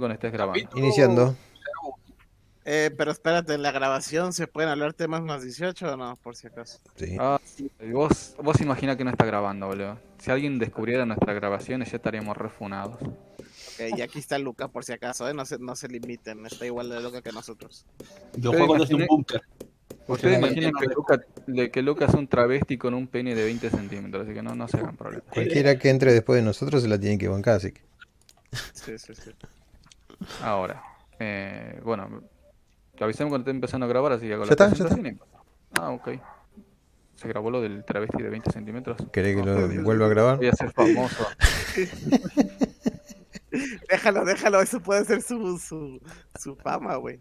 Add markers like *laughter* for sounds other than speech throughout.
cuando estés grabando. Iniciando. Eh, pero espérate, en la grabación se pueden hablar temas más 18 o no, por si acaso. Sí. Ah, vos, vos imagina que no está grabando, boludo. Si alguien descubriera nuestras grabaciones ya estaríamos refunados. Ok, y aquí está Luca, por si acaso, ¿eh? no, se, no se limiten, está igual de loca que nosotros. Yo juego desde un búnker. Ustedes que Luca, de que Luca es un travesti con un pene de 20 centímetros, así que no, no se hagan problemas. Cualquiera que entre después de nosotros se la tiene que bancar, así que. Sí, sí, sí. Ahora, eh, bueno, te avisamos cuando esté empezando a grabar, así que hago Ya la está, ya está. presentación Ah, ok. Se grabó lo del travesti de 20 centímetros. ¿Querés que lo *laughs* vuelva a grabar? Voy a ser famoso. *laughs* Déjalo, déjalo, eso puede ser su, su, su fama, güey.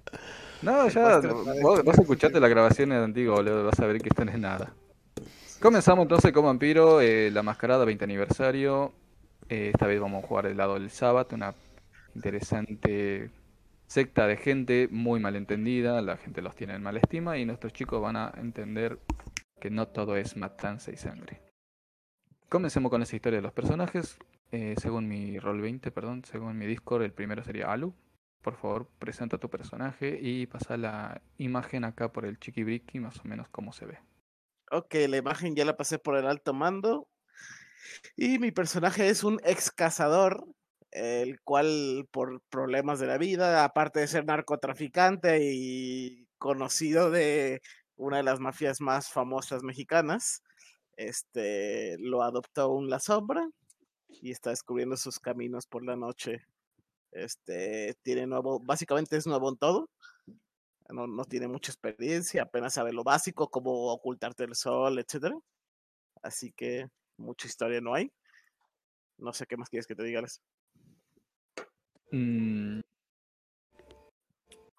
No, ya, vos, vos escuchaste las grabaciones antiguas, boludo, vas a ver que esto no es nada. Comenzamos entonces con Vampiro, eh, la mascarada 20 aniversario. Eh, esta vez vamos a jugar del lado del Sabbath, una interesante secta de gente muy malentendida, la gente los tiene en mala estima y nuestros chicos van a entender que no todo es matanza y sangre. Comencemos con esa historia de los personajes. Eh, según mi rol 20, perdón, según mi Discord, el primero sería Alu. Por favor, presenta tu personaje y pasa la imagen acá por el chiquibriqui, más o menos cómo se ve. Ok, la imagen ya la pasé por el alto mando. Y mi personaje es un ex cazador, el cual por problemas de la vida, aparte de ser narcotraficante y conocido de una de las mafias más famosas mexicanas, este lo adoptó un La Sombra y está descubriendo sus caminos por la noche. Este tiene nuevo, básicamente es nuevo en todo. No, no tiene mucha experiencia, apenas sabe lo básico, cómo ocultarte el sol, etcétera. Así que mucha historia no hay. No sé qué más quieres que te diga. Mm,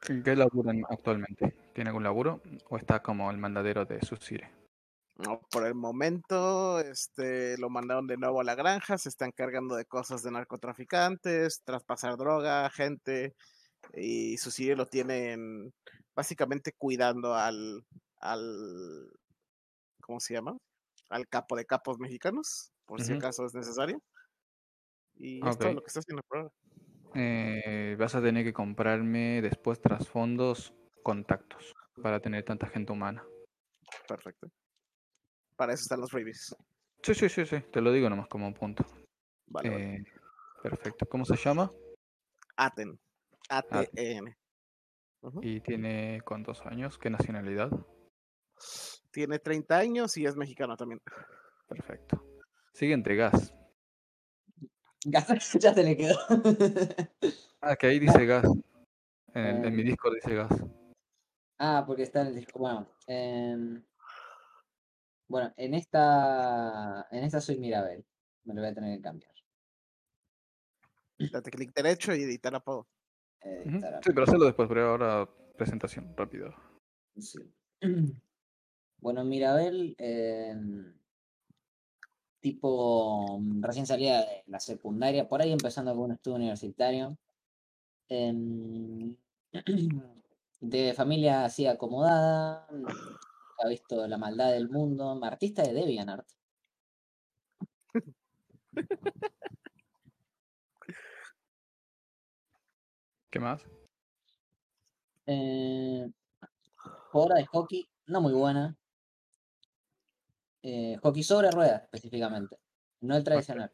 ¿En qué laburan actualmente? ¿Tiene algún laburo o está como el mandadero de Susire? No, por el momento, este, lo mandaron de nuevo a la granja, se están cargando de cosas de narcotraficantes, traspasar droga, gente, y su sigue lo tienen básicamente cuidando al, al, ¿cómo se llama? Al capo de capos mexicanos, por si acaso es necesario. Y es todo Ok. lo que está haciendo por ahora. Eh, vas a tener que comprarme después trasfondos contactos para tener tanta gente humana. Perfecto. Para eso están los freebies. Sí, sí, sí, sí, te lo digo nomás como un punto. Vale, vale. Eh, perfecto. ¿Cómo se llama? Aten. A-T-E-N. ¿Y tiene cuántos años? ¿Qué nacionalidad? Tiene 30 años y es mexicano también. Perfecto. Siguiente, gas. Gas, *laughs* ya se le quedó. Ah, que ahí dice gas. En, el- en mi Eh. Discord dice gas. ah, porque está en el disco. Bueno, em, bueno, en esta, en esta soy Mirabel. Me lo voy a tener que cambiar. Date clic derecho y editar apodo. Ujú. estará- Sí, pero hacerlo después, pero ahora presentación, rápido. sí. *clears throat* Bueno, Mirabel, em, tipo mm, recién salida de la secundaria, por ahí empezando con un estudio universitario. em, *clears throat* de familia así acomodada, ha visto la maldad del mundo, artista de DeviantArt. ¿Qué más? Eh, jugadora de hockey, no muy buena. Eh, hockey sobre ruedas, específicamente. No el tradicional.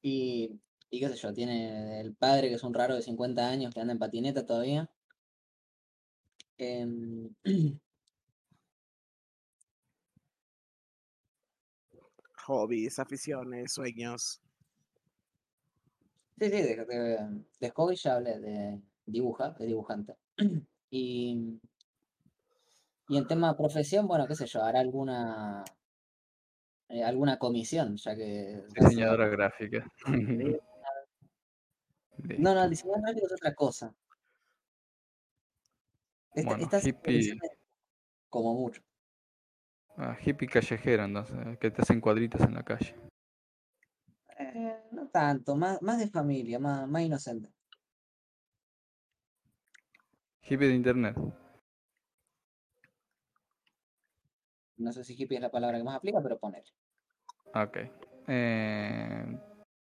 Y, y qué sé yo, tiene el padre que es un raro de 50 años que anda en patineta todavía. Em, *clears throat* Hobbies, aficiones, sueños. Sí, sí, de, de, de hobby ya hablé, de dibuja, de dibujante. *clears throat* Y, y en tema de profesión, bueno, qué sé yo, hará alguna eh, alguna comisión, ya que Diseñadora gráfica. *laughs* No, no, el diseñador gráfico es otra cosa. Esta, Bueno, esta es hippie. profesiones como mucho. Ah, hippie callejero, entonces, que te hacen cuadritos en la calle. Eh, no tanto, más, más de familia, más, más inocente. Hippie de internet. No sé si hippie es la palabra que más aplica, pero poner. Ok. Eh,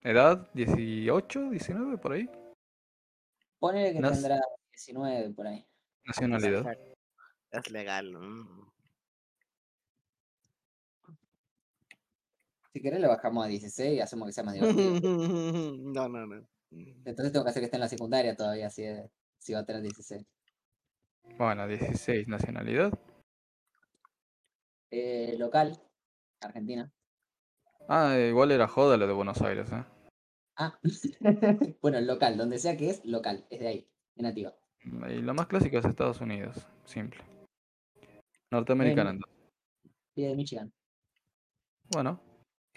¿Edad? ¿18? ¿19? Por ahí. Ponele que Nas- tendrá 19 por ahí. Nacionalidad. Es legal. mm. Si querés le bajamos a 16 y hacemos que sea más divertido. *laughs* No, no, no. Entonces tengo que hacer que esté en la secundaria todavía, si, es- si va a tener 16. Bueno, 16. Nacionalidad. Eh, local, Argentina. Ah, igual era joda lo de Buenos Aires, ¿eh? Ah, *laughs* bueno, local, donde sea que es, local, es de ahí, es nativa. Y lo más clásico es Estados Unidos. Simple. Norteamericana. Bueno. entonces. De Michigan. Bueno,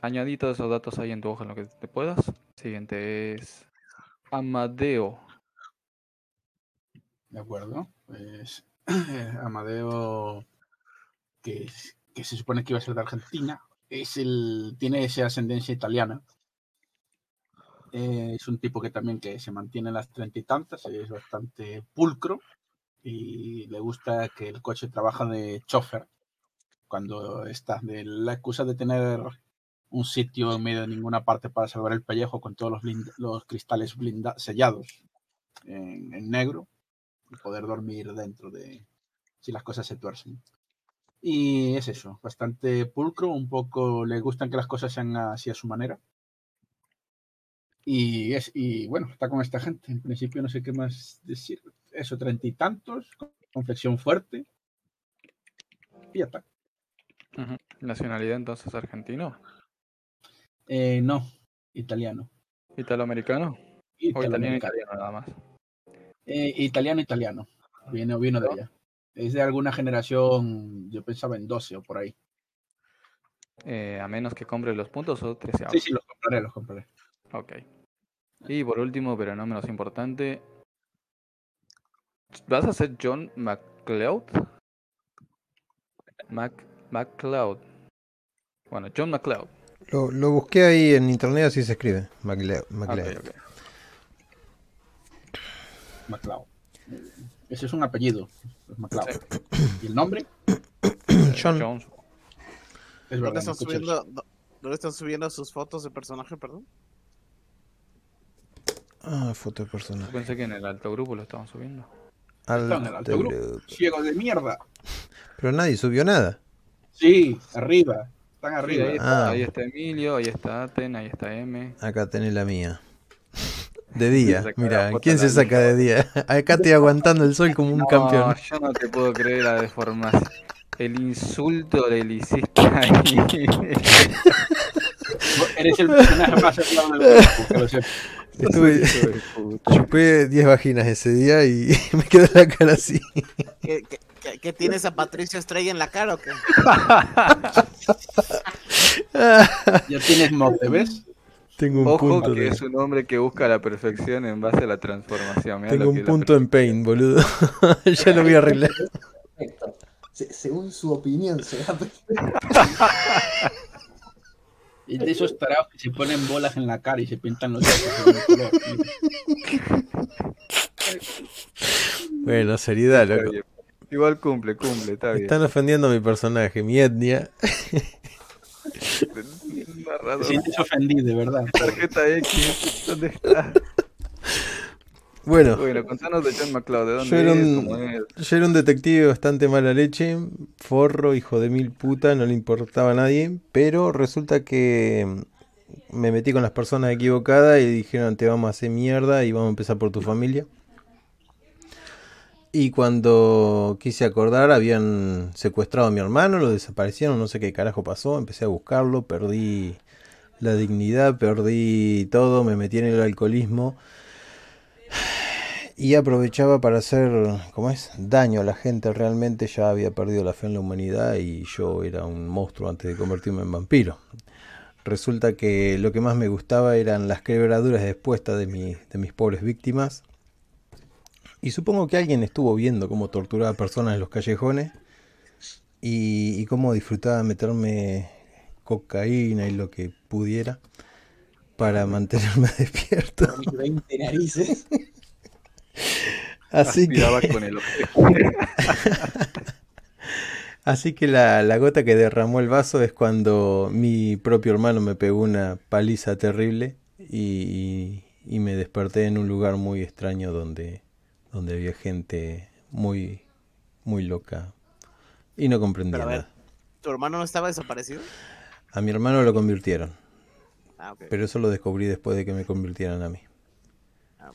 añadí todos esos datos ahí en tu hoja en lo que te puedas. Siguiente es Amadeo. De acuerdo. Pues *clears throat* Amadeo, que, es- se supone que iba a ser de Argentina, es el, tiene esa ascendencia italiana. Eh, es un tipo que también que se mantiene en las treinta y tantas, es bastante pulcro y le gusta que el coche trabaja de chofer cuando está. De la excusa de tener un sitio en medio de ninguna parte para salvar el pellejo con todos los, los cristales blinda sellados en, en negro y poder dormir dentro de si las cosas se tuercen. Y es eso, bastante pulcro, un poco le gustan que las cosas sean así a su manera. Y es y bueno, está con esta gente. En principio no sé qué más decir. Eso, treinta y tantos, con flexión fuerte. Y ya está. Nacionalidad entonces argentino. Eh, no, italiano. Italoamericano. O italiano italiano nada más. Eh, italiano, italiano. Viene, vino de allá. Es de alguna generación, yo pensaba en 12 o por ahí. Eh, a menos que compre los puntos o 13 Sí, sí, los compraré, los compraré. Ok. Y por último, pero no menos importante, ¿vas a ser John McLeod? Mac McLeod. Bueno, John McLeod. Lo, lo busqué ahí en internet, así se escribe. MacLeod. Ok, MacLeod. ok. MacLeod. Ese es un apellido, es MacLeod. ¿Y el nombre? John. Jones. Es ¿Dónde verdad. están, subiendo, dó- ¿Dónde están subiendo sus fotos de personaje, perdón? Ah, foto de Yo personaje. pensé que en el alto grupo lo estaban subiendo. Está en el Alto grupo. grupo. Ciego de mierda. Pero nadie subió nada. Sí, arriba. Están Sí, arriba. ahí, está, Ah. ahí está Emilio, ahí está Aten, ahí está M. Acá tenés la mía. De día, mira, ¿quién se saca de día? *laughs* Acá estoy aguantando el sol como un No, campeón. yo no te puedo creer la deformación. El insulto le hiciste ahí. *laughs* Eres el personaje más hablado del. *laughs* Estuve, chupé 10 vaginas ese día y me quedó la cara así. ¿Qué, qué, qué- qué tienes a Patricio Estrella en la cara o qué? Ya tienes mote, ¿ves? Tengo un Ojo punto, que de- es un hombre que busca la perfección en base a la transformación. mirá tengo un es punto en pain, boludo. *laughs* ya lo voy a arreglar. Perfecto. Se- según su opinión, será perfecto. Y de esos tarados que se ponen bolas en la cara y se pintan los ojos de color. Bueno, seriedad, loco. Igual cumple, cumple, está bien. Están ofendiendo a mi personaje, mi etnia. *laughs* Narrador. Te sientes ofendido, de verdad. Tarjeta X, ¿dónde está? Bueno, Bueno, contanos de John McCloud, ¿de dónde Yo era es? un- ¿Cómo es? yo era un detective bastante mala leche, forro, hijo de mil puta, no le importaba a nadie, pero resulta que me metí con las personas equivocadas y dijeron te vamos a hacer mierda y vamos a empezar por tu familia. Y cuando quise acordar habían secuestrado a mi hermano, lo desaparecieron, no sé qué carajo pasó, empecé a buscarlo, perdí la dignidad, perdí todo, me metí en el alcoholismo. *sighs* Y aprovechaba para hacer, ¿cómo es? Daño a la gente. Realmente ya había perdido la fe en la humanidad y yo era un monstruo antes de convertirme en vampiro. Resulta que lo que más me gustaba eran las quebraduras expuestas de, de mis pobres víctimas. Y supongo que alguien estuvo viendo cómo torturaba personas en los callejones y, y cómo disfrutaba meterme cocaína y lo que pudiera para mantenerme *laughs* despierto. Mis 20 narices. Así que... Aspiraba con el objeto. *laughs* Así que la, la gota que derramó el vaso es cuando mi propio hermano me pegó una paliza terrible y, y me desperté en un lugar muy extraño donde, donde había gente muy, muy loca y no comprendía Pero a ver. nada. ¿Tu hermano no estaba desaparecido? A mi hermano lo convirtieron, Ah, pero eso lo descubrí después de que me convirtieran a mí. Ah.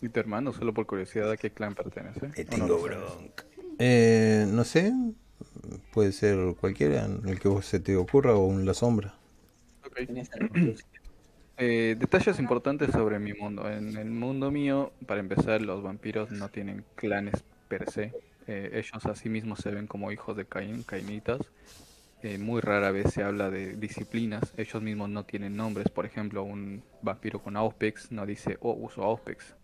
¿Y tu hermano, solo por curiosidad, a qué clan pertenece? Le ¿O no tengo sabes? bronca. Eh, no sé, puede ser cualquiera, el que vos se te ocurra o un La Sombra. Ok. Eh, detalles importantes sobre mi mundo. En el mundo mío, para empezar, los vampiros no tienen clanes per se. Eh, ellos a sí mismos se ven como hijos de Caín, cainitas. Eh, muy rara vez se habla de disciplinas. Ellos mismos no tienen nombres. Por ejemplo, un vampiro con Auspex no dice, oh, uso Auspex.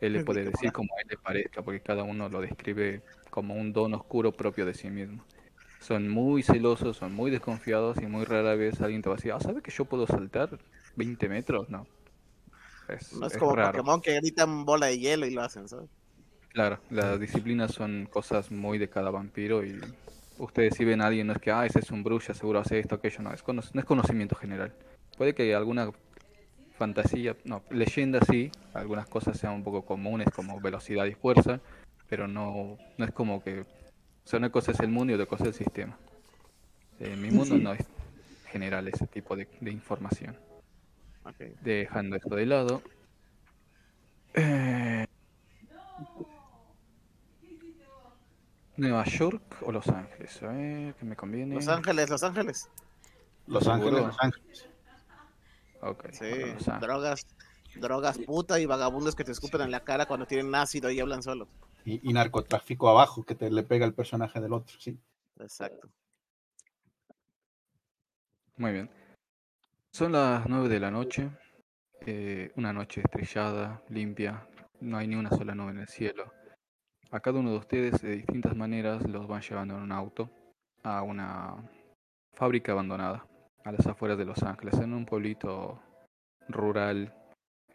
Él le puede decir como a él le parezca, porque cada uno lo describe como un don oscuro propio de sí mismo. Son muy celosos, son muy desconfiados y muy rara vez alguien te va a decir, ah, ¿sabes que yo puedo saltar 20 metros? No. Es, No es es como raro. Pokémon que gritan bola de hielo y lo hacen, ¿sabes? Claro, las disciplinas son cosas muy de cada vampiro y ustedes si ven a alguien no es que, ah, ese es un bruja, seguro hace esto, aquello, no, es no es conocimiento general. Puede que alguna fantasía, no, leyenda sí, algunas cosas sean un poco comunes como velocidad y fuerza, pero no, no es como que, o sea, una cosa es el mundo y otra cosa es el sistema. En mi mundo no es general ese tipo de, de información. Dejando esto de lado. eh, ¿Nueva York o Los Ángeles? A ver, ¿qué me conviene? Los Ángeles, Los Ángeles. Los ¿Seguro? Ángeles, Los Ángeles. Ok, Sí, bueno, Los Ángeles. drogas, drogas puta y vagabundos que te escupen en la cara cuando tienen ácido y hablan solos. Y, y narcotráfico abajo, que te le pega el personaje del otro, sí. Exacto. Muy bien. Son las 9 de la noche. eh, una noche estrellada, limpia. No hay ni una sola nube en el cielo. A cada uno de ustedes, de distintas maneras, los van llevando en un auto a una fábrica abandonada, a las afueras de Los Ángeles, en un pueblito rural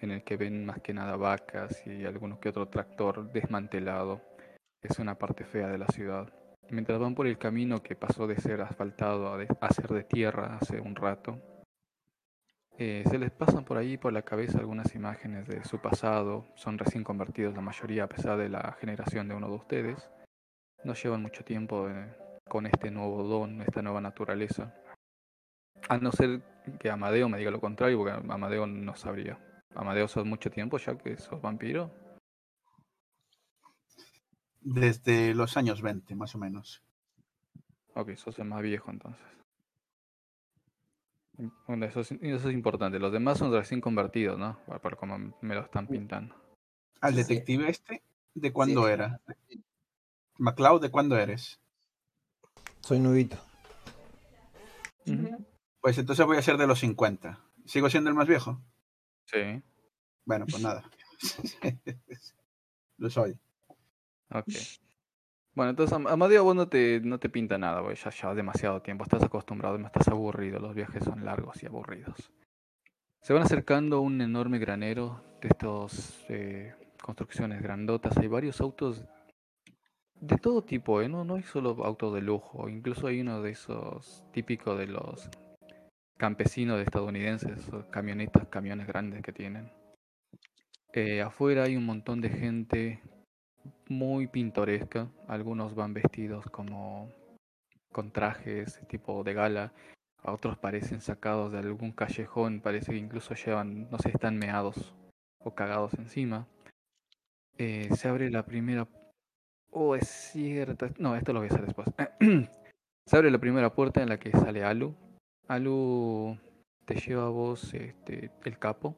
en el que ven más que nada vacas y alguno que otro tractor desmantelado. Es una parte fea de la ciudad. Mientras van por el camino que pasó de ser asfaltado a ser de tierra hace un rato, eh, se les pasan por ahí por la cabeza algunas imágenes de su pasado. Son recién convertidos la mayoría a pesar de la generación de uno de ustedes. No llevan mucho tiempo eh, con este nuevo don, esta nueva naturaleza. A no ser que Amadeo me diga lo contrario, porque Amadeo no sabría. Amadeo, ¿sos mucho tiempo ya que sos vampiro? Desde los años 20, más o menos. Ok, sos el más viejo entonces. Bueno, eso es, eso es importante. Los demás son recién convertidos, ¿no? Por, por cómo me lo están pintando. Al Sí. detective este, ¿de cuándo Sí, era? MacLeod, ¿de cuándo eres? Soy nubito. Pues entonces voy a ser de los 50. ¿Sigo siendo el más viejo? Sí, Bueno, pues nada. *laughs* Lo soy. ok. Bueno, entonces Am- Amadeo vos no te, no te pinta nada, porque ya llevas demasiado tiempo, estás acostumbrado, estás aburrido, los viajes son largos y aburridos. Se van acercando a un enorme granero de estas construcciones grandotas, hay varios autos de todo tipo, ¿eh? No, no hay solo autos de lujo, incluso hay uno de esos típicos de los campesinos estadounidenses, esos camionetas, camiones grandes que tienen. Eh, afuera hay un montón de gente muy pintoresca. Algunos van vestidos como con trajes tipo de gala. A otros parecen sacados de algún callejón. Parece que incluso llevan, no sé, están meados o cagados encima. Eh, se abre la primera. Oh, es cierto. No, esto lo voy a hacer después. *clears throat* se abre la primera puerta en la que sale Alu. Alu te lleva a vos este, el capo.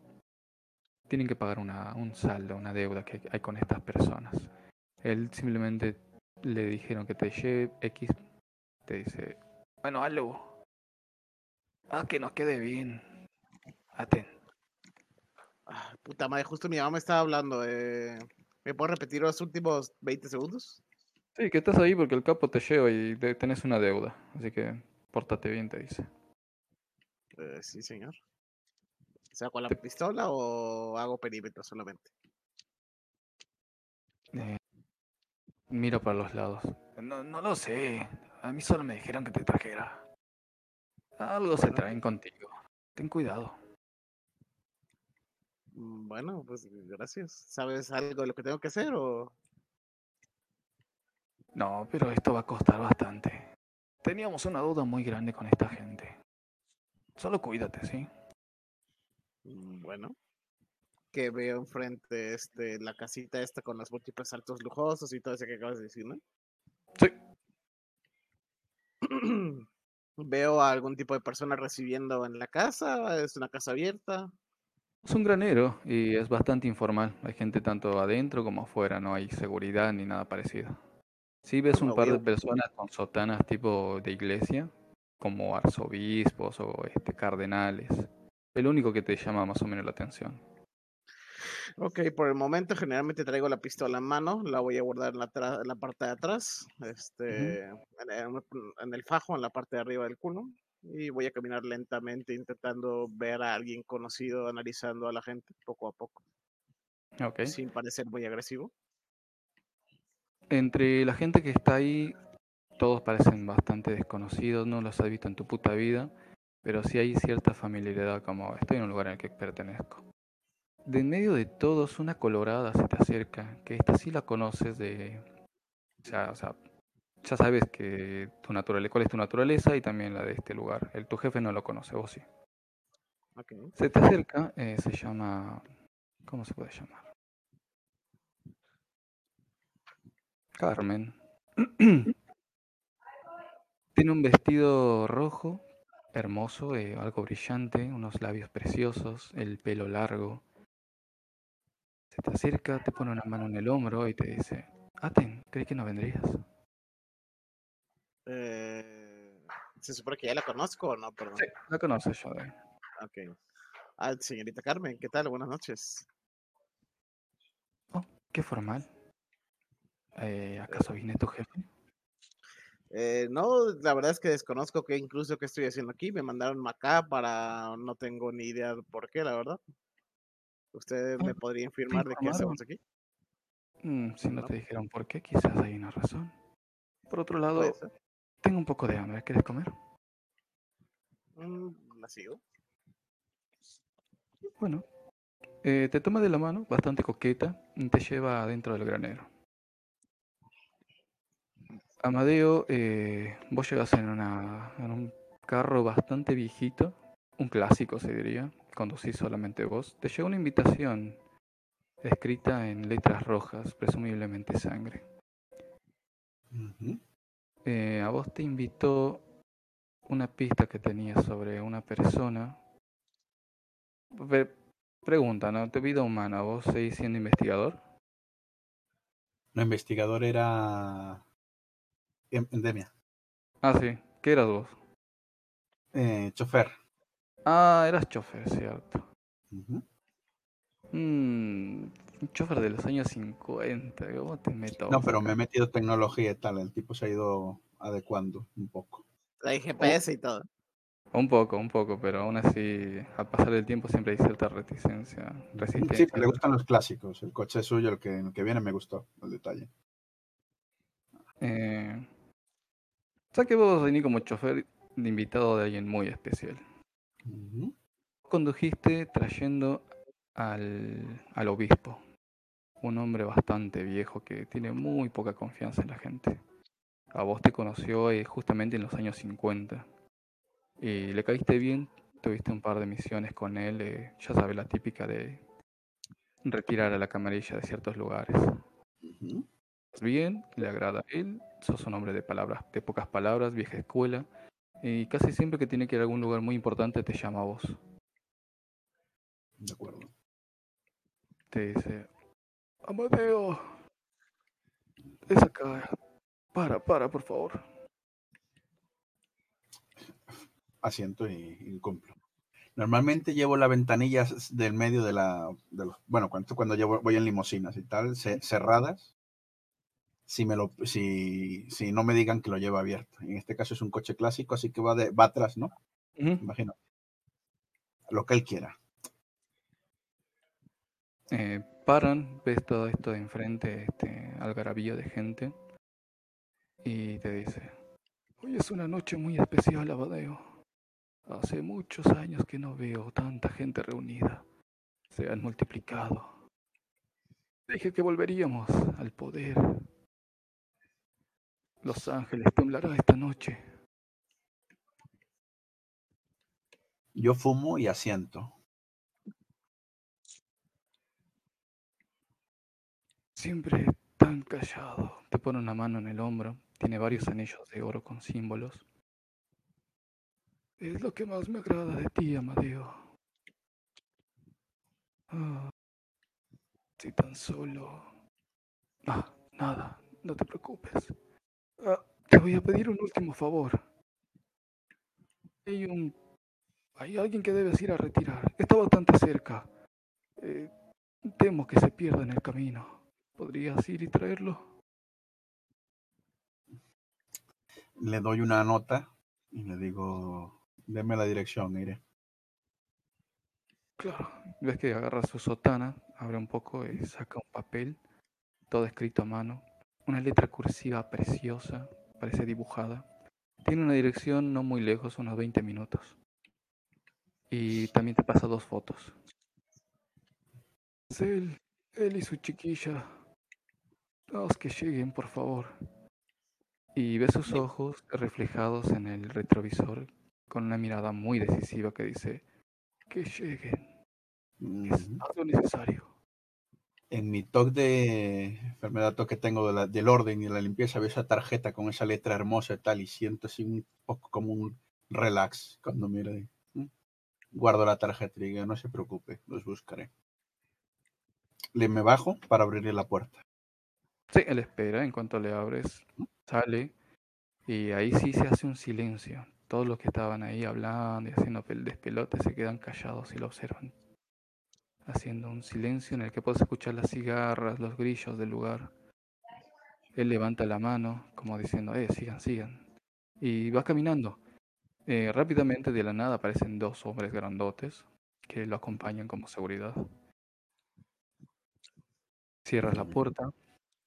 Tienen que pagar una, un saldo, una deuda que hay con estas personas. Él simplemente le dijeron que te lleve X. Te dice, bueno, Alu. Ah, que nos quede bien. Aten. Ah, puta madre, justo mi mamá me estaba hablando. Eh... ¿Me puedo repetir los últimos 20 segundos? Sí, que estás ahí porque el capo te lleva y te- tenés una deuda. Así que pórtate bien, te dice. Eh, sí, señor. ¿Saco la pistola o hago perímetro solamente? Eh, mira para los lados. No, no lo sé. A mí solo me dijeron que te trajera. Algo se traen contigo. ten cuidado. Mm, Bueno, pues gracias. ¿Sabes algo de lo que tengo que hacer o...? No, pero esto va a costar bastante. Teníamos una duda muy grande con esta gente. Solo cuídate, ¿sí? Mm, Bueno. Que veo enfrente este, la casita esta con los múltiples saltos lujosos y todo eso que acabas de decir, ¿no? Sí. *clears throat* Veo a algún tipo de persona recibiendo en la casa. Es una casa abierta. Es un granero y es bastante informal. Hay gente tanto adentro como afuera, no hay seguridad ni nada parecido. Sí ves un par de personas con sotanas tipo de iglesia, como arzobispos o este, cardenales. El único que te llama más o menos la atención. Ok, por el momento generalmente traigo la pistola en mano, la voy a guardar en la, en la parte de atrás, este, en, en- en el fajo, en la parte de arriba del culo, y voy a caminar lentamente intentando ver a alguien conocido, analizando a la gente poco a poco, Ok. sin parecer muy agresivo. Entre la gente que está ahí, todos parecen bastante desconocidos, no los has visto en tu puta vida, pero sí hay cierta familiaridad como estoy en un lugar en el que pertenezco. De en medio de todos, una colorada se te acerca, que esta sí la conoces de... O sea, o sea, ya sabes que tu naturaleza, cuál es tu naturaleza y también la de este lugar. El, tu jefe no lo conoce, vos sí. Se te acerca, eh, se llama... ¿Cómo se puede llamar? Carmen. *clears throat* Tiene un vestido rojo, hermoso, eh, algo brillante, unos labios preciosos, el pelo largo. Se te acerca, te pone una mano en el hombro y te dice, Aten, creí que no vendrías. Eh, ¿Se supone que ya la conozco o no? Perdón. Sí, la conoces, Shodan. Ok. Ah, señorita Carmen, ¿qué tal? Buenas noches. Oh, qué formal. Eh, ¿Acaso viene tu jefe? Eh, no, la verdad es que desconozco que incluso qué estoy haciendo aquí. Me mandaron acá para, no tengo ni idea de por qué, la verdad. ¿Usted me Ah, podría informar de qué hacemos aquí? Mm, si no No. te dijeron por qué, quizás hay una razón. Por otro lado, tengo un poco de hambre. ¿Quieres comer? Mm, la sigo. Bueno, eh, te toma de la mano, bastante coqueta, y te lleva adentro del granero. Amadeo, eh, vos llegas en, una, en un carro bastante viejito, un clásico se diría, conducís solamente vos. Te llega una invitación escrita en letras rojas, presumiblemente sangre. Eh, a vos te invitó una pista que tenía sobre una persona. Pe- pregunta, ¿no? Tu vida humana, ¿vos seguís siendo investigador? No, investigador era Em- Endemia. Ah, sí. ¿Qué eras vos? Eh, chofer. Ah, eras chofer, cierto. Mm, un chofer de los años 50, ¿cómo te meto No, pero me he metido tecnología y tal. El tipo se ha ido adecuando un poco. Hay GPS y todo. Un poco, un poco, pero aún así, al pasar el tiempo siempre hay cierta reticencia, Sí, resistencia. le gustan los clásicos. El coche suyo, el que, el que viene, me gustó el detalle. Eh, o sea que vos venís como chofer de invitado de alguien muy especial. Condujiste trayendo al, al obispo, un hombre bastante viejo que tiene muy poca confianza en la gente. A vos te conoció eh, justamente en los años 50 y le caíste bien, tuviste un par de misiones con él, eh, ya sabes, la típica de retirar a la camarilla de ciertos lugares. Bien, le agrada a él, sos un hombre de palabras, de pocas palabras, vieja escuela, y casi siempre que tiene que ir a algún lugar muy importante te llama a vos. De acuerdo. Te dice, Amadeo, es acá, para, para, por favor. Asiento y, y cumplo. Normalmente llevo las ventanillas del medio de la. de los- bueno, cuando, cuando llevo, voy en limusinas y tal, ce- cerradas. Si, me lo, si, si no me digan que lo llevo abierto. En este caso es un coche clásico, así que va, de, va atrás, ¿no? Imagino. Lo que él quiera. Eh, paran, ves todo esto de enfrente, este algarabío de gente, y te dice, hoy es una noche muy especial, Amadeo. Hace muchos años que no veo tanta gente reunida. Se han multiplicado. Dije que volveríamos al poder. Los ángeles temblarán esta noche. Yo fumo y asiento. Siempre tan callado. Te pone una mano en el hombro. Tiene varios anillos de oro con símbolos. Es lo que más me agrada de ti, Amadeo. Ah, si tan solo... Ah, nada, no te preocupes. Ah, te voy a pedir un último favor. Hay un... Hay alguien que debes ir a retirar. Está bastante cerca. Eh, temo que se pierda en el camino. ¿Podrías ir y traerlo? Le doy una nota y le digo, deme la dirección, iré. Claro. Ves que agarra su sotana, abre un poco y saca un papel, todo escrito a mano. Una letra cursiva preciosa, parece dibujada. Tiene una dirección no muy lejos, unos 20 minutos. Y también te pasa dos fotos. Es él, él y su chiquilla. Haz que lleguen, por favor. Y ve sus ojos reflejados en el retrovisor con una mirada muy decisiva que dice que lleguen. Es algo necesario. En mi toque de enfermedad toque que tengo de la- del orden y de la limpieza, veo esa tarjeta con esa letra hermosa y tal, y siento así un poco como un relax cuando miro ahí. ¿Mm? Guardo la tarjeta y digo, no se preocupe, los buscaré. Le me bajo para abrirle la puerta. Sí, él espera, en cuanto le abres, sale y ahí sí se hace un silencio. Todos los que estaban ahí hablando y haciendo el despelote se quedan callados y lo observan. Haciendo un silencio en el que puedes escuchar las cigarras, los grillos del lugar. Él levanta la mano como diciendo, eh, sigan, sigan. Y va caminando. Eh, rápidamente de la nada aparecen dos hombres grandotes que lo acompañan como seguridad. Cierras la puerta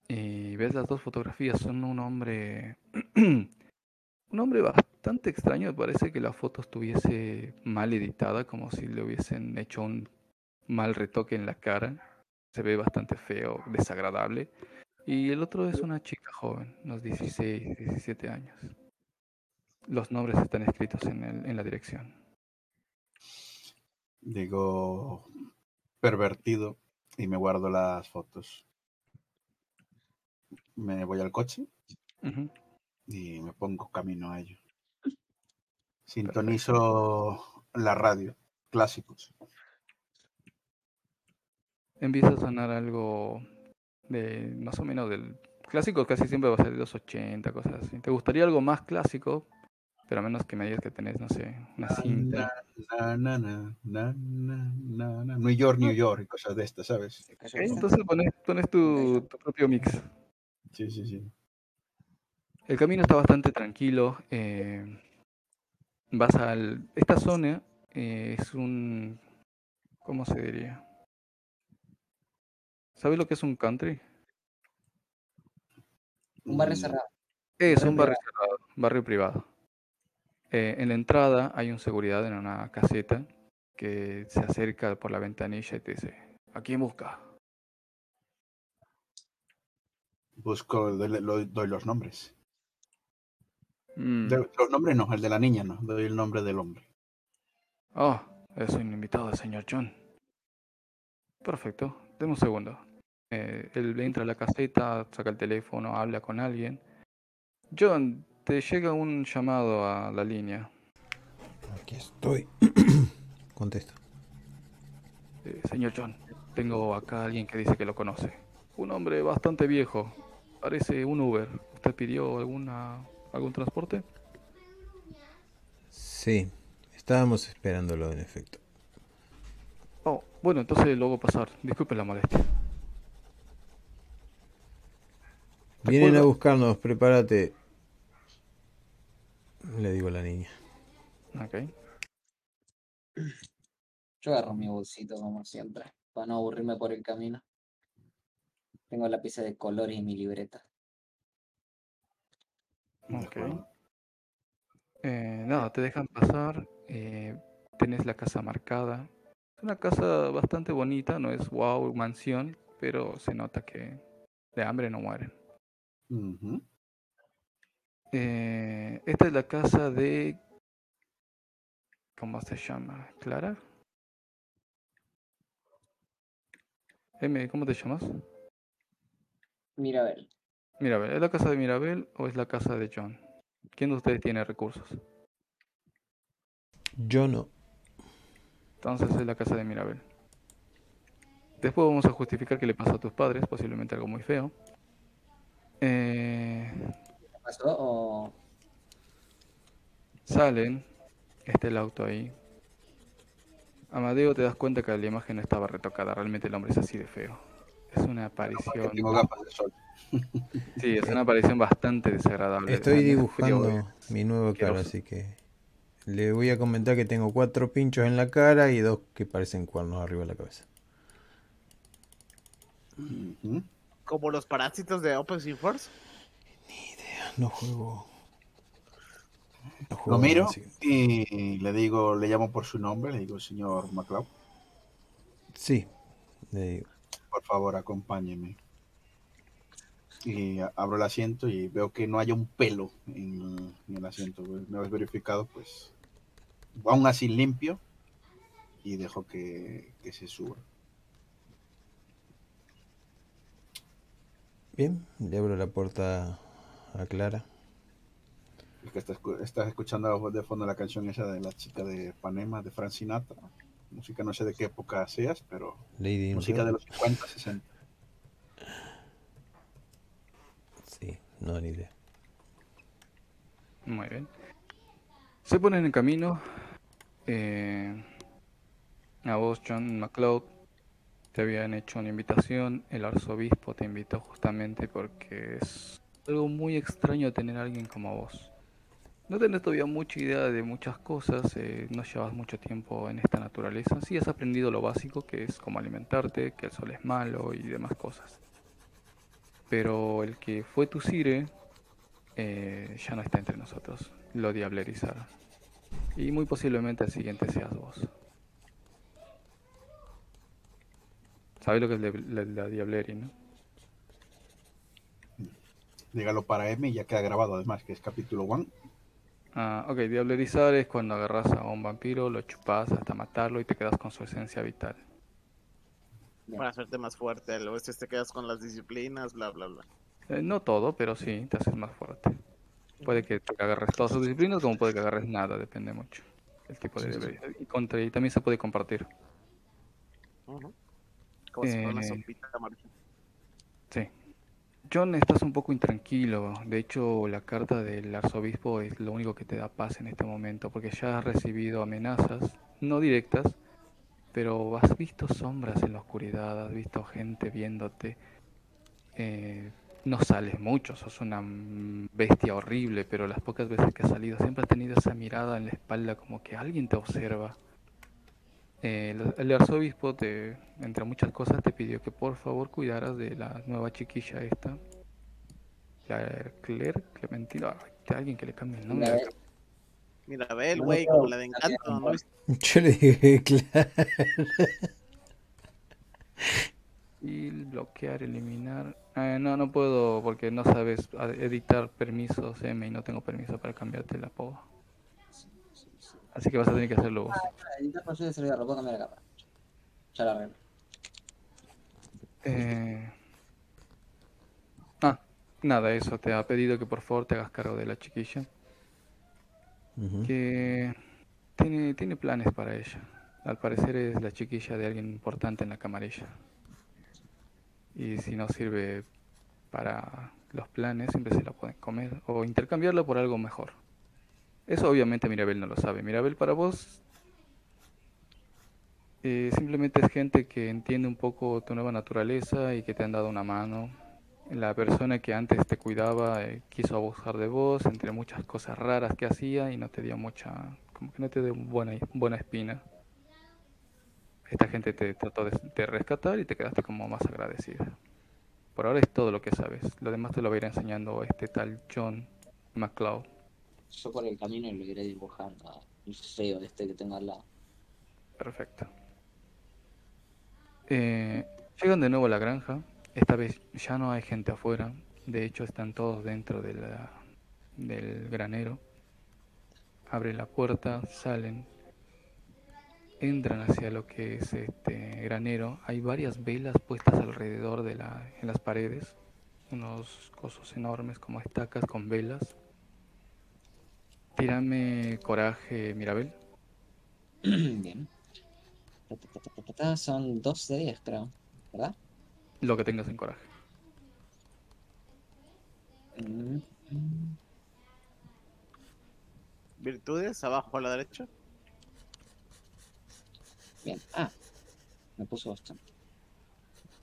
y ves las dos fotografías. Son un hombre. *clears throat* un hombre bastante extraño. Parece que la foto estuviese mal editada, como si le hubiesen hecho un mal retoque en la cara. Se ve bastante feo, desagradable. Y el otro es una chica joven, unos 16, 17 años. Los nombres están escritos en, el- en la dirección. Digo, pervertido, y me guardo las fotos. Me voy al coche y me pongo camino a ello. Sintonizo la radio, clásicos. Empieza a sonar algo de más o menos del clásico casi siempre va a ser de los 80, cosas así. ¿Te gustaría algo más clásico? Pero a menos que me digas que tenés, no sé, una cinta. Na, na, na, na, na, na, na. New York, New York, y cosas de estas, ¿sabes? Entonces pones, pones tu, tu propio mix. Sí, sí, sí. El camino está bastante tranquilo. eh, vas al. Esta zona eh, es un. ¿Cómo se diría? ¿Sabes lo que es un country? Un barrio Mm, cerrado. Es Barrio un barrio cerrado, barrio privado. Eh, en la entrada hay un seguridad en una caseta que se acerca por la ventanilla y te dice, ¿a quién busca? Busco, doy, lo- doy los nombres. "Mm, De- los nombres no, el de la niña no, doy el nombre del hombre. Ah, es un invitado del señor John. Perfecto, deme un segundo. Eh, él entra a la caseta, saca el teléfono, habla con alguien. John, te llega un llamado a la línea. Aquí estoy. *clears throat* Contesto. Eh, señor John, tengo acá a alguien que dice que lo conoce. Un hombre bastante viejo. Parece un Uber. ¿Usted pidió alguna algún transporte? Sí, estábamos esperándolo en efecto. Oh, bueno, entonces lo hago pasar. Disculpe la molestia. ¿De Vienen a buscarnos, prepárate. Le digo a la niña. Ok. Yo agarro mi bolsito como siempre, para no aburrirme por el camino. Tengo lápices de colores y mi libreta. Ok. Eh, nada, te dejan pasar. Eh, tenés la casa marcada. Una casa bastante bonita, no es wow, mansión, pero se nota que de hambre no mueren. Eh, esta es la casa de... ¿Cómo se llama? ¿Clara? M, ¿cómo te llamas? Mirabel. Mirabel, ¿es la casa de Mirabel o es la casa de John? ¿Quién de ustedes tiene recursos? Yo no. Entonces es la casa de Mirabel. Después vamos a justificar qué le pasó a tus padres, posiblemente algo muy feo. Eh, ¿Qué pasó? O... salen, está el auto ahí. Amadeo te das cuenta que la imagen no estaba retocada, realmente el hombre es así de feo. Es una aparición, tengo gafas de sol. sí, es una aparición bastante desagradable. Estoy dibujando mi nueva cara, así que le voy a comentar que tengo cuatro pinchos en la cara y dos que parecen cuernos arriba de la cabeza. Como los parásitos de Opposite Force. No juego. no Lo juego miro así. y le digo, le llamo por su nombre, le digo, señor MacLeod, Sí, le digo. por favor, acompáñeme. Y abro el asiento y veo que no haya un pelo en, en el asiento. Una vez verificado, pues aún así limpio y dejo que, que se suba. Bien, le abro la puerta a Clara. Es que estás, estás escuchando de fondo la canción esa de la chica de Panema, de Frank Sinatra. Música no sé de qué época seas, pero Lady música de los 50, 60. Sí, no, ni idea. Muy bien. Se ponen en camino. eh, a vos, John McLeod, te habían hecho una invitación. El arzobispo te invitó justamente porque es algo muy extraño tener a alguien como vos. No tenés todavía mucha idea de muchas cosas, eh, no llevas mucho tiempo en esta naturaleza. Sí has aprendido lo básico, que es cómo alimentarte, que el sol es malo y demás cosas. Pero el que fue tu sire eh, ya no está entre nosotros. Lo diablerizaron. Y muy posiblemente el siguiente seas vos. ¿Sabes lo que es la, la- la diableri, no? Dígalo para M y ya queda grabado además, que es capítulo 1. Ah, ok, diablerizar es cuando agarras a un vampiro, lo chupas hasta matarlo y te quedas con su esencia vital. Para hacerte más fuerte. Luego este te quedas con las disciplinas, bla, bla, bla. Eh, no todo, pero sí, te haces más fuerte. Puede que te agarres todas sus disciplinas, como puede que agarres nada, depende mucho. El tipo de Sí, sí. Y, contra, y también se puede compartir. Ujú. Como si fuera una Eh, sopita amarilla. Sí. John, estás un poco intranquilo. De hecho, la carta del arzobispo es lo único que te da paz en este momento, porque ya has recibido amenazas, no directas, pero has visto sombras en la oscuridad, has visto gente viéndote. Eh, no sales mucho, sos una mm, bestia horrible, pero las pocas veces que has salido siempre has tenido esa mirada en la espalda como que alguien te observa. Eh, el, el arzobispo, te, entre muchas cosas, te pidió que por favor cuidaras de la nueva chiquilla esta. La Claire Clementina. Alguien que le cambie el nombre. Mirabel. Güey, como la de Encanto. no. *laughs* Yo le dije, claro. Y bloquear, eliminar. Eh, no, no puedo porque no sabes editar permisos M y no tengo permiso para cambiarte el apodo. Así que vas a tener que hacerlo vos. Editar posible de servidor, lo puedo cambiar acá. Ya lo arreglo. Eh, Ah, nada, eso. Te ha pedido que por favor te hagas cargo de la chiquilla. Que tiene, tiene planes para ella. Al parecer es la chiquilla de alguien importante en la camarilla. Y si no sirve para los planes, siempre se la pueden comer o intercambiarla por algo mejor. Eso obviamente Mirabel no lo sabe. Mirabel para vos eh, simplemente es gente que entiende un poco tu nueva naturaleza y que te han dado una mano. La persona que antes te cuidaba eh, quiso abusar de vos entre muchas cosas raras que hacía y no te dio mucha, como que no te dio buena, buena espina. Esta gente te trató de, de rescatar y te quedaste como más agradecida. Por ahora es todo lo que sabes. Lo demás te lo va a ir enseñando este tal John McCloud. Yo por el camino lo iré dibujando el feo este que tengo al lado. Perfecto. Eh, llegan de nuevo a la granja. Esta vez ya no hay gente afuera. De hecho, están todos dentro de la- del granero. Abren la puerta, salen. Entran hacia lo que es este granero. Hay varias velas puestas alrededor de la, en las paredes. Unos cosos enormes como estacas con velas. Tírame coraje, Mirabel. *clears throat* Bien. Son 2 de 10, creo. ¿Verdad? Lo que tengas en coraje. Mm, mm. Virtudes, abajo a la derecha. Bien. Ah, me puso bastante.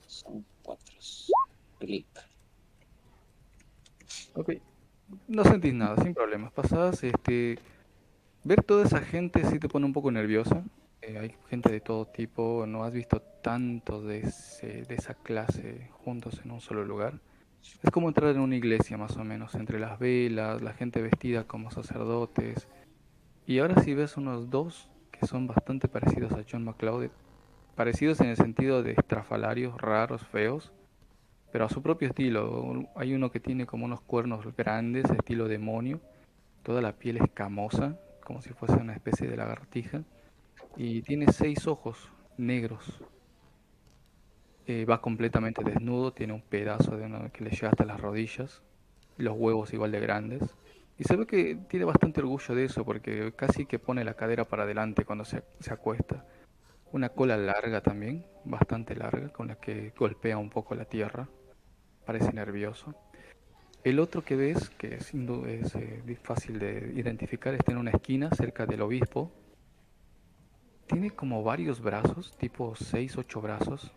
Son 4. Clic. Ok. No sentís nada, sin problemas. Pasás, este... Ver toda esa gente sí te pone un poco nervioso. Eh, hay gente de todo tipo, no has visto tantos de, ese- de esa clase juntos en un solo lugar. Es como entrar en una iglesia más o menos, entre las velas, la gente vestida como sacerdotes. Y ahora sí ves unos dos son bastante parecidos a John McCloud. Parecidos en el sentido de estrafalarios, raros, feos pero a su propio estilo. Hay uno que tiene como unos cuernos grandes, estilo demonio, toda la piel escamosa, como si fuese una especie de lagartija, y tiene seis ojos negros. Eh, va completamente desnudo, tiene un pedazo de uno que le llega hasta las rodillas, los huevos igual de grandes. Y se ve que tiene bastante orgullo de eso, porque casi que pone la cadera para adelante cuando se, se acuesta. Una cola larga también, bastante larga, con la que golpea un poco la tierra parece nervioso. El otro que ves, que sin duda es eh, fácil de identificar, está en una esquina cerca del obispo. Tiene como varios brazos, tipo 6, 8 brazos.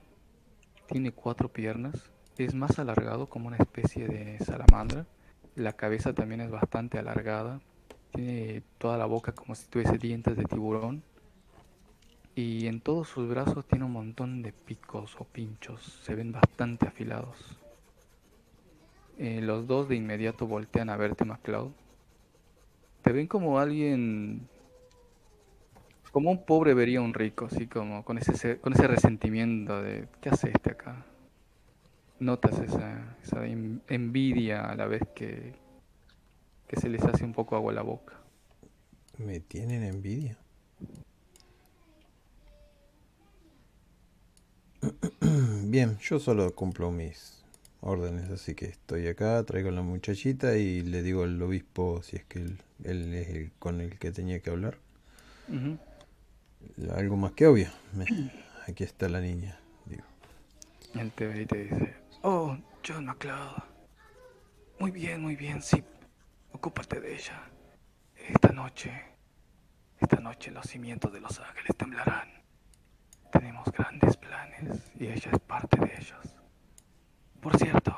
Tiene cuatro piernas. Es más alargado como una especie de salamandra. La cabeza también es bastante alargada. Tiene toda la boca como si tuviese dientes de tiburón. Y en todos sus brazos tiene un montón de picos o pinchos. Se ven bastante afilados. Eh, los dos de inmediato voltean a verte, MacLeod. Te ven como alguien, como un pobre vería un rico, así como con ese, se- con ese resentimiento de ¿qué hace este acá? Notas esa, esa en- envidia a la vez que, que se les hace un poco agua a la boca. ¿Me tienen envidia? *clears throat* Bien, yo solo cumplo mis órdenes, así que estoy acá, traigo a la muchachita y le digo al obispo si es que él, él es el con el que tenía que hablar. Algo más que obvio. Aquí está la niña. Él te ve te dice, oh, John MacLeod. Muy bien, muy bien, sí. Ocúpate de ella. Esta noche, esta noche los cimientos de Los Ángeles temblarán. Tenemos grandes planes y ella es parte de ellos. Por cierto,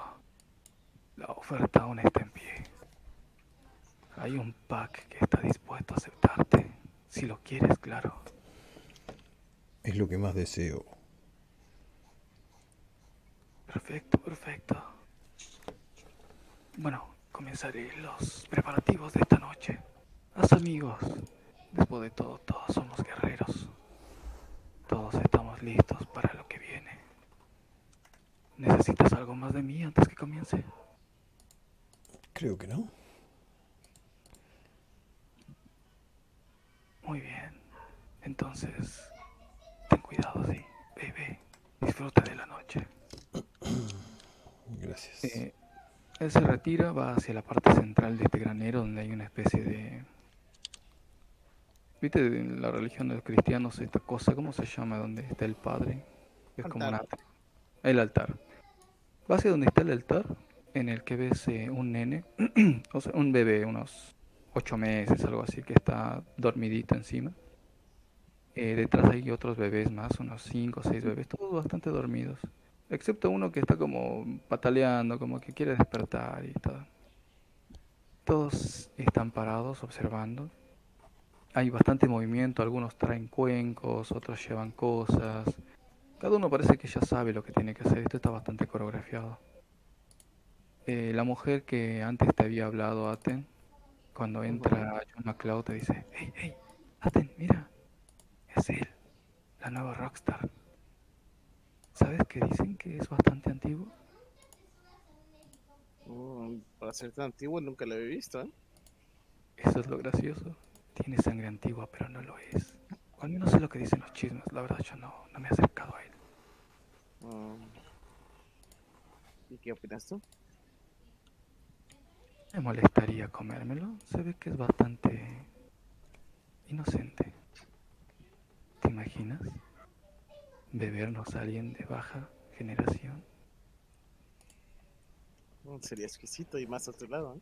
la oferta aún está en pie. Hay un pack que está dispuesto a aceptarte, si lo quieres, claro. es lo que más deseo. Perfecto, perfecto. Bueno, comenzaré los preparativos de esta noche. Haz amigos. Después de todo, todos somos guerreros. Todos estamos listos para lo que viene. ¿Necesitas algo más de mí antes que comience? Creo que no. Muy bien. Entonces, ten cuidado, sí. Ve. Disfruta de la noche. *coughs* Gracias. Eh, él se retira, va hacia la parte central de este granero donde hay una especie de... ¿Viste en la religión de los cristianos esta cosa? ¿Cómo se llama? Donde está el padre. Es como un Altar. atrio. El altar. Va hacia donde está el altar, en el que ves eh, un nene, *clears throat* o sea, un bebé, unos ocho meses, algo así, que está dormidito encima. Eh, detrás hay otros bebés más, unos cinco o seis bebés, todos bastante dormidos. Excepto uno que está como pataleando, como que quiere despertar y todo. Todos están parados observando. Hay bastante movimiento, algunos traen cuencos, otros llevan cosas. Cada uno parece que ya sabe lo que tiene que hacer. Esto está bastante coreografiado. Eh, la mujer que antes te había hablado, Aten, cuando entra John McCloud te dice, hey, hey, Aten, mira. Es él, la nueva Rockstar. ¿Sabes que dicen que es bastante antiguo? Mm, para ser tan antiguo nunca lo había visto, ¿eh? Eso es lo gracioso. Tiene sangre antigua, pero no lo es. O al menos sé lo que dicen los chismes. La verdad, yo no, no me he acercado a él. Mm. ¿Y qué opinas tú? Me molestaría comérmelo. Se ve que es bastante inocente. ¿Te imaginas? Bebernos a alguien de baja generación. Mm, Sería exquisito y más a tu lado, ¿eh?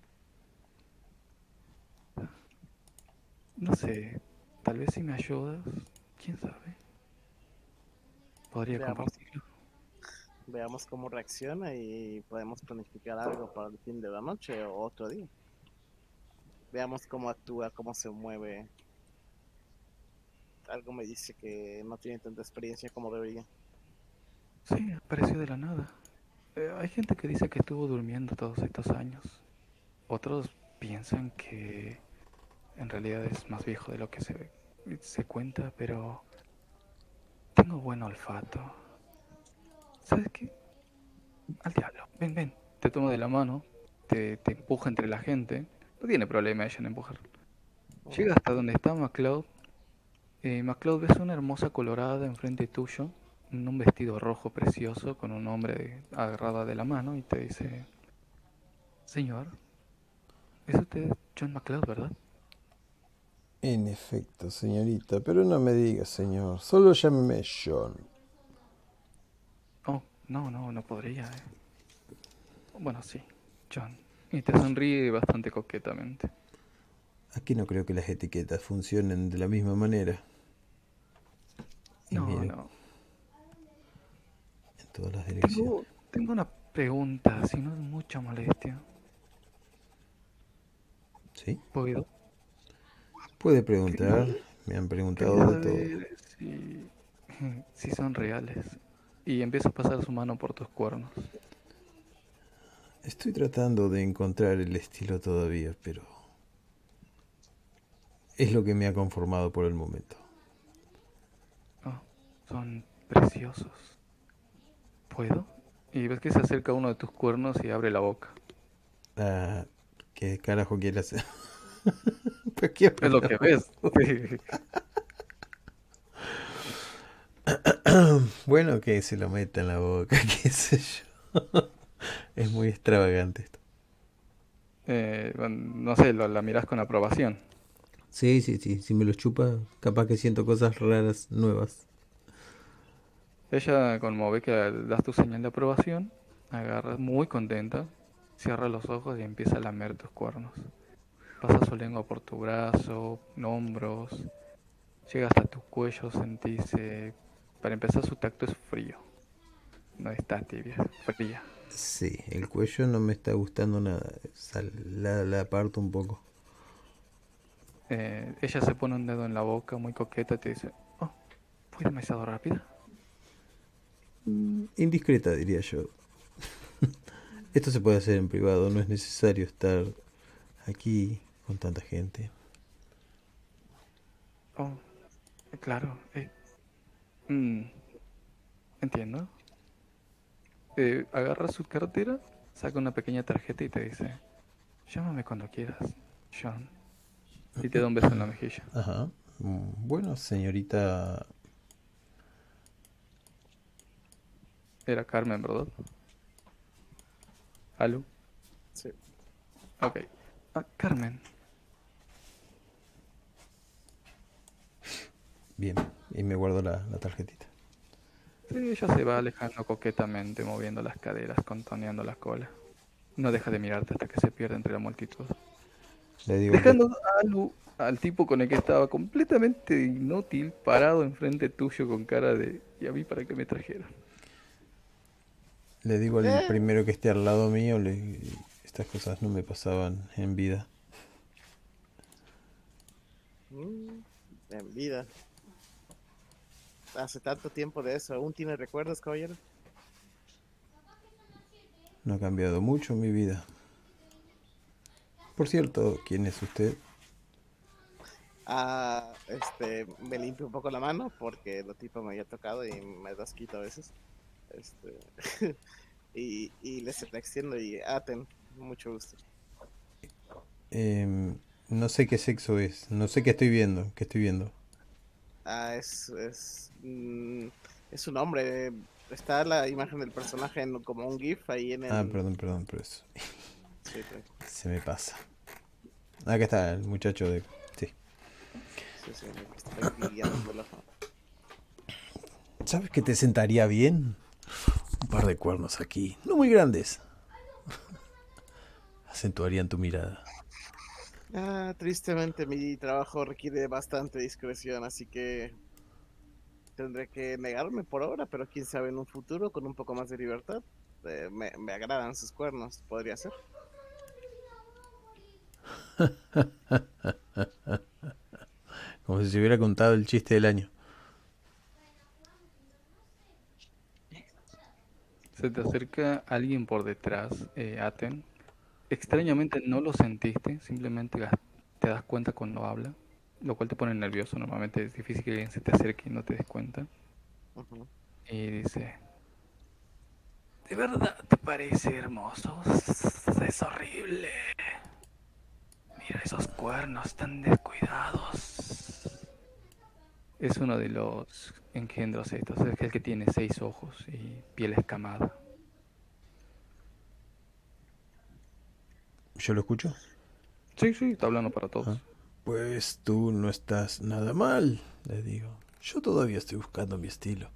No sé, tal vez si me ayudas, quién sabe. Podría Veamos. compartirlo. Veamos cómo reacciona y podemos planificar algo para el fin de la noche o otro día. Veamos cómo actúa, cómo se mueve. Algo me dice que no tiene tanta experiencia como debería. Sí, apareció de la nada. Eh, hay gente que dice que estuvo durmiendo todos estos años. Otros piensan que en realidad es más viejo de lo que se, se cuenta, pero tengo buen olfato. ¿Sabes qué? Al diablo. Ven, ven. Te tomo de la mano, te, te empuja entre la gente. No tiene problema ella en empujar. Llega hasta donde está MacLeod. Eh, MacLeod ves una hermosa colorada enfrente tuyo, en un vestido rojo precioso con un hombre agarrada de la mano y te dice, Señor, es usted John MacLeod, ¿verdad? En efecto, señorita, pero no me diga señor, solo llámeme John. Oh, no, no, no podría. eh. Bueno, sí, John. Y te sonríe bastante coquetamente. Aquí no creo que las etiquetas funcionen de la misma manera. Y No, no. en todas las direcciones. Tengo, tengo una pregunta, si no es mucha molestia. ¿Sí? ¿Puedo? Puede preguntar, me han preguntado de todo. *laughs* si son reales. Y empieza a pasar su mano por tus cuernos. Estoy tratando de encontrar el estilo todavía, pero es lo que me ha conformado por el momento. Son preciosos. ¿Puedo? Y ves que se acerca uno de tus cuernos y abre la boca. Ah, ¿qué carajo quiere hacer? *laughs* Pues, ¿qué Es lo que ves. *laughs* Bueno, que se lo meta en la boca, *laughs* qué sé yo. Es muy extravagante esto. Eh, no sé, lo- la miras con aprobación. Sí, sí, sí. Si me lo chupa, capaz que siento cosas raras nuevas. Ella, como ve que das tu señal de aprobación, agarra muy contenta, cierra los ojos y empieza a lamer tus cuernos. Pasa su lengua por tu brazo, hombros, llega hasta tu cuello, sentís... eh, para empezar, su tacto es frío. No está tibia, fría. Sí, el cuello no me está gustando nada. Sal- la, la aparto un poco. Eh, ella se pone un dedo en la boca, muy coqueta, y te dice, oh, ¿fui demasiado rápida? Mm, Indiscreta, diría yo. *laughs* Esto se puede hacer en privado, no es necesario estar aquí con tanta gente. Oh, claro. eh, mm, entiendo. Eh, agarra su cartera, saca una pequeña tarjeta y te dice, llámame cuando quieras, John. Y te da un beso en la mejilla. Ajá. Mm, Bueno, señorita. Era Carmen, ¿verdad? ¿Aló? Sí. Ok. Ah, Carmen. Bien, y me guardo la, la tarjetita. Sí, ella se va alejando coquetamente, moviendo las caderas, contoneando la cola. No deja de mirarte hasta que se pierde entre la multitud. Le digo que, Dejando a Lu- al tipo con el que estaba completamente inútil, parado enfrente tuyo con cara de... ¿Y a mí para qué me trajeron? Le digo al Eh. primero que esté al lado mío, le, estas cosas no me pasaban en vida. Mm, en vida. Hace tanto tiempo de eso. ¿Aún tiene recuerdos, caballero? No ha cambiado mucho mi vida. Por cierto, ¿quién es usted? Ah, este, me limpio un poco la mano porque lo tipo me había tocado y me das quito a veces. Este, *laughs* y, y les extiendo y aten, mucho gusto. Em, no sé qué sexo es, no sé qué estoy viendo, qué estoy viendo. Ah, es, es, mm, es un hombre. Está la imagen del personaje en- como un GIF ahí en el. Ah, perdón, perdón, pero eso *laughs* Sí, sí, se me pasa. Acá está el muchacho de... Sí. sí, sí, está. ¿Sabes que te sentaría bien? Un par de cuernos aquí, no muy grandes. *laughs* Acentuarían tu mirada. Ah, tristemente mi trabajo requiere bastante discreción, así que tendré que negarme por ahora, pero quién sabe en un futuro con un poco más de libertad. eh, me, me agradan sus cuernos, podría ser. *laughs* Como si se hubiera contado el chiste del año. Se te acerca alguien por detrás, eh, Aten. Extrañamente no lo sentiste, simplemente te das cuenta cuando habla, lo cual te pone nervioso. Normalmente es difícil que alguien se te acerque y no te des cuenta. Y dice, ¿de verdad te parece hermoso? Es horrible. Mira esos cuernos tan descuidados. Es uno de los engendros estos, es el que tiene seis ojos y piel escamada. ¿Yo lo escucho? Sí, sí, está hablando para todos. Ah. Pues tú no estás nada mal, le digo. Yo todavía estoy buscando mi estilo.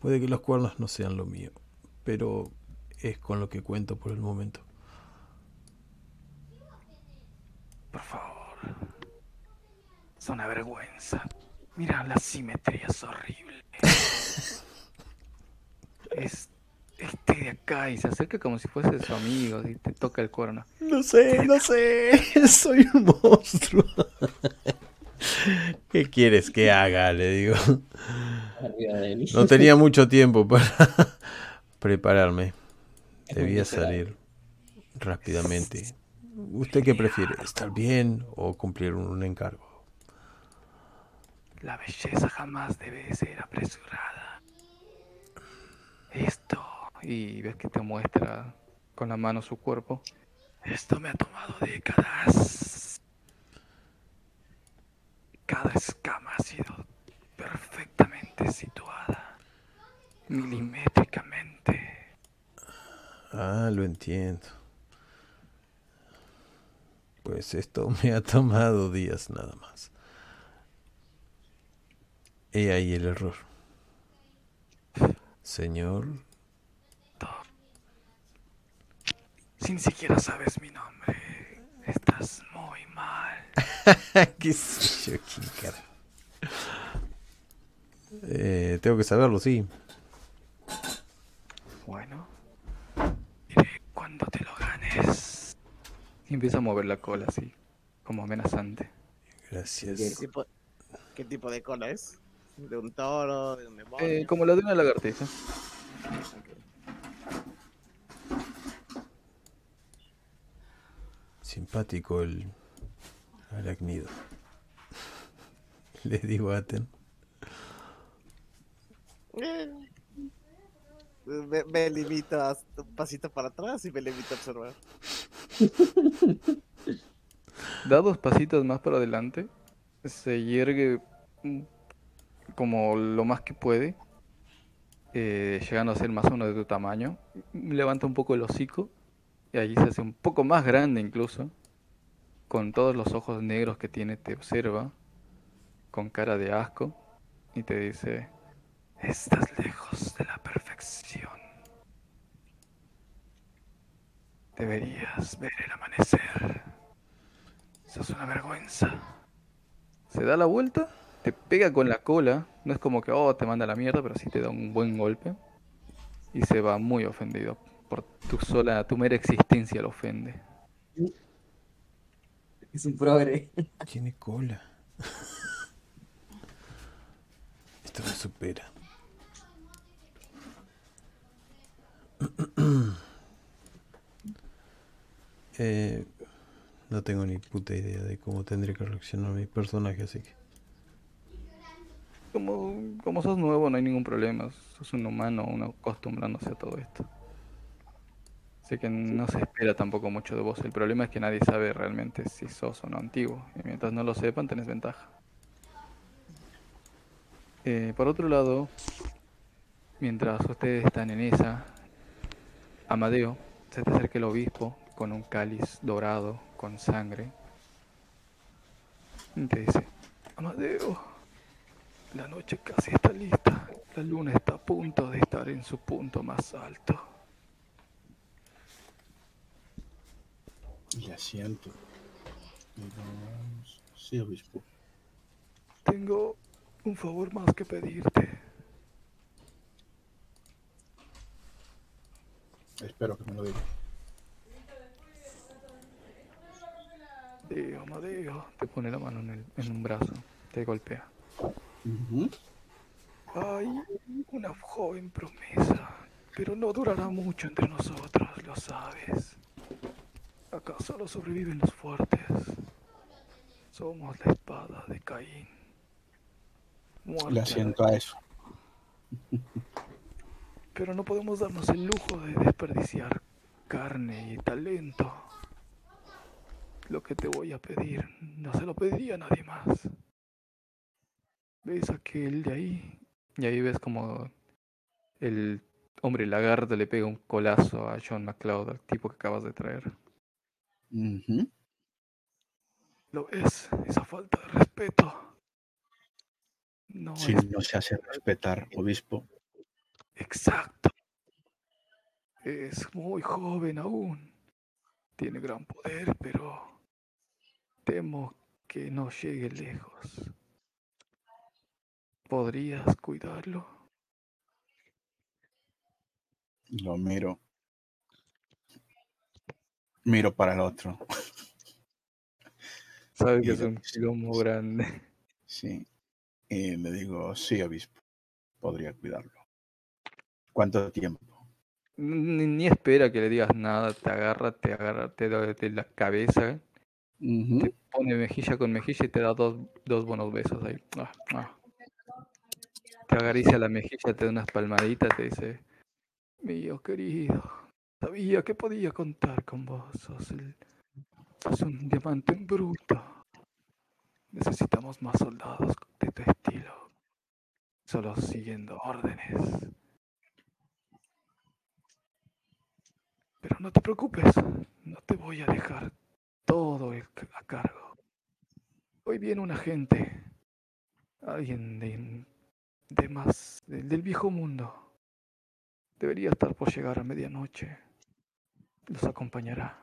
Puede que los cuernos no sean lo mío, pero es con lo que cuento por el momento. Por favor. Es una vergüenza. Mira, la simetría es horrible. *laughs* es este de acá y se acerca como si fuese su amigo y te toca el cuerno. No sé, no sé, *laughs* soy un monstruo. *laughs* ¿Qué quieres que haga? Le digo. No tenía mucho tiempo para prepararme. Debía salir rápidamente. ¿Usted qué prefiere? ¿Estar bien o cumplir un encargo? La belleza jamás debe ser apresurada. Esto, y ves que te muestra con la mano su cuerpo. Esto me ha tomado décadas. Cada escama ha sido perfectamente situada, milimétricamente. Ah, lo entiendo. Pues esto me ha tomado días nada más. He ahí el error. Señor, Si ni siquiera sabes mi nombre, estás muy mal. *laughs* ¿qué sé yo? ¿Quién cara? Eh, tengo que saberlo, sí. Bueno, diré cuando te lo ganes. Y empieza a mover la cola así, como amenazante. ¿Qué Gracias. tipo, ¿Qué tipo de cola es? ¿De un toro? ¿De un demonio? Eh, como la de una lagartija. Simpático el arácnido. Le digo a Aten. Me, me limito a un pasito para atrás y me limito a observar. Da dos pasitos más para adelante. Se yergue mm, como lo más que puede. eh, llegando a ser más o menos de tu tamaño. Levanta un poco el hocico. Y allí se hace un poco más grande incluso. Con todos los ojos negros que tiene te observa. Con cara de asco. Y te dice... Estás lejos de la perfección. Deberías ver el amanecer. Eso es una vergüenza. Se da la vuelta, te pega con la cola. No es como que, oh, te manda a la mierda, pero sí te da un buen golpe. Y se va muy ofendido. Por tu sola, tu mera existencia lo ofende. Es un progre. Tiene cola. Esto me supera. Eh, No tengo ni puta idea de cómo tendría que reaccionar mi personaje, así que. Como, como sos nuevo, no hay ningún problema. Sos un humano, uno acostumbrándose a todo esto. Así que no se espera tampoco mucho de vos. El problema es que nadie sabe realmente si sos o no antiguo. Y mientras no lo sepan, tenés ventaja. Eh, por otro lado, mientras ustedes están en esa, Amadeo se te acerca el obispo con un cáliz dorado con sangre. Y te dice, Amadeo, la noche casi está lista. La luna está a punto de estar en su punto más alto. Y asiento. Digo, Sí, obispo. Tengo un favor más que pedirte. Espero que me lo diga. Digo, Amadeo, te pone la mano en, el- en un brazo, te golpea. Hay una joven promesa, pero no durará mucho entre nosotros, lo sabes. Acá solo sobreviven los fuertes. Somos la espada de Caín. Muerte Le asiento a eso. *laughs* Pero no podemos darnos el lujo de desperdiciar carne y talento. Lo que te voy a pedir, no se lo pediría a nadie más. ¿Ves aquel de ahí? Y ahí ves como el hombre lagarto le pega un colazo a John McCloud, al tipo que acabas de traer. ¿Lo ves? Esa falta de respeto. No Si es no se hace respetar, obispo. Exacto. Es muy joven aún. Tiene gran poder, pero temo que no llegue lejos. ¿Podrías cuidarlo? Lo miro. Miro para el otro. *laughs* Sabe que es un sí. grande. Sí. Y le digo, sí, obispo. Podría cuidarlo. ¿Cuánto tiempo? Ni, ni espera que le digas nada, te agarra, te agarra, te da de la cabeza, Ujú. te pone mejilla con mejilla y te da dos, dos buenos besos ahí. Ah, ah. Te acaricia la mejilla, te da unas palmaditas, te dice, mío querido, sabía que podía contar con vos, sos, un diamante bruto. Necesitamos más soldados de tu estilo, solo siguiendo órdenes. Pero no te preocupes, no te voy a dejar todo a cargo. Hoy viene un agente, alguien de, de más, del- del viejo mundo. Debería estar por llegar a medianoche. Los acompañará.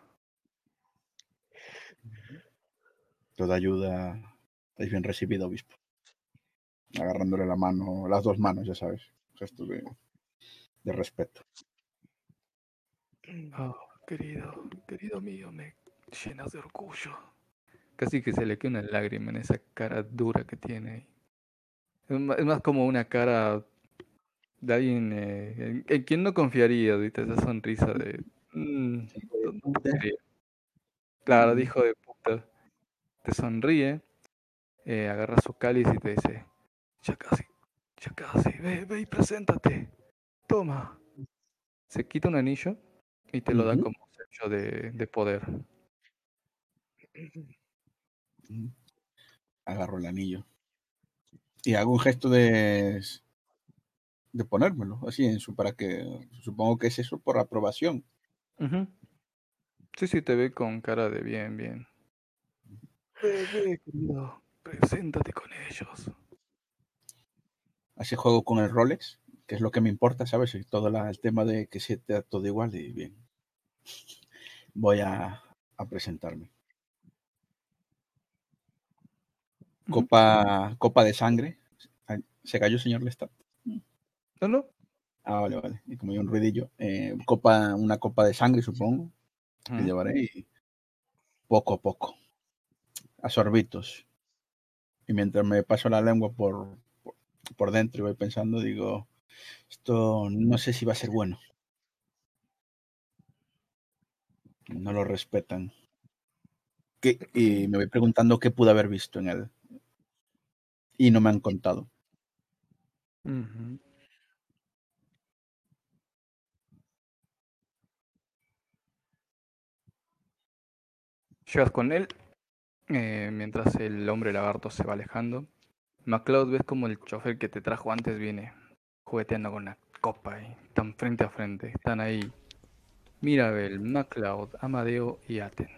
Toda ayuda es bien recibida, obispo. Agarrándole la mano, las dos manos, ya sabes. Gesto de, de respeto. Oh, querido, querido mío, me llenas de orgullo. Casi que se le queda una lágrima en esa cara dura que tiene. Es más como una cara de alguien eh, en, en quien no confiaría, ¿viste? Esa sonrisa de... "Mm, no- no te creo". Claro, Mm. dijo de puta. Te sonríe, eh, agarra su cáliz y te dice, ya casi, ya casi, ve, ve y preséntate. Toma. Se quita un anillo y te lo da como sello de, de poder. Mm. Agarro el anillo. Y hago un gesto de, de ponérmelo, así en su, para que, supongo que es eso por aprobación. Ujú. Sí, sí, te ve con cara de bien, bien. Querido, preséntate con ellos. Así juego con el Rolex, que es lo que me importa, ¿sabes? Y todo la- el tema de que se te da todo igual y bien. Voy a, a presentarme. Copa, copa de sangre. ¿Se cayó, señor Lestat? No. Ah, vale, vale. Y como hay un ruidillo. eh, copa, una copa de sangre, supongo, que llevaré y poco a poco. A sorbitos. Y mientras me paso la lengua por, por, por dentro y voy pensando, digo, esto no sé si va a ser bueno. No lo respetan. que- y me voy preguntando qué pude haber visto en él. Y no me han contado. Llegas con él eh, mientras el hombre lagarto se va alejando. MacLeod ves como el chofer que te trajo antes viene jugueteando con una copa y están frente a frente. Están ahí Mirabel, MacLeod, Amadeo y Aten.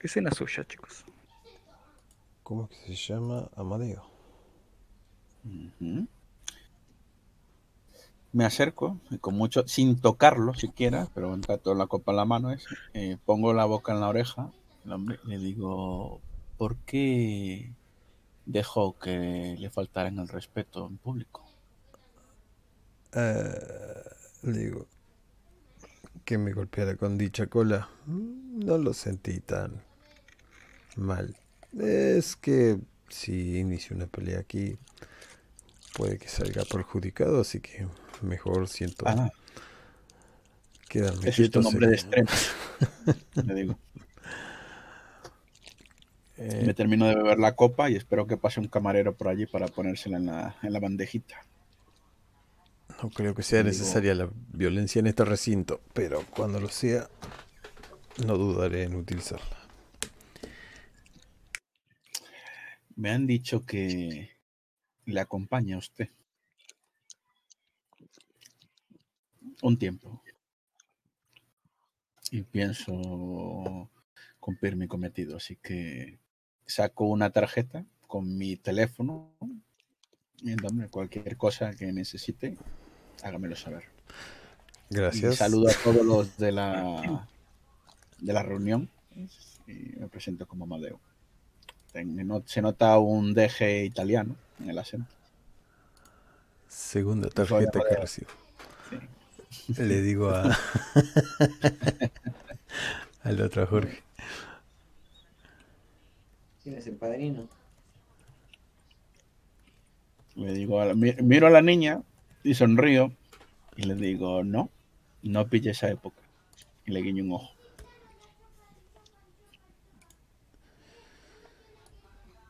Escena suya, chicos. ¿Cómo es que se llama? Amadeo. Me acerco, y con mucho, sin tocarlo siquiera, pero en trato la copa en la mano es, eh, pongo la boca en la oreja, el hombre, le digo, ¿por qué dejó que le faltaran el respeto en público? Eh, le digo que me golpeara con dicha cola. No lo sentí tan mal. Es que si inicio una pelea aquí, puede que salga perjudicado, así que mejor siento Ah, quedarme es un hombre de sería- extremo, *laughs* le digo. Eh, Me termino de beber la copa y espero que pase un camarero por allí para ponérsela en la, en la bandejita. no creo que sea digo- necesaria la violencia en este recinto, pero cuando lo sea, no dudaré en utilizarla. Me han dicho que le acompaña a usted. Un tiempo. Y pienso cumplir mi cometido. Así que saco una tarjeta con mi teléfono. Y hombre, cualquier cosa que necesite, hágamelo saber. Gracias. Y saludo a todos los de *clears throat* la, de la reunión. Y me presento como Amadeo. Se nota un DG italiano en el acento. Segunda tarjeta que recibo. Sí. Le digo a *laughs* al otro Jorge. ¿Quién es el padrino? Le digo, a la- mi- miro a la niña y sonrío y le digo, no, no pille esa época. Y le guiño un ojo.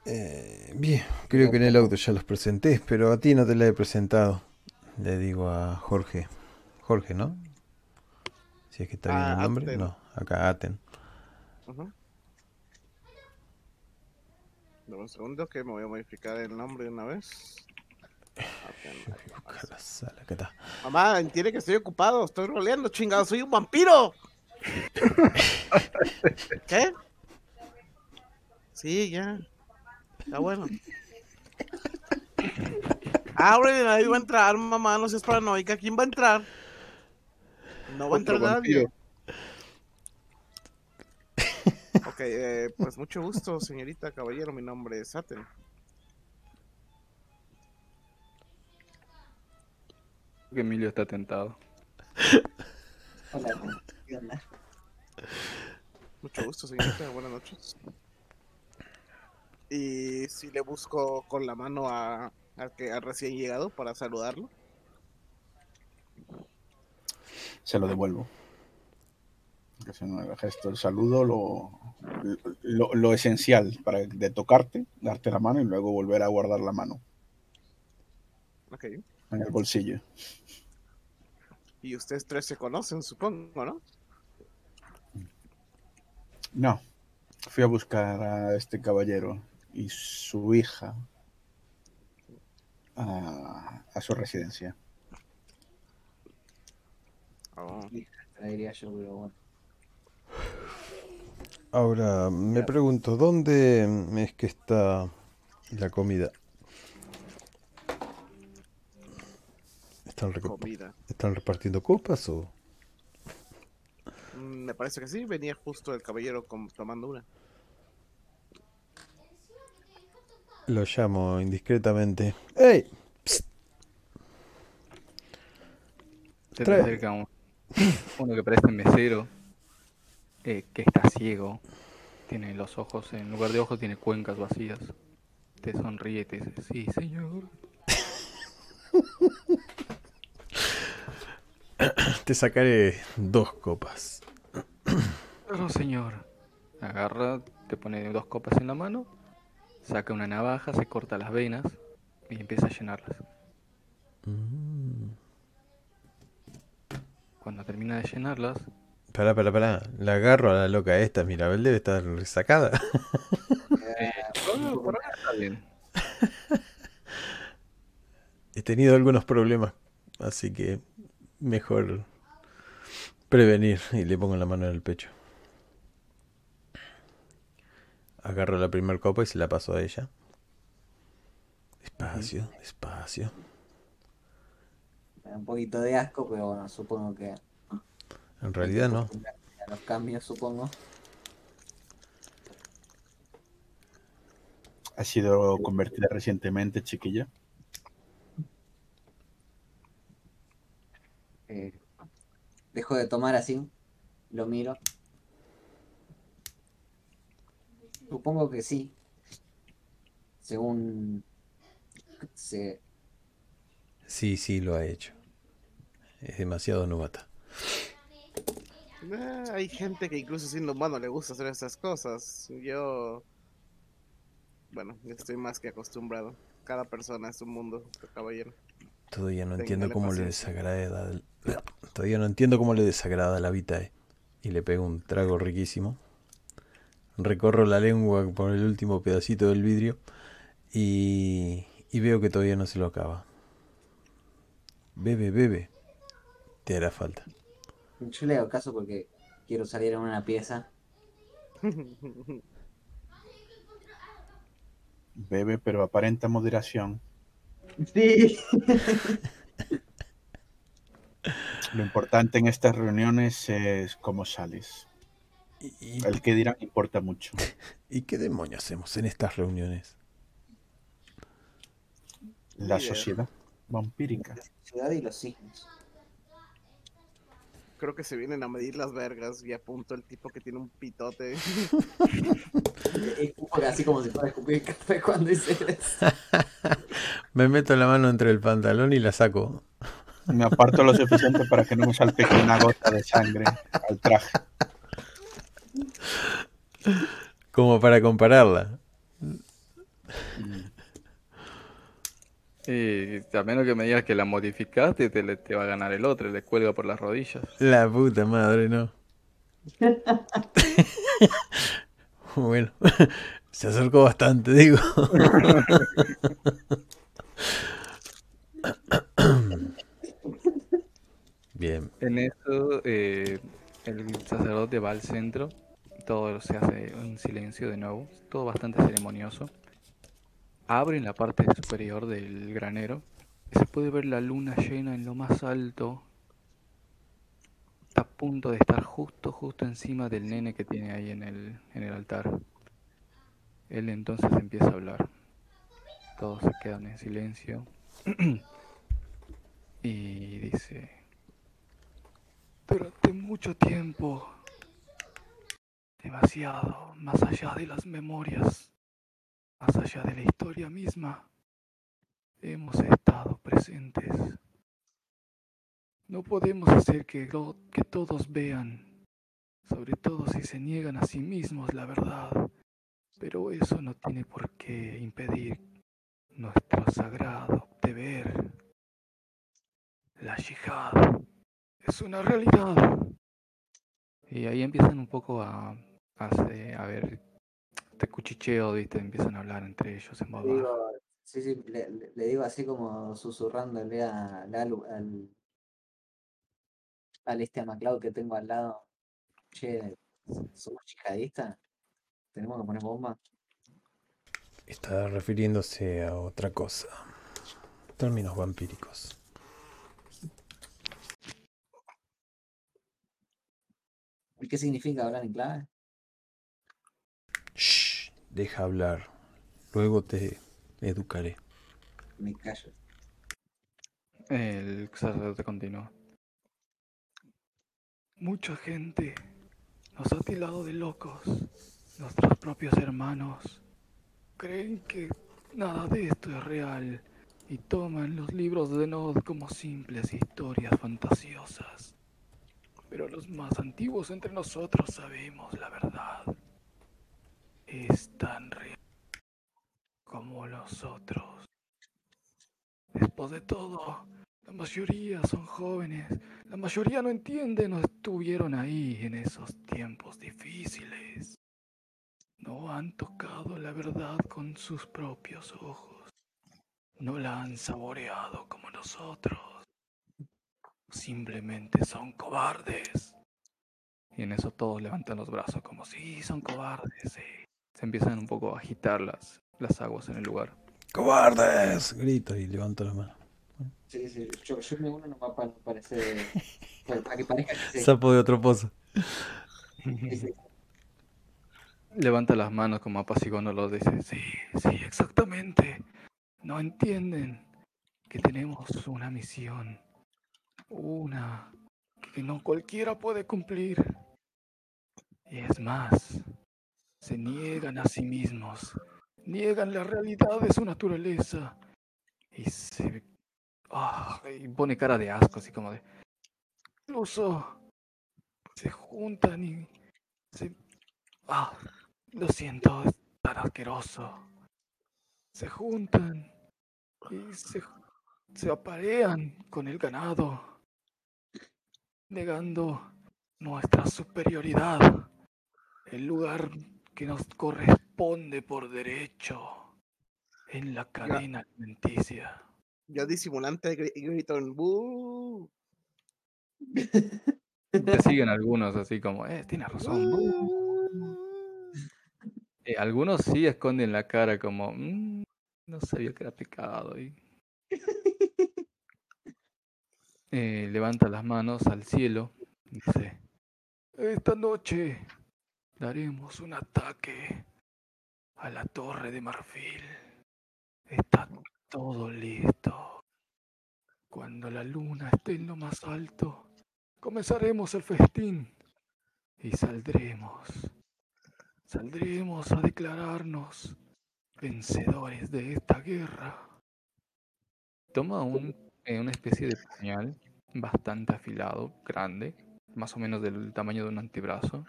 Eh, bien, creo que en el auto ya los presenté, pero a ti no te la he presentado. Le digo a Jorge. Jorge, ¿no? Si es que está bien Ah, el nombre. Aten. No, acá Aten. Ujú. Dame un segundo que me voy a modificar el nombre de una vez. Busca la sala, acá está. Mamá, entiende que estoy ocupado, estoy roleando, chingado, soy un vampiro. *laughs* ¿Qué? Sí, ya. Está bueno. Abre, nadie va a entrar, mamá, no seas paranoica. ¿Quién va a entrar? No va a entrar Otro nadie. vampiro. Ok, eh, pues mucho gusto, señorita, caballero. Mi nombre es. Creo que Emilio está tentado. Hola, ¿qué onda? Mucho gusto, señorita. Buenas noches. Y si le busco con la mano a, al que al recién llegado para saludarlo. Se lo devuelvo. Que es un gesto, el saludo, lo, lo, lo esencial para de tocarte, darte la mano y luego volver a guardar la mano Ok. en el bolsillo. Y ustedes tres se conocen, supongo, ¿no? No, fui a buscar a este caballero y su hija a, a su residencia. Oh. Ahora, me pregunto, ¿dónde es que está la comida? ¿Están, reco- comida. ¿Están repartiendo copas o...? Mm, Me parece que sí, venía justo el caballero tomando una. Lo llamo indiscretamente. ¡Ey! Se te acerca un- *laughs* uno que parece mesero, eh, que está ciego. Tiene los ojos, en lugar de ojos, tiene cuencas vacías. Te sonríe y te dice, sí, señor. *laughs* Te sacaré dos copas. No, señor. Agarra, te pone dos copas en la mano, saca una navaja, se corta las venas y empieza a llenarlas. Mm. Cuando termina de llenarlas, Pará, pará, pará. La agarro a la loca esta. Mirabel debe estar sacada. Eh, oh, por ahora está bien. He tenido algunos problemas, así que mejor prevenir. Y le pongo la mano en el pecho. Agarro la primera copa y se la paso a ella. Despacio, despacio. un poquito de asco, pero bueno, supongo que. En realidad no. A los cambios, supongo. ¿Ha sido convertida recientemente, chiquilla? Eh, dejo de tomar así, lo miro. Supongo que sí. Según se Sí, sí, lo ha hecho. Es demasiado novata. Eh, hay gente que incluso siendo humano le gusta hacer esas cosas. Yo, bueno, estoy más que acostumbrado. Cada persona es un mundo, caballero. Todavía no entiendo cómo le desagrada. *clears throat* Todavía no entiendo cómo le desagrada la vitae. Y le pego un trago riquísimo. Recorro la lengua por el último pedacito del vidrio. Y, y veo que todavía no se lo acaba. Bebe, bebe. Te hará falta. Yo le hago caso porque quiero salir en una pieza. Bebe, pero aparenta moderación. Sí. Lo importante en estas reuniones es cómo sales. ¿Y, El que dirán importa mucho. *laughs* y qué demonios hacemos en estas reuniones? La sociedad vampírica. Ciudad y los signos. Creo que se vienen a medir las vergas y apunto el tipo que tiene un pitote. *laughs* Así como si fuera a escupir café cuando hice eso. *laughs* Me meto la mano entre el pantalón y la saco. Me aparto lo suficiente para que no me salpique una gota de sangre al traje. Como para compararla. Y a menos que me digas que la modificaste, te, va a ganar el otro, le cuelga por las rodillas. La puta madre, no. *laughs* bueno, *laughs* se acercó bastante, digo. *laughs* Bien, En eso, eh, el sacerdote va al centro, todo se hace en silencio de nuevo, todo bastante ceremonioso. Abre en la parte superior del granero y se puede ver la luna llena en lo más alto. A punto de estar justo, justo encima del nene que tiene ahí en el, en el altar. Él entonces empieza a hablar. Todos se quedan en silencio. *clears throat* y dice... Durante mucho tiempo, demasiado, más allá de las memorias, más allá de la historia misma, hemos estado presentes. No podemos hacer que, que todos vean, sobre todo si se niegan a sí mismos la verdad, pero eso no tiene por qué impedir nuestro sagrado deber. La yihad es una realidad. Y ahí empiezan un poco a, a, hacer- a ver, este cuchicheo, ¿viste? Empiezan a hablar entre ellos en voz Le baja. sí, sí, le, le- le digo así como susurrándole a, al, al, al este a MacLeod que tengo al lado. Che, ¿somos yihadistas? ¿Tenemos que poner bomba? está refiriéndose a otra cosa. Términos vampíricos. ¿Y qué significa hablar en clave? Deja hablar. Luego te educaré. Me callo. El sacerdote continúa. Mucha gente nos ha tildado de locos. Nuestros propios hermanos creen que nada de esto es real y toman los libros de Nod como simples historias fantasiosas. Pero los más antiguos entre nosotros sabemos la verdad. Es tan real como los otros. Después de todo, la mayoría son jóvenes, la mayoría no entienden o estuvieron ahí en esos tiempos difíciles. No han tocado la verdad con sus propios ojos. No la han saboreado como nosotros. Simplemente son cobardes. Y en eso todos levantan los brazos como si son cobardes. sí". Se empiezan un poco a agitar las, las aguas en el lugar. ¡Cobardes! Grito y levanto la mano. Sí, sí, yo, yo me uno nomás para. Para, para que parezca que sí. Sapo de otro pozo. Sí, sí. Levanta las manos como apaciguándolo. Dice, sí, sí, exactamente. No entienden que tenemos una misión. Una que no cualquiera puede cumplir. Y es más, se niegan a sí mismos. Niegan la realidad de su naturaleza. Y se... ah, y pone cara de asco, así como de... Incluso se juntan y se... Ah, lo siento, es tan asqueroso. Se juntan y se, se aparean con el ganado, negando nuestra superioridad, el lugar que nos corresponde por derecho en la cadena alimenticia. Yo disimulante gri- grito en "Bu". Te siguen algunos así como, eh, tienes razón. bu". *laughs* Eh, algunos sí esconden la cara como, "Mm, no sabía que era pecado. Y... *laughs* Eh, levanta las manos al cielo y dice, esta noche daremos un ataque a la torre de marfil. Está todo listo. Cuando la luna esté en lo más alto, comenzaremos el festín y saldremos. Saldremos a declararnos vencedores de esta guerra. Toma un, eh, una especie de puñal bastante afilado, grande, más o menos del tamaño de un antebrazo.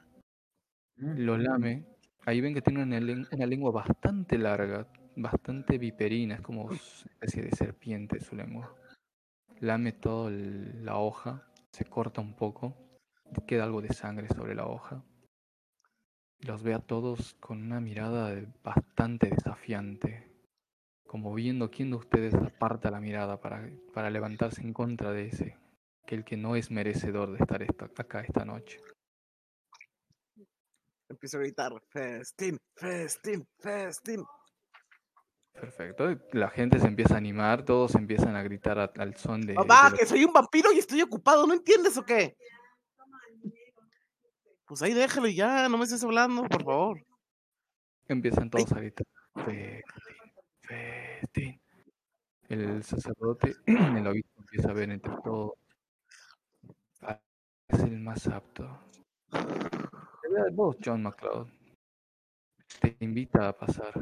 Lo lame. Ahí ven que tiene una, len- una lengua bastante larga, bastante viperina, es como una especie de serpiente su lengua. Lame toda la hoja, se corta un poco, queda algo de sangre sobre la hoja. Los ve a todos con una mirada bastante desafiante, como viendo quién de ustedes aparta la mirada para, levantarse en contra de ese, que el que no es merecedor de estar esta- acá esta noche. Empiezo a gritar, festín, festín, festín. Perfecto. La gente se empieza a animar, todos empiezan a gritar a- al son de, de Mamá, los- que soy un vampiro y estoy ocupado, ¿no entiendes o qué? Pues ahí déjalo y ya, no me estés hablando, por favor. Empiezan todos a gritar. Festín, festín. El sacerdote, *clears throat* el obispo empieza a ver entre todos. "Ah, Es el más apto. John McCloud. Te invita a pasar.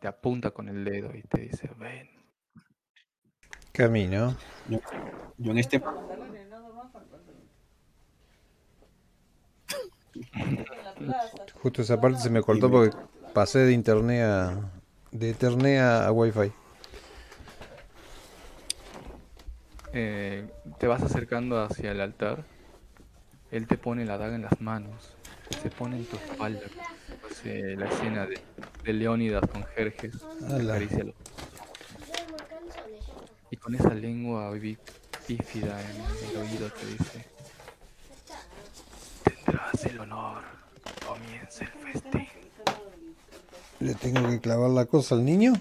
Te apunta con el dedo y te dice, ven. Camino. Yo en este *laughs* Justo esa parte se me cortó porque pasé de internet a. de internet a, a wifi. Eh, te vas acercando hacia el altar. Él te pone la daga en las manos. Se pone en tu espalda. Hace la escena de, de Leónidas con Jerjes. Los- Y con esa lengua bí- bífida en el oído te dice: Tendrás el honor. Comienza el festín. ¿Le tengo que clavar la cosa al niño?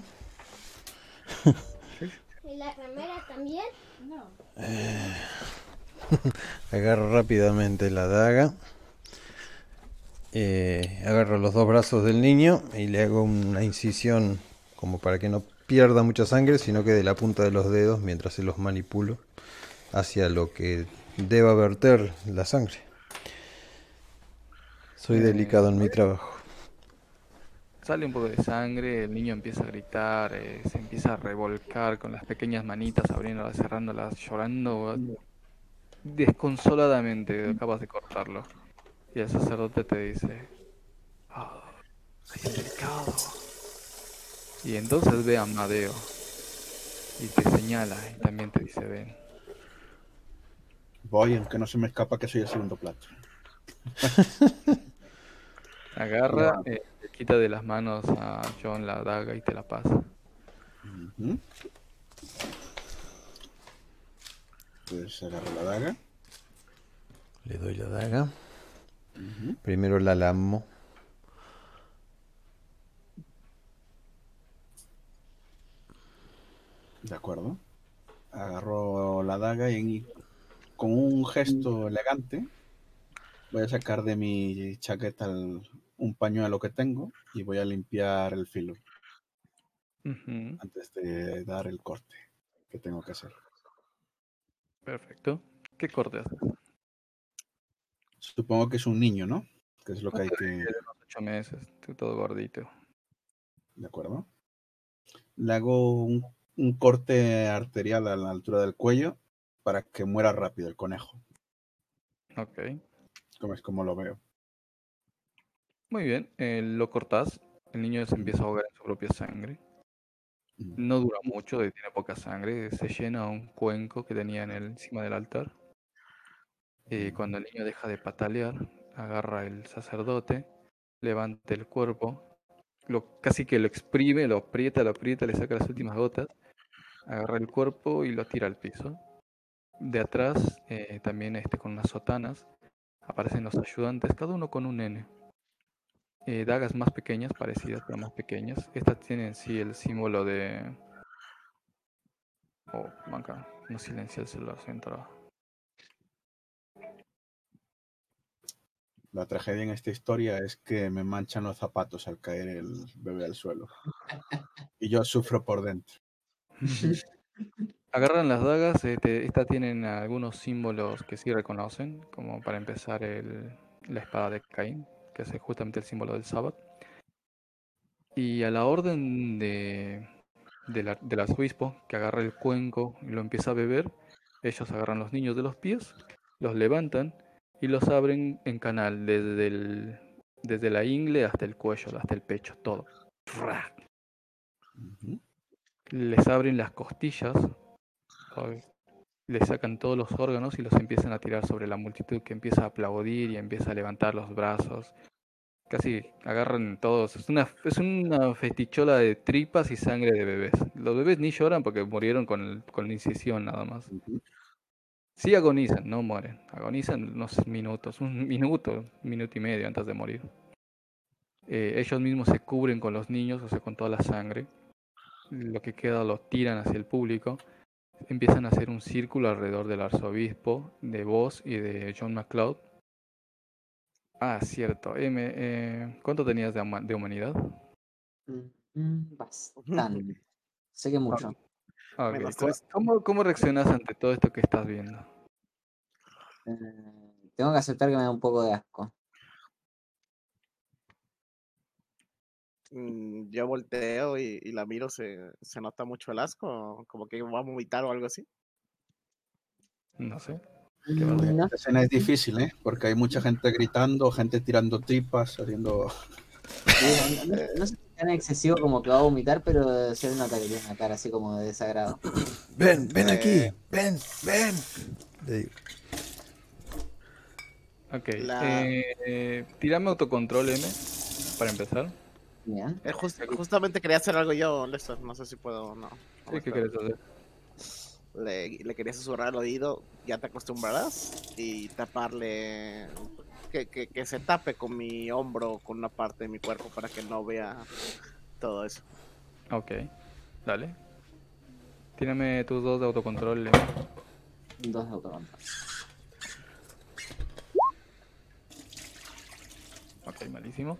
*laughs* ¿Y la remera también? *laughs* Agarro rápidamente la daga. Eh, agarro los dos brazos del niño y le hago una incisión como para que no pierda mucha sangre, sino que de la punta de los dedos mientras se los manipulo hacia lo que deba verter la sangre. Soy delicado en mi trabajo. Sale un poco de sangre, el niño empieza a gritar, eh, se empieza a revolcar con las pequeñas manitas, abriéndolas, cerrándolas, llorando desconsoladamente. Acabas de cortarlo. Y el sacerdote te dice: "Ah, Hay un mercado. Y entonces ve a Amadeo. Y te señala y también te dice ven. Voy, aunque no se me escapa que soy el segundo plato. *laughs* Agarra, eh, le quita de las manos a John la daga y te la pasa. Ujú. Pues agarro la daga. Le doy la daga. Primero la lamo. De acuerdo. Agarro la daga y con un gesto elegante voy a sacar de mi chaqueta el- un pañuelo que tengo y voy a limpiar el filo antes de dar el corte que tengo que hacer. Perfecto. ¿Qué corte haces? Supongo que es un niño, ¿no? Que es lo que hay que... ocho meses, todo gordito. ¿De acuerdo? Le hago un, un corte arterial a la altura del cuello para que muera rápido el conejo. Ok. Como es como lo veo. Muy bien, eh, lo cortas. El niño se empieza a ahogar en su propia sangre. No dura mucho, tiene poca sangre. Se llena un cuenco que tenía en el, encima del altar. Y cuando el niño deja de patalear, agarra el sacerdote, levanta el cuerpo, lo, casi que lo exprime, lo aprieta, lo aprieta, le saca las últimas gotas, agarra el cuerpo y lo tira al piso. De atrás, eh, también este, con unas sotanas, aparecen los ayudantes, cada uno con un nene. Eh, dagas más pequeñas, parecidas, pero más pequeñas. Estas tienen sí el símbolo de... Oh, acá, no silencia el celular, se entraba. La tragedia en esta historia es que me manchan los zapatos al caer el bebé al suelo. Y yo sufro por dentro. *laughs* Agarran las dagas, este, estas tienen algunos símbolos que sí reconocen, como para empezar la espada de Caín, que es justamente el símbolo del sábado. Y a la orden de, de la- del arzobispo, que agarra el cuenco y lo empieza a beber, ellos agarran los niños de los pies, los levantan y los abren en canal, desde, el, desde la ingle hasta el cuello, hasta el pecho, todo. Les abren las costillas, les sacan todos los órganos y los empiezan a tirar sobre la multitud que empieza a aplaudir y empieza a levantar los brazos. Casi agarran todos. Es una, es una festichola de tripas y sangre de bebés. Los bebés ni lloran porque murieron con, el- con la incisión nada más. Sí agonizan, no mueren. Agonizan unos minutos, un minuto, un minuto y medio antes de morir. Eh, ellos mismos se cubren con los niños, o sea, con toda la sangre. Lo que queda lo tiran hacia el público. Empiezan a hacer un círculo alrededor del arzobispo, de vos y de John MacLeod. Ah, cierto. M, eh, ¿cuánto tenías de, huma- de humanidad? Mm, mm, Bastante. Sé que mucho. ¿Cómo, cómo, reaccionas ante todo esto que estás viendo? Eh, tengo que aceptar que me da un poco de asco. Mm, Yo volteo y, y la miro, se, se nota mucho el asco, como que va a vomitar o algo así. No sé. Mm, No, escena es difícil, ¿eh? Porque hay mucha gente gritando, gente tirando tripas, haciendo... sí, no- no sé tan excesivo como que va a vomitar, pero se le nota que tiene una cara así como de desagrado. *clears throat* Ven, ven aquí, Eh. ven, ven. Le digo, Ok. La- eh, eh, tírame autocontrol M para empezar. Bien. Eh, jus- justamente quería hacer algo yo, Lester, no sé si puedo o no. Sí, ¿Qué quieres hacer? Le, le quería susurrar al oído, ya te acostumbrarás, y taparle, que, que, que se tape con mi hombro, con una parte de mi cuerpo para que no vea todo eso. Ok. Dale. Tírame tus dos de autocontrol. Dos de autocontrol. Ok, malísimo.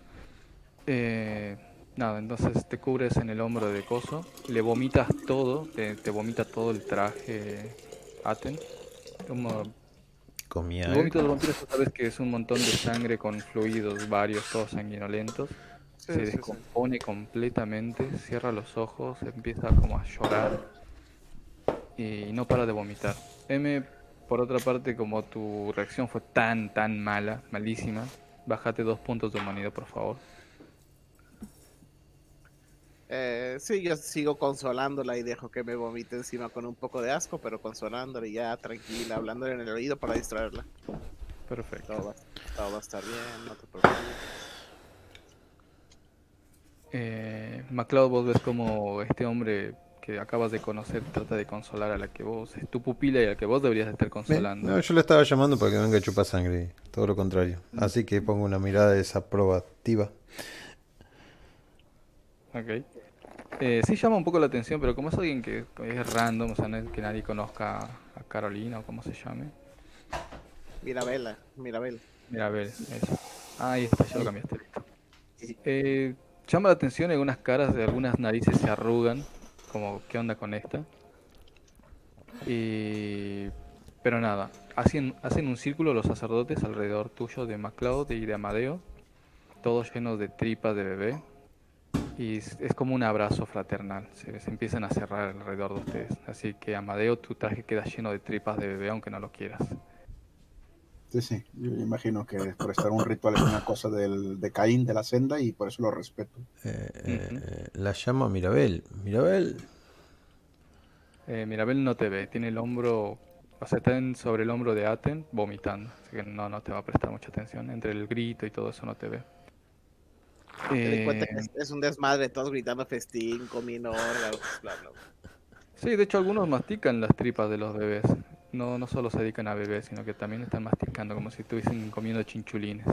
Eh, nada, entonces te cubres en el hombro de coso, le vomitas todo, te, te vomita todo el traje Aten. Como comía. el vómito de vampiros, sabes que es un montón de sangre con fluidos varios, todos sanguinolentos. Sí, se sí, sí. descompone completamente, cierra los ojos, empieza como a llorar y no para de vomitar. M, por otra parte, como tu reacción fue tan, tan mala, malísima, bájate dos puntos de humanidad, por favor. Eh, sí, yo sigo consolándola y dejo que me vomite encima con un poco de asco, pero consolándola y ya tranquila, hablándole en el oído para distraerla. Perfecto. Todo va, todo va a estar bien, no te preocupes. Eh, MacLeod, vos ves como este hombre que acabas de conocer trata de consolar a la que vos, es tu pupila y a la que vos deberías estar consolando. No, yo le estaba llamando para que venga a chupar sangre, todo lo contrario. Así que pongo una mirada desaprobativa. Ok. Eh, sí llama un poco la atención, pero como es alguien que es random, o sea, no es que nadie conozca a Carolina o como se llame. Mirabela, Mirabel. Mira, a ver, eso. Ah, ahí está, ya lo cambiaste. Eh, llama la atención algunas caras de algunas narices se arrugan, como qué onda con esta. Y... Pero nada, hacen, hacen un círculo los sacerdotes alrededor tuyo de MacLeod y de Amadeo, todos llenos de tripas de bebé. Y es, como un abrazo fraternal, se, se empiezan a cerrar alrededor de ustedes. Así que Amadeo, tu traje queda lleno de tripas de bebé, aunque no lo quieras. Sí, sí, yo imagino que por estar un ritual es una cosa del, de Caín, de la senda, y por eso lo respeto. Eh, eh, la llama Mirabel. Mirabel. Eh, Mirabel no te ve, tiene el hombro, o sea, está en- sobre el hombro de Aten vomitando, así que no, no te va a prestar mucha atención. Entre el grito y todo eso no te ve. Cuenta que Eh, es, es un desmadre, todos gritando festín, comiendo órganos, bla, bla, bla. sí, de hecho algunos mastican las tripas de los bebés. No, no solo se dedican a bebés, sino que también están masticando como si estuviesen comiendo chinchulines.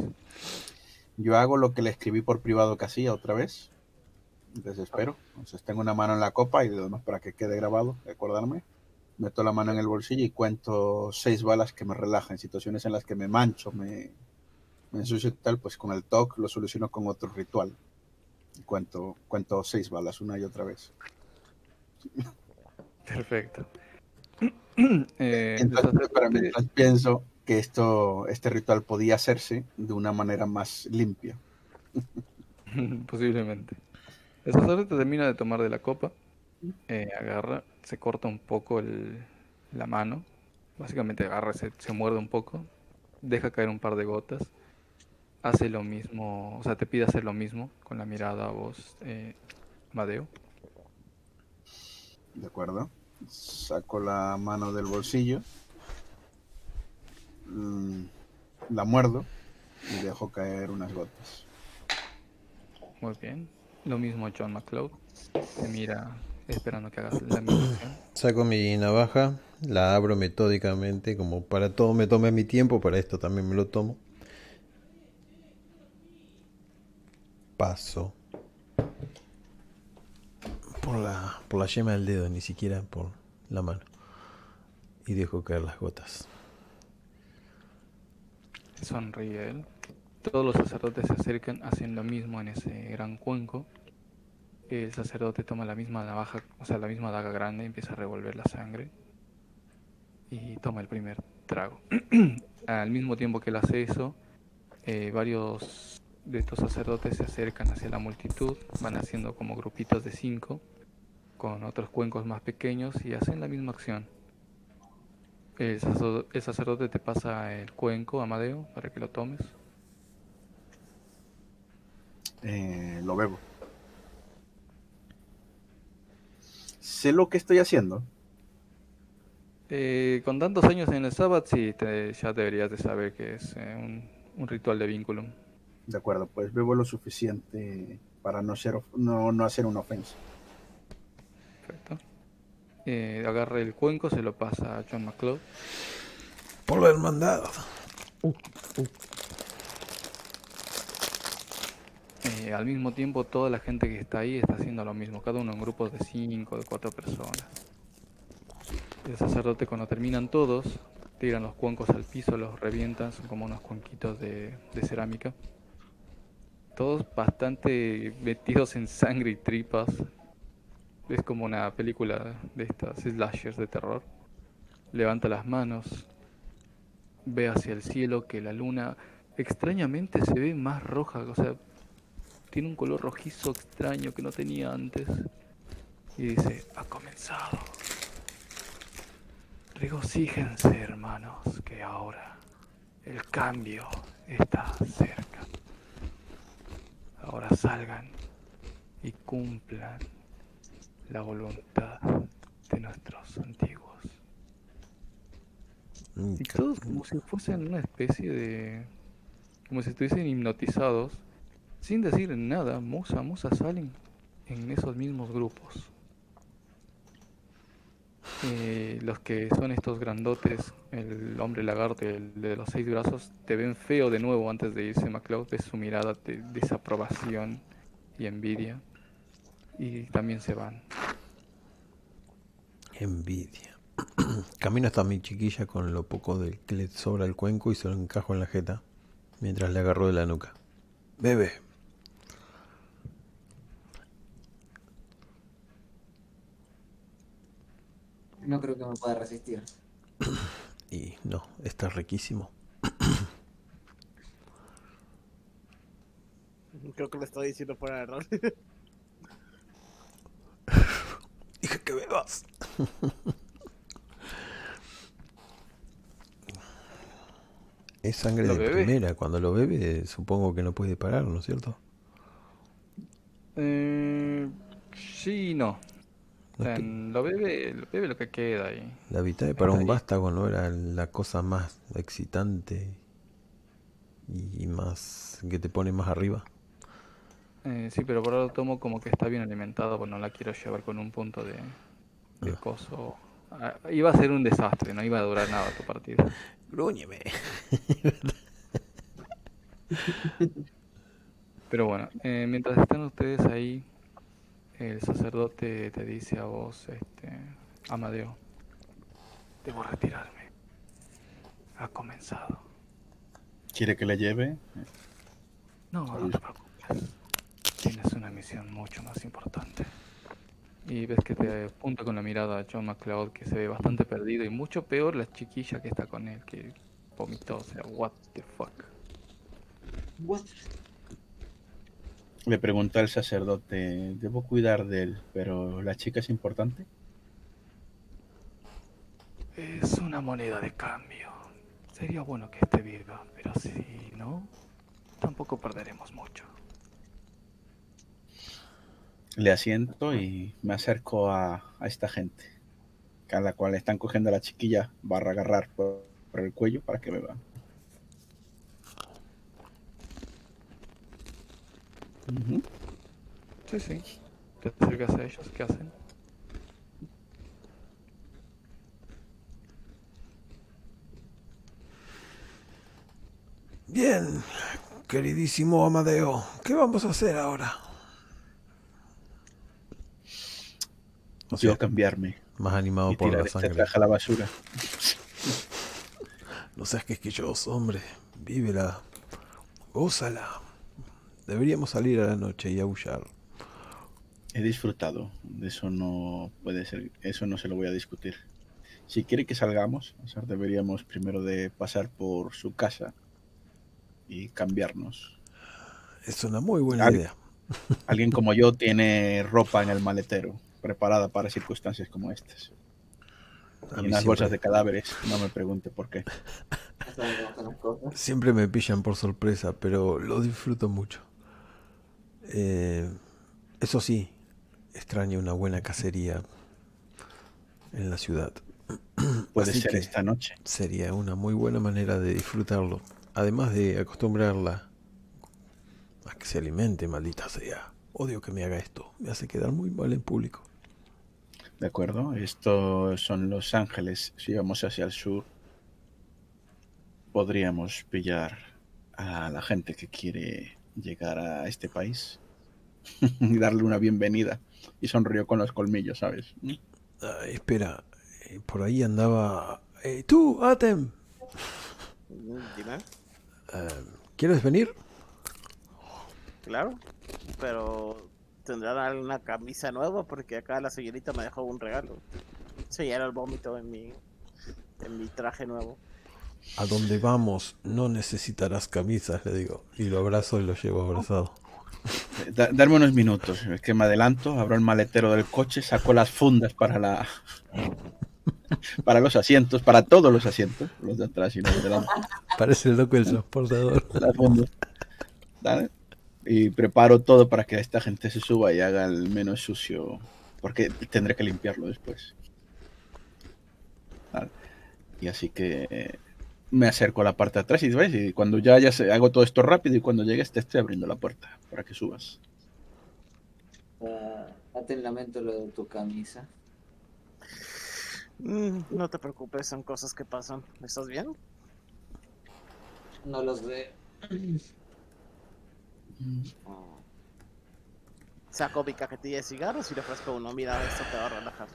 Yo hago lo que le escribí por privado que hacía otra vez. Desespero. Entonces tengo una mano en la copa y lo demás para que quede grabado, recordarme. Meto la mano en el bolsillo y cuento seis balas que me relajan. Situaciones en las que me mancho, me, me ensucio y tal, pues con el TOC lo soluciono con otro ritual. Cuento, cuento seis balas una y otra vez. Perfecto. *clears throat* Eh, Entonces, pero sacerdote- mientras pienso que esto, este ritual podía hacerse de una manera más limpia. *laughs* Posiblemente. El sacerdote termina de tomar de la copa, eh, agarra, se corta un poco el- la mano, básicamente agarra, se, se muerde un poco, deja caer un par de gotas, hace lo mismo, o sea, te pide hacer lo mismo con la mirada a vos, eh, Madeo. ¿De acuerdo? Saco la mano del bolsillo, mm, la muerdo y dejo caer unas gotas. Muy bien. Lo mismo John McCloud, te mira esperando que hagas la misma. *clears throat* Saco mi navaja, la abro metódicamente, como para todo me tomé mi tiempo, para esto también me lo tomo. Paso por la, por la yema del dedo, ni siquiera por la mano. Y dejo caer las gotas. Sonríe él. Todos los sacerdotes se acercan, hacen lo mismo en ese gran cuenco. El sacerdote toma la misma navaja, o sea, la misma daga grande, empieza a revolver la sangre y toma el primer trago. *clears throat* Al mismo tiempo que él hace eso, eh, varios de estos sacerdotes se acercan hacia la multitud, van haciendo como grupitos de cinco, con otros cuencos más pequeños y hacen la misma acción. El sacerdote, el sacerdote te pasa el cuenco, Amadeo, para que lo tomes. Eh, lo bebo. Sé lo que estoy haciendo. Eh, con tantos años en el Sabbath, sí, te- ya deberías de saber que es eh, un, un ritual de vínculo. De acuerdo, pues bebo lo suficiente para no, ser, of- no, no hacer una ofensa. Perfecto. Eh, agarra el cuenco, se lo pasa a John McCloud. Por la hermandad. Eh, al mismo tiempo, toda la gente que está ahí está haciendo lo mismo, cada uno en grupos de 5, de 4 personas. El sacerdote, cuando terminan todos, tiran los cuencos al piso, los revientan, son como unos cuenquitos de, de cerámica. Todos bastante metidos en sangre y tripas. Es como una película de estas slashers de terror. Levanta las manos, ve hacia el cielo que la luna extrañamente se ve más roja, o sea, tiene un color rojizo extraño que no tenía antes. Y dice, ha comenzado. Regocíjense, hermanos, que ahora el cambio está cerca. Ahora salgan y cumplan la voluntad de nuestros antiguos. Mm, Y todos como si fuesen una especie de... como si estuviesen hipnotizados, sin decir nada, Musa, Musa salen en esos mismos grupos. Eh, los que son estos grandotes, el hombre lagarto de los seis brazos, te ven feo de nuevo antes de irse MacLeod, ves su mirada de desaprobación y envidia, y también se van. Envidia. *clears throat* Camino hasta mi chiquilla con lo poco del que le sobra el cuenco y se lo encajo en la jeta mientras le agarro de la nuca. Bebe. No creo que me pueda resistir. Y no, está riquísimo. Creo que lo estoy diciendo fuera de rol. Dije que bebas. Es sangre ¿Lo de bebe? primera. Cuando lo bebe, supongo que no puede parar, ¿no es cierto? Eh, sí y no. O sea, lo bebe, lo bebe lo que queda ahí. la Vitae para un vástago no era la cosa más excitante y más que te pone más arriba. Eh, sí, pero por ahora lo tomo como que está bien alimentado, pues no la quiero llevar con un punto de, de Ah. coso. Ah, iba a ser un desastre, no iba a durar nada tu partida. *laughs* Grúñeme. *laughs* Pero bueno, eh, mientras están ustedes ahí, el sacerdote te dice a vos, este, Amadeo, debo retirarme. Ha comenzado. ¿Quiere que le lleve? No, no te preocupes. Tienes una misión mucho más importante. Y ves que te apunta con la mirada a John McCloud, que se ve bastante perdido, y mucho peor la chiquilla que está con él, que vomitó, o sea, what the fuck. Le pregunta al sacerdote, debo cuidar de él, pero ¿la chica es importante? Es una moneda de cambio. Sería bueno que esté viva, pero si no, tampoco perderemos mucho. Le asiento y me acerco a, a esta gente, a la cual están cogiendo a la chiquilla barra agarrar por, por el cuello para que beba. Ujú. Sí, sí. Te acercas a ellos, ¿qué hacen? Bien, queridísimo Amadeo, ¿qué vamos a hacer ahora? O Yo sea, cambiarme más animado y por tirar la este sangre. traje a la basura. No seas quisquilloso, hombre. Vívela. Gózala. Deberíamos salir a la noche y aullar. He disfrutado, eso no puede ser, eso no se lo voy a discutir. Si quiere que salgamos, o sea, deberíamos primero de pasar por su casa y cambiarnos. Es una muy buena Al- idea. *laughs* Alguien como yo tiene ropa en el maletero, preparada para circunstancias como estas. A Y unas bolsas siempre, de cadáveres, no me pregunte por qué. *laughs* Siempre me pillan por sorpresa, pero lo disfruto mucho. Eh, eso sí, extraño una buena cacería en la ciudad. Puede Así ser esta noche. Sería una muy buena manera de disfrutarlo. Además de acostumbrarla a que se alimente, maldita sea. Odio que me haga esto. Me hace quedar muy mal en público. ¿De acuerdo? Estos son Los Ángeles. Si vamos hacia el sur, podríamos pillar a la gente que quiere llegar a este país *laughs* y darle una bienvenida. Y sonrió con los colmillos, ¿sabes? Espera, eh, por ahí andaba... Eh, tú, Atem, Dime, eh, ¿quieres venir? claro. Pero tendrán una camisa nueva porque acá la señorita me dejó un regalo. Sellar el vómito en mi, en mi traje nuevo. A donde vamos no necesitarás camisas, le digo. Y lo abrazo y lo llevo abrazado. Da- darme unos minutos. Es que me adelanto, abro el maletero del coche, saco las fundas para la... Para los asientos, para todos los asientos, los de atrás y los de delante. Parece el loco del transportador. las fundas. Dale. Y preparo todo para que esta gente se suba y haga el menos sucio. Porque tendré que limpiarlo después. Y así que eh, me acerco a la parte de atrás y, ¿ves? y cuando ya, ya se- hago todo esto rápido y cuando llegues te estoy abriendo la puerta para que subas. Ah, Date en lamento lo de tu camisa. Mm, no te preocupes, son cosas que pasan. ¿Estás bien? No los sé. Saco mi cajetilla de cigarros y le ofrezco uno. Mira, esto te va a relajar.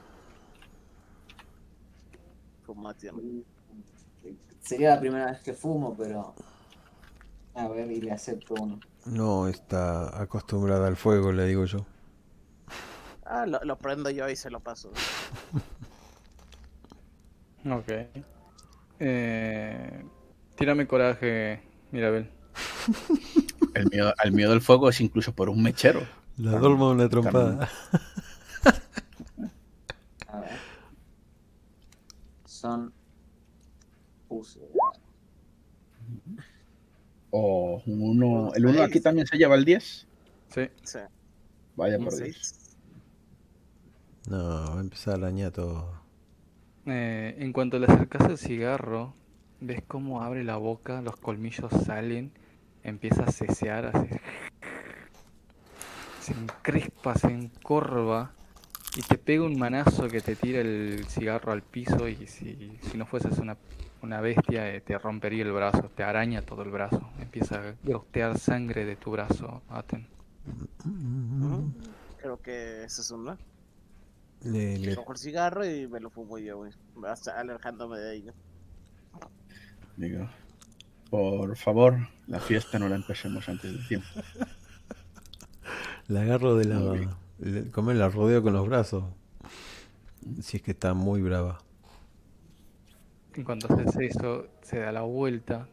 Fumate. Sería la primera vez que fumo, pero. A ver, y le acepto uno. No está acostumbrada al fuego, le digo yo. Ah, lo, lo prendo yo y se lo paso. *laughs* Ok. Eh, tírame coraje, Mirabel. *laughs* El miedo, al miedo al fuego es incluso por un mechero. La dolma una trompada. A ver. Son. Puse. O un uno. El uno Seis. aquí también se lleva el 10. Sí. Sí. Vaya por seis. Dios. No, va a empezar a arañar todo. Eh, en cuanto le acercas el cigarro, ves cómo abre la boca, los colmillos salen, empieza a cesear, así. Se encrespa, se encorva y te pega un manazo que te tira el cigarro al piso y si, si no fueses una, una bestia eh, te rompería el brazo, te araña todo el brazo, empieza a gotear sangre de tu brazo, Aten. Creo que ese es uno. Le, le- Cojo el cigarro y me lo fumo yo, güey. Hasta alejándome de ello. Digo, por favor, la fiesta no la empecemos antes del tiempo. la agarro de la. Como la rodeo con los brazos. Si es que está muy brava. En cuanto haces eso, se da la vuelta,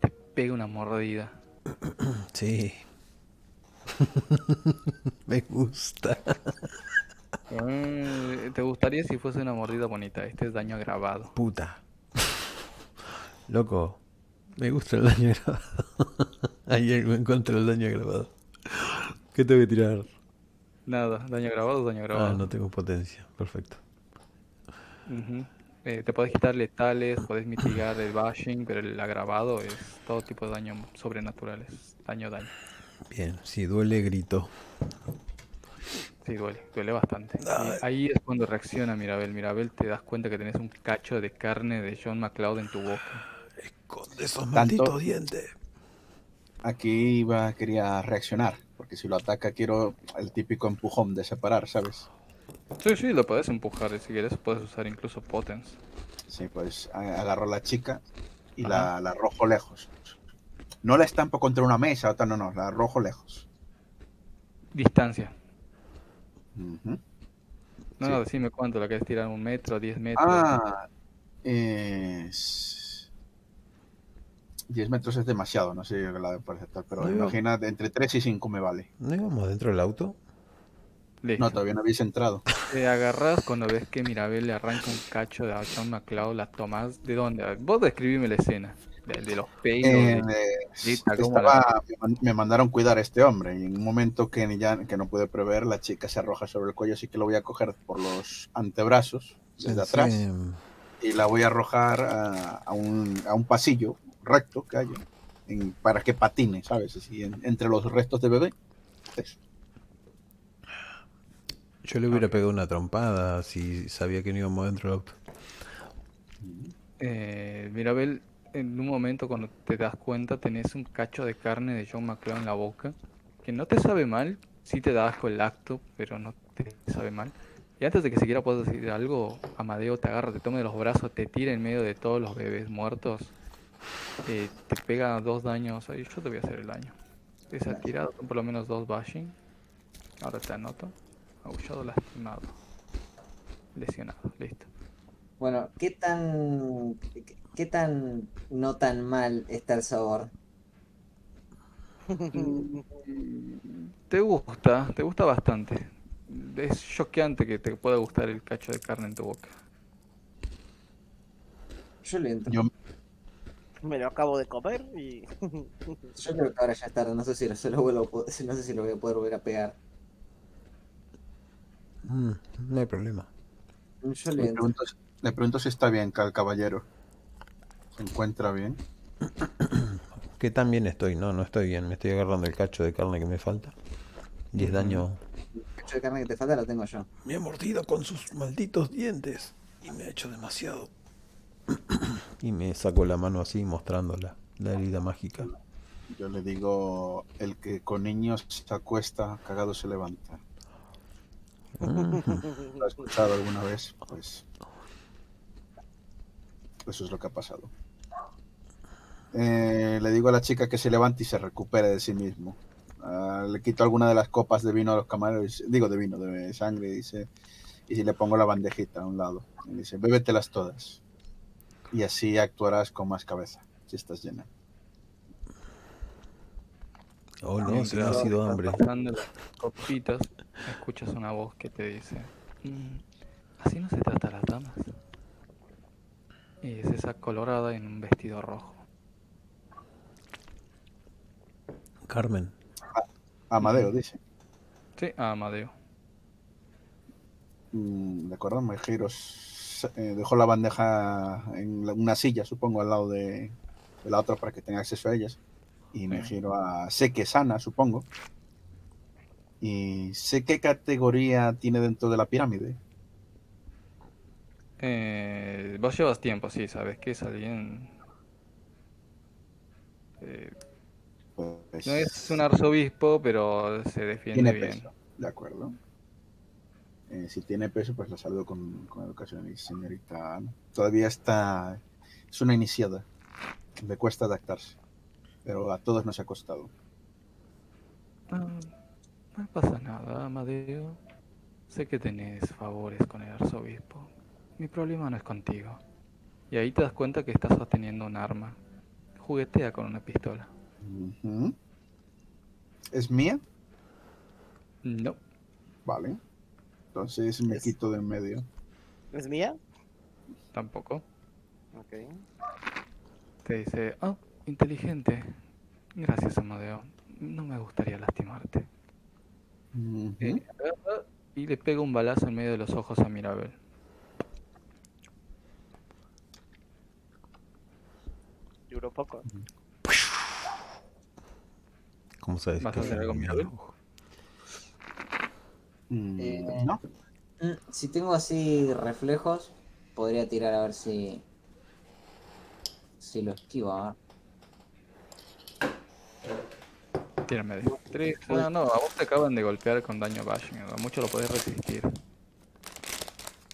te pega una mordida. *clears throat* Sí. *laughs* Me gusta. Eh, ¿Te gustaría si fuese una mordida bonita? Este es daño agravado. Puta. *laughs* Loco. Me gusta el daño grabado. Hay algo en contra del daño grabado. ¿Qué tengo que tirar? Nada, daño agravado, daño Ah, agravado. no tengo potencia. Perfecto. Eh, te podés quitar letales, podés mitigar el bashing, pero el agravado es todo tipo de daño sobrenaturales. Daño, daño. Bien, si duele, grito. Sí, duele, duele bastante. Y ahí es cuando reacciona Mirabel. Mirabel, te das cuenta que tenés un cacho de carne de John McCloud en tu boca. Esconde esos Tanto- malditos dientes. Aquí iba, quería reaccionar, porque si lo ataca quiero el típico empujón de separar, ¿sabes? Sí, sí, lo podés empujar. y Si quieres, puedes usar incluso Potence. Sí, pues agarro a la chica y la, la arrojo lejos. No la estampo contra una mesa, o tal, no, no, la arrojo lejos. Distancia. No, Sí. no, decime cuánto, la querés tirar un metro, 10 metros. Ah, es... 10 metros es demasiado, no sé la de tal, pero No. imagina, entre 3 y 5 me vale. ¿No íbamos dentro del auto? Listo. No, todavía no habéis entrado. Te agarras cuando ves que Mirabel le arranca un cacho de a John McCloud, la tomás. ¿De dónde? Vos describime la escena. De, de los pelos. Eh, de- eh, Grita, ¿cómo estaba- me man- me mandaron cuidar a este hombre y en un momento que, ni ya, que no pude prever, la chica se arroja sobre el cuello, así que lo voy a coger por los antebrazos desde atrás Sí. y la voy a arrojar a, a un, a un pasillo recto que haya en- para que patine, ¿sabes? Así, en- entre los restos de bebé. Eso. Yo le hubiera pegado una trompada si sabía que no íbamos dentro del auto. Eh, Mirabel, en un momento cuando te das cuenta, tenés un cacho de carne de John McCloud en la boca. Que no te sabe mal. Sí te da asco el acto, pero no te sabe mal. Y antes de que siquiera puedas decir algo, Amadeo te agarra, te toma de los brazos, te tira en medio de todos los bebés muertos. eh, te pega dos daños. Yo te voy a hacer el daño. Esa tirada son por lo menos dos bashing. Ahora te anoto. Aullado, lastimado. Lesionado, listo. Bueno, ¿qué tan. qué- tan. no tan mal está el sabor? *laughs* Te gusta, te gusta bastante. Es choqueante que te pueda gustar el cacho de carne en tu boca. Yo le entro. Yo, Me lo acabo de comer y. Yo creo que ahora ya es tarde, no sé si lo, se lo vuelvo no sé si lo voy a poder volver a pegar. Mm, no hay problema. Yo Le pregunto, le pregunto si está bien, cal- caballero. ¿Se encuentra bien? Que tan bien estoy, no, no estoy bien. Me estoy agarrando el cacho de carne que me falta. Y es daño. el cacho de carne que te falta lo tengo yo. Me ha mordido con sus malditos dientes. Y me ha hecho demasiado. *clears throat* y me sacó la mano así mostrando la, la herida mágica. Yo le digo, el que con niños se acuesta, cagado se levanta. ¿Lo has escuchado alguna vez? Pues eso es lo que ha pasado. Eh, le digo a la chica que se levante y se recupere de sí mismo. Ah, le quito alguna de las copas de vino a los camareros, digo de vino, de sangre, dice, y le pongo la bandejita a un lado. Y dice, bébételas todas. Y así actuarás con más cabeza, si estás llena. Oh no, si no ha sido hambre. pasando las copitas, escuchas una voz que te dice: "Mm, Así no se trata a las damas. Y es esa colorada en un vestido rojo. Carmen. Amadeo dice. Sí, a Amadeo. Mm, de acuerdo, me giro. s- eh, dejó la bandeja en la- una silla, supongo, al lado de, de la otra para que tenga acceso a ellas. Y me giro a sé que sana, supongo. Y sé qué categoría tiene dentro de la pirámide. Eh, vos llevas tiempo, sí, sabes que es alguien. eh, Pues, no es un arzobispo, pero se defiende tiene bien. peso, de acuerdo. Eh, si tiene peso, pues la saludo con, con educación y señorita. Todavía está. Es una iniciada. Le cuesta adaptarse. Pero a todos nos ha costado. Ah, no pasa nada, Amadeo. Sé que tenés favores con el arzobispo. Mi problema no es contigo. Y ahí te das cuenta que estás sosteniendo un arma. Juguetea con una pistola. ¿Es mía? No. Vale. Entonces me Es- quito de en medio. ¿Es mía? Tampoco. Ok. Te dice, oh, inteligente. Gracias, Amadeo. No me gustaría lastimarte. Eh, y le pega un balazo en medio de los ojos a Mirabel. Duró poco. ¿Cómo sabes ¿Vas que a hacer algo, Mirabel? Mm, Eh, No, Mm, Si tengo así reflejos, podría tirar a ver si. Si lo esquivo, a ver. Tírame de tres. Ah, no, a vos te acaban de golpear con daño bashing. A mucho lo podés resistir.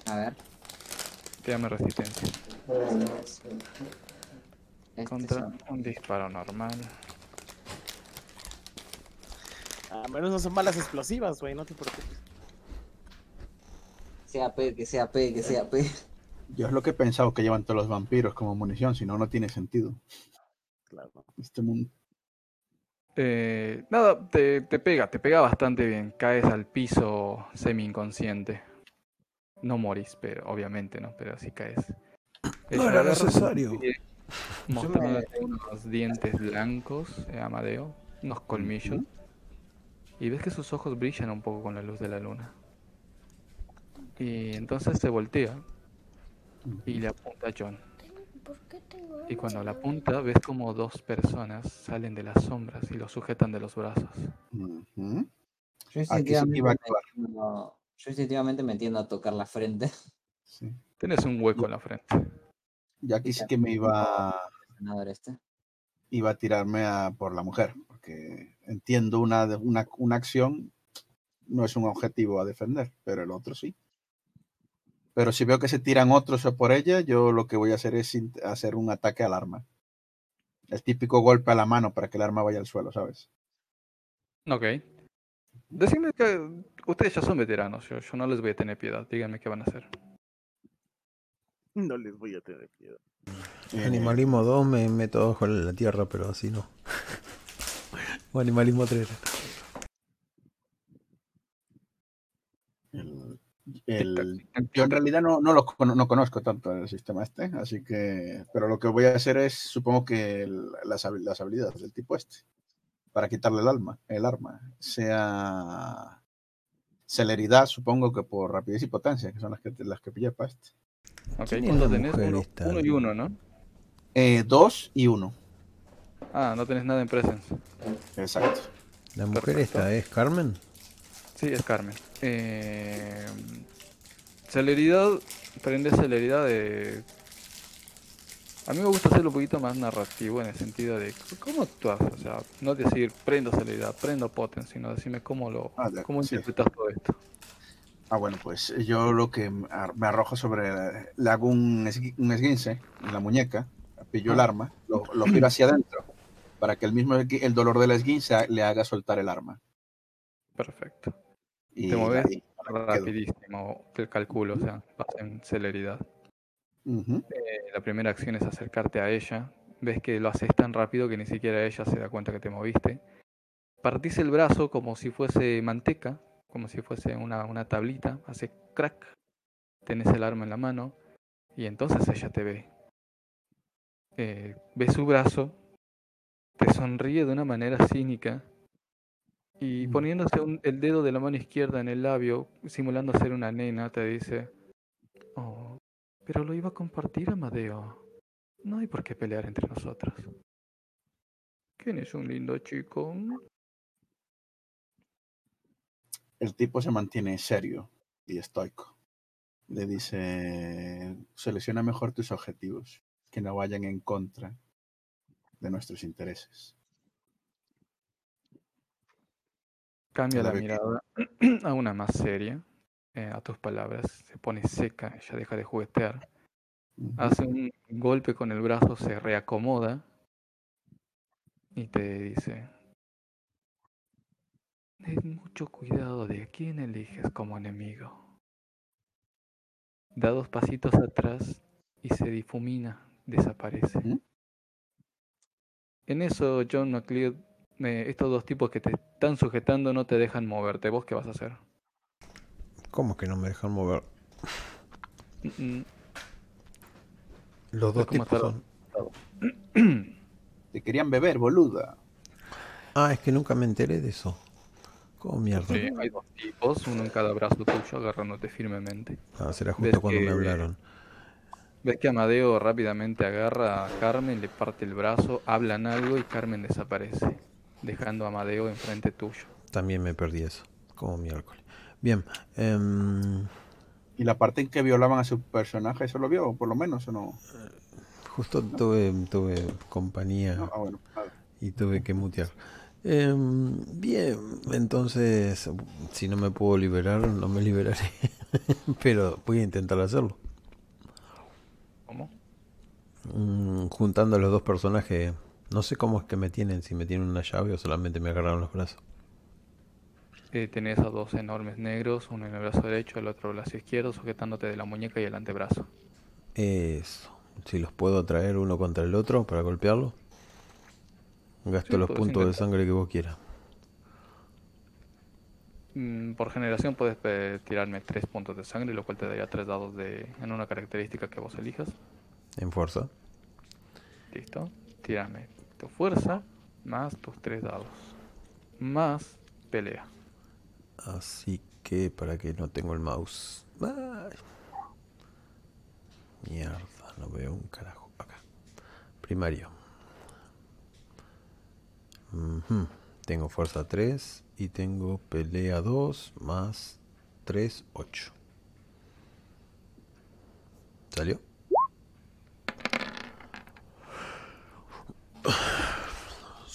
A ver. Tírame resistencia. Este Contra son- un disparo normal. A menos no son balas explosivas, güey, no te preocupes. Sea P, que sea P, que sea P. yo es lo que he pensado que llevan todos los vampiros como munición, si no, no tiene sentido. Claro. Este mundo. Eh, nada, te, te pega, te pega bastante bien. Caes al piso semi inconsciente. No morís, pero obviamente no, pero sí caes. No Ella era necesario. pie, Mostrándote unos dientes blancos, eh, Amadeo, unos colmillos. Y ves que sus ojos brillan un poco con la luz de la luna. Y entonces se voltea y le apunta a John. ¿Por qué tengo Y cuando la apunta, ves como dos personas salen de las sombras y lo sujetan de los brazos. Ujú. Yo iba a instintivamente, me tiendo- yo instintivamente me tiendo a tocar la frente. Sí. Tienes un hueco en la frente. Y aquí sí que me iba, este. iba a tirarme a por la mujer, porque entiendo una, una, una acción no es un objetivo a defender, pero el otro sí. Pero si veo que se tiran otros por ella, yo lo que voy a hacer es hacer un ataque al arma. El típico golpe a la mano para que el arma vaya al suelo, ¿sabes? Ok. Decime que ustedes ya son veteranos, yo, yo no les voy a tener piedad. Díganme qué van a hacer. No les voy a tener. Eh, Animalismo 2 me meto abajo de la tierra, pero así no. *laughs* O animalismo 3. El- yo en realidad no, no, lo, no conozco tanto el sistema este, así que, pero lo que voy a hacer es, supongo que el, las, las, habilidades del tipo este, para quitarle el alma, el arma, sea celeridad, supongo que por rapidez y potencia, que son las que, las que pillé para este. Ok, ¿cuánto tenés? Uno, uno, y uno, ¿no? Eh, dos y uno. Ah, no tenés nada en presence. Exacto. ¿La mujer esta es Carmen? Sí, es Carmen. Eh, celeridad, prende celeridad de... A mí me gusta hacerlo un poquito más narrativo en el sentido de cómo actúas, o sea, no decir prendo celeridad, prendo potencia, sino decirme cómo lo ah, cómo interpretas todo esto. Ah, bueno, pues yo lo que me arrojo sobre. Le hago un, esguince en la muñeca, pillo el ah. arma, lo, lo giro hacia adentro, para que el mismo el dolor del esguince le haga soltar el arma. Perfecto. Y Te mueves rapidísimo, el cálculo, o sea, vas en celeridad. Eh, la primera acción es acercarte a ella. Ves que lo haces tan rápido que ni siquiera ella se da cuenta que te moviste. Partís el brazo como si fuese manteca, como si fuese una, una tablita, hace crack, tenés el arma en la mano y entonces ella te ve. Eh, ve su brazo, te sonríe de una manera cínica y mm. poniéndose el dedo de la mano izquierda en el labio, simulando ser una nena, te dice, oh, pero lo iba a compartir Amadeo. No hay por qué pelear entre nosotros. ¿Quién es un lindo chico? el tipo se mantiene serio y estoico. Le dice, selecciona mejor tus objetivos, que no vayan en contra de nuestros intereses. Cambia la mirada *clears throat* a una más seria, eh, a tus palabras, se pone seca, ella deja de juguetear, hace un golpe con el brazo, se reacomoda y te dice, Ten mucho cuidado de quién eliges como enemigo. Da dos pasitos atrás y se difumina, desaparece. En eso, John McLeod, eh, estos dos tipos que te están sujetando no te dejan moverte. ¿Vos qué vas a hacer? ¿Cómo que no me dejan mover? Los dos tipos son... Te querían beber, boluda. Ah, es que nunca me enteré de eso. ¿Cómo mierda? Sí, hay dos tipos, uno en cada brazo tuyo agarrándote firmemente. Ah, será justo cuando me hablaron. Ves que Amadeo rápidamente agarra a Carmen, le parte el brazo, hablan algo y Carmen desaparece, dejando a Amadeo enfrente tuyo. También me perdí eso, como miércoles. Bien. Em, ¿Y la parte en que violaban a su personaje, eso lo vio, por lo menos, o no? Justo tuve, tuve compañía ah, bueno, y tuve que mutear. Em, bien, entonces, si no me puedo liberar, no me *laughs* liberaré. Pero voy a intentar hacerlo. ¿Cómo? Mm, juntando a los dos personajes. No sé cómo es que me tienen, si me tienen una llave o solamente me agarraron los brazos. Eh, tenés a dos enormes negros, uno en el brazo derecho, el otro en el brazo izquierdo, sujetándote de la muñeca y el antebrazo. Eso. Si los puedo traer uno contra el otro para golpearlo. Gasto los puntos de sangre que vos quieras. Mm, por generación puedes tirarme tres puntos de sangre, lo cual te daría tres dados de en una característica que vos elijas. En fuerza. Listo. Tírame tu fuerza más tus tres dados. Más pelea. Así que para que no tengo el mouse. Mierda, no veo un carajo. Acá. Primario. Tengo fuerza 3 y tengo pelea 2 más 3, 8. ¿Salió?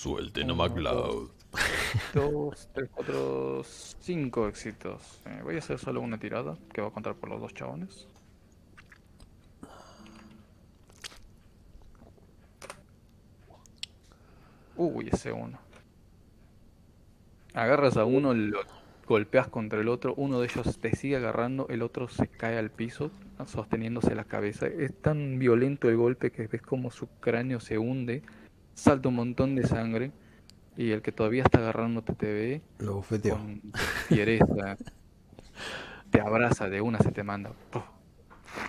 Suelte no McLeod. 2, 3, 4, 5 éxitos. Eh, voy a hacer solo una tirada que va a contar por los dos chabones. Uy, ese uno. Agarras a uno, lo golpeas contra el otro, uno de ellos te sigue agarrando, el otro se cae al piso, sosteniéndose la cabeza. Es tan violento el golpe que ves como su cráneo se hunde, salta un montón de sangre, y el que todavía está agarrándote te ve lo bofeteo. con fiereza. te abraza de una, se te manda.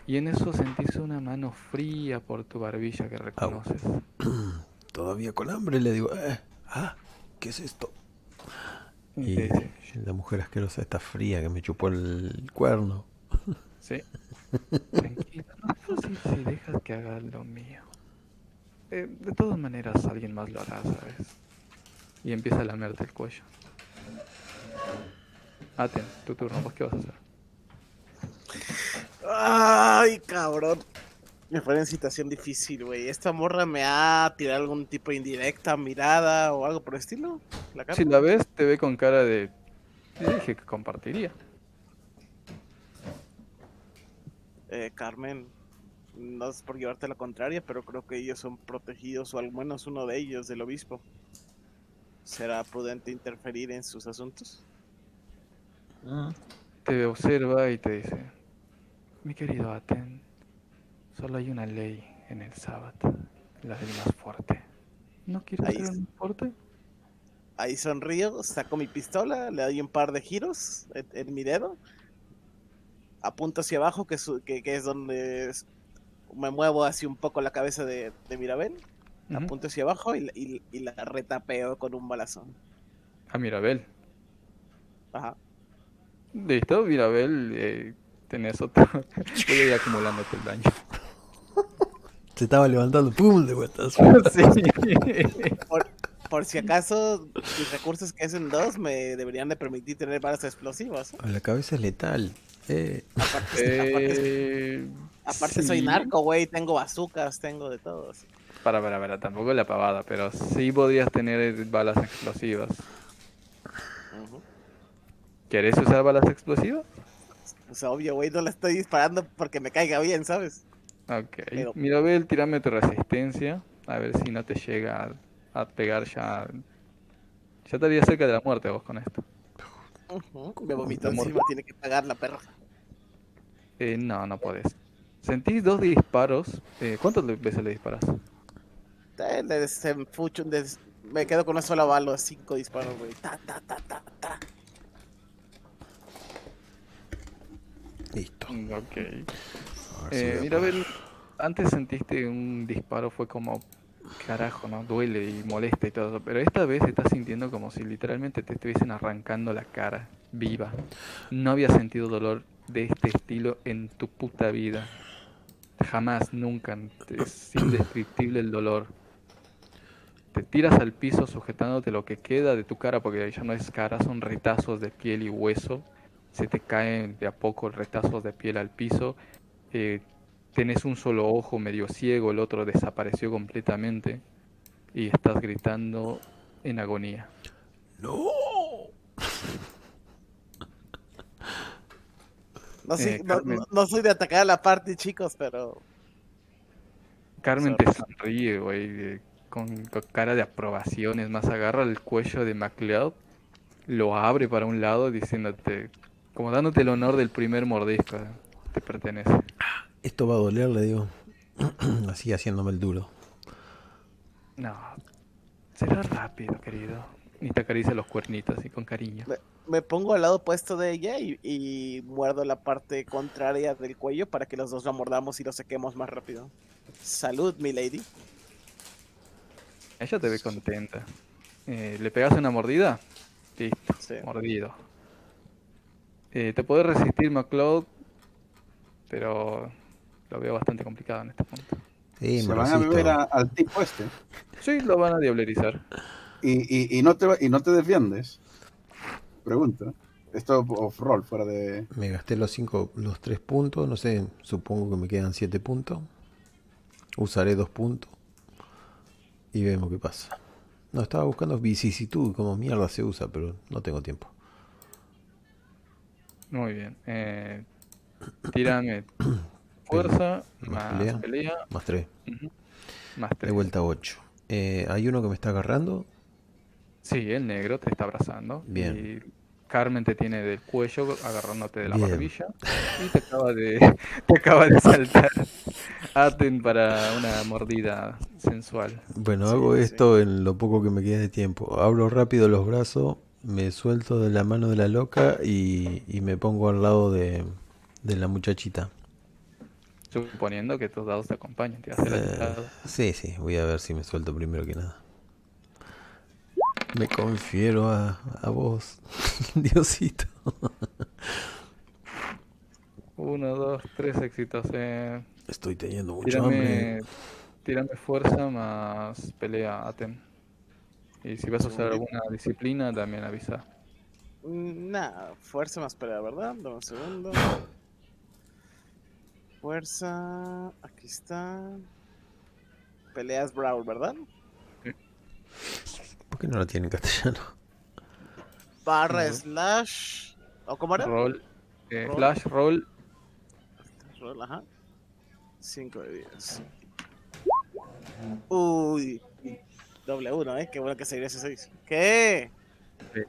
Y en eso sentís una mano fría por tu barbilla que reconoces. *clears throat* Todavía con hambre le digo, eh, ah, ¿qué es esto? Y dice, la mujer asquerosa está fría que me chupó el cuerno. Sí. Tranquilo, no es fácil si dejas que haga lo mío. Eh, de todas maneras, alguien más lo hará, ¿sabes? Y empieza a lamerte el cuello. Aten, tu turno, ¿vos qué vas a hacer? Ay, cabrón. Me pone en situación difícil, güey. ¿Esta morra me ha tirado algún tipo de indirecta, mirada o algo por el estilo? ¿La Si la ves, te ve con cara de. Te dije que compartiría. Eh, Carmen, no es por llevarte la contraria, pero creo que ellos son protegidos, o al menos uno de ellos, del obispo. ¿Será prudente interferir en sus asuntos? Mm, Te observa y te dice: Mi querido Aten, solo hay una ley en el Sabbat, la del más fuerte. ¿No quieres Ahí ser el más fuerte? Ahí sonrío, saco mi pistola, le doy un par de giros en, en mi dedo, apunto hacia abajo, que, su- que, que es donde es- me muevo así un poco la cabeza de, de Mirabel, Ujú. apunto hacia abajo y, la- y- y la retapeo con un balazo. A Mirabel. Ajá. Listo, Mirabel, eh, tenés otro. *laughs* Voy a ir acumulándote el daño. *laughs* Se estaba levantando, ¡pum! de vueltas. *laughs* sí. Por, por si acaso, mis recursos que hacen dos me deberían de permitir tener balas explosivas. ¿eh? La cabeza es letal. Eh, Aparte, aparte- Eh, aparte soy narco, güey, tengo bazucas, tengo de todo. así. Para, para, para, tampoco la pavada, pero sí podrías tener balas explosivas. Ujú. ¿Querés usar balas explosivas? Pues obvio, güey, no la estoy disparando porque me caiga bien, ¿sabes? Ok. Pero- Mirabel, tirame tu resistencia. A ver si no te llega a, a pegar ya. Ya estaría cerca de la muerte vos con esto. Ujú, Me vomitó Amor. encima, tiene que pagar la perra. Eh, no, no podés. Sentís dos disparos. Eh, ¿Cuántas veces le disparas? Eh, le desenfucho, des- me quedo con una sola bala, cinco disparos, güey. Ta, ta, ta, ta, ta. listo. Mm, Ok. A ver si Eh, mira, poder. Bel, antes sentiste un disparo, fue como, carajo, ¿no? Duele y molesta y todo eso, pero esta vez estás sintiendo como si literalmente te estuviesen arrancando la cara, viva. No habías sentido dolor de este estilo en tu puta vida. Jamás, nunca. Es indescriptible el dolor. Te tiras al piso sujetándote lo que queda de tu cara, porque ya no es cara, son retazos de piel y hueso. Se te caen de a poco retazos de piel al piso. Eh, tenés un solo ojo medio ciego, el otro desapareció completamente. Y estás gritando en agonía. ¡No! No, soy, Eh, no, Carmen. no- no soy de atacar a la parte, chicos, pero Carmen te sonríe, güey, con, con cara de aprobación. Es más, agarra el cuello de MacLeod, lo abre para un lado diciéndote, como dándote el honor del primer mordisco. Te pertenece. Esto va a doler, le digo. *clears throat* Así haciéndome el duro. No, será rápido, querido. Y te acaricia los cuernitos así con cariño. me, me pongo al lado opuesto de ella y, y muerdo la parte contraria del cuello para que los dos lo mordamos y lo sequemos más rápido. Salud, mi lady. Ella te ve contenta. Eh, ¿Le pegas una mordida? Listo, Sí. mordido. Eh, te puede resistir McCloud, pero lo veo bastante complicado en este punto. Sí, Se me van a beber a- al tipo este Sí, lo van a diablerizar. Y, y, y no te, y no te defiendes. Pregunta. Esto off-roll, fuera de. Me gasté los cinco, los tres puntos, no sé, supongo que me quedan siete puntos. Usaré dos puntos. Y vemos qué pasa. No, estaba buscando vicisitud, como mierda se usa, pero no tengo tiempo. Muy bien. Eh, tírame *coughs* fuerza, Más más pelea. pelea, Más tres. ujú, más De tres. vuelta a ocho. Eh, hay uno que me está agarrando. Sí, el negro te está abrazando. Bien. Y Carmen te tiene del cuello agarrándote de la Bien. barbilla. Y te acaba de, *laughs* te acaba de saltar. Aten para una mordida sensual. Bueno, Sí, hago sí. esto en lo poco que me queda de tiempo. Abro rápido los brazos, me suelto de la mano de la loca y, y me pongo al lado de, de la muchachita. Suponiendo que tus dados te acompañan, te hace la Eh, sí, sí, voy a ver si me suelto primero que nada. Me confiero a, a vos, *laughs* Diosito. Uno, dos, tres éxitos. Eh. Estoy teniendo mucho hambre. Tírame, tírame fuerza más pelea, Aten. Y si vas a usar alguna disciplina, también avisa. Mm, Nada, fuerza más pelea, ¿verdad? Dame un segundo. Fuerza, aquí está. Peleas Brawl, ¿verdad? ¿Por qué no lo tiene en castellano? Barra slash. ¿O cómo era? Roll, eh, Roll. flash, roll. Roll, ajá. 5 de 10. Uy. Doble uno, ¿eh? Qué bueno que se ese 6. ¿Qué?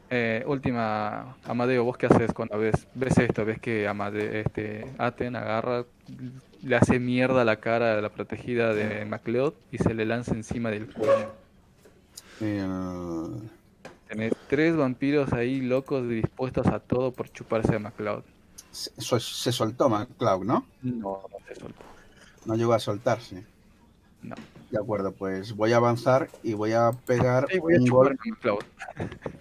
Eh, última, Amadeo, ¿vos qué haces cuando ves, ves esto? ¿Ves que Amade, este, Aten agarra, le hace mierda a la cara de la protegida de MacLeod y se le lanza encima del cuello? El- Tenés tres vampiros ahí locos dispuestos a todo por chuparse a MacLeod. Se, se soltó McCloud, ¿no? No, no se soltó. No llegó a soltarse. No. De acuerdo, pues voy a avanzar y voy a pegar Sí, voy a un chupar gol a MacLeod.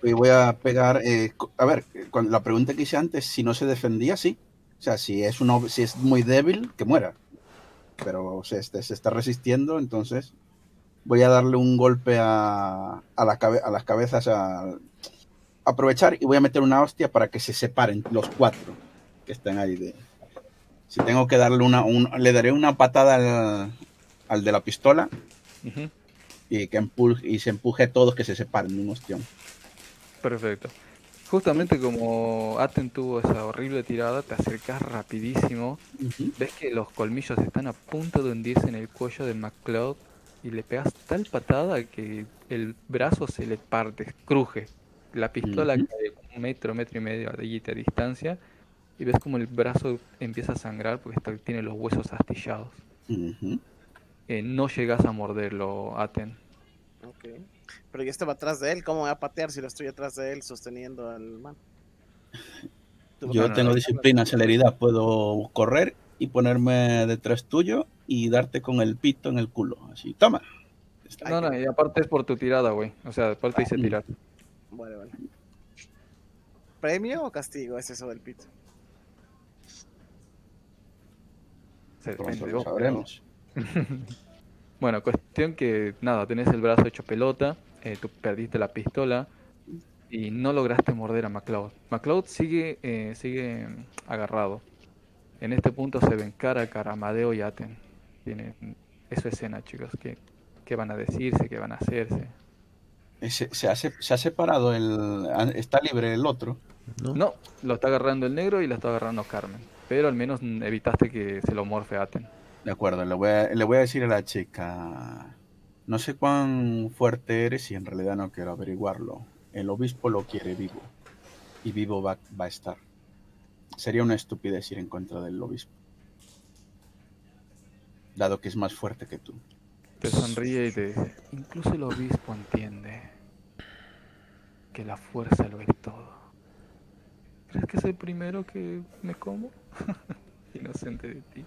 y voy a pegar. eh, a ver, cuando, la pregunta que hice antes, si no se defendía, sí. O sea, si es, uno, si es muy débil, que muera. Pero se, este- se está resistiendo, entonces voy a darle un golpe a, a, la cabe- a las cabezas, a aprovechar y voy a meter una hostia para que se separen los cuatro que están ahí. De, si tengo que darle una, un- le daré una patada al, al de la pistola y que empuje, y se empuje a todos que se separen un ostión. Perfecto. Justamente como Aten tuvo esa horrible tirada, te acercas rapidísimo Ves que los colmillos están a punto de hundirse en el cuello de MacLeod y le pegas tal patada que el brazo se le parte, cruje. La pistola Ujú. cae un metro, metro y medio allí de distancia y ves como el brazo empieza a sangrar porque está- tiene los huesos astillados. Ujú. Eh, no llegas a morderlo, Aten. Ok. Pero yo estaba atrás de él. ¿Cómo voy a patear si lo estoy atrás de él sosteniendo al man? *laughs* Yo no, tengo no, disciplina, celeridad, puedo correr y ponerme detrás tuyo y darte con el pito en el culo. Así, toma. Está No, no, y aparte es por tu tirada, güey. O sea, aparte dice Mm. tirar. Vale, vale. ¿Premio o castigo es eso del pito? Se lo sabremos. *laughs* Bueno, cuestión que nada, tenés el brazo hecho pelota, eh, tú perdiste la pistola y no lograste morder a MacLeod. MacLeod sigue, eh, sigue mm, agarrado. En este punto se ven cara a cara Amadeo y Aten. Tienen, es su escena, chicos. ¿Qué, qué van a decirse? ¿Qué van a hacerse? Eh, Se, se ha, se- se ha separado el. Está libre el otro. ¿no? No, lo está agarrando el negro y lo está agarrando Carmen. Pero al menos evitaste que se lo morfe Aten. De acuerdo, le voy, a, le voy a decir a la chica. No sé cuán fuerte eres y en realidad no quiero averiguarlo. El obispo lo quiere vivo. Y vivo va, va a estar. Sería una estupidez ir en contra del obispo. Dado que es más fuerte que tú. Te sonríe y te dice, incluso el obispo entiende que la fuerza lo es todo. ¿Crees que es el primero que me como? *laughs* Inocente de ti.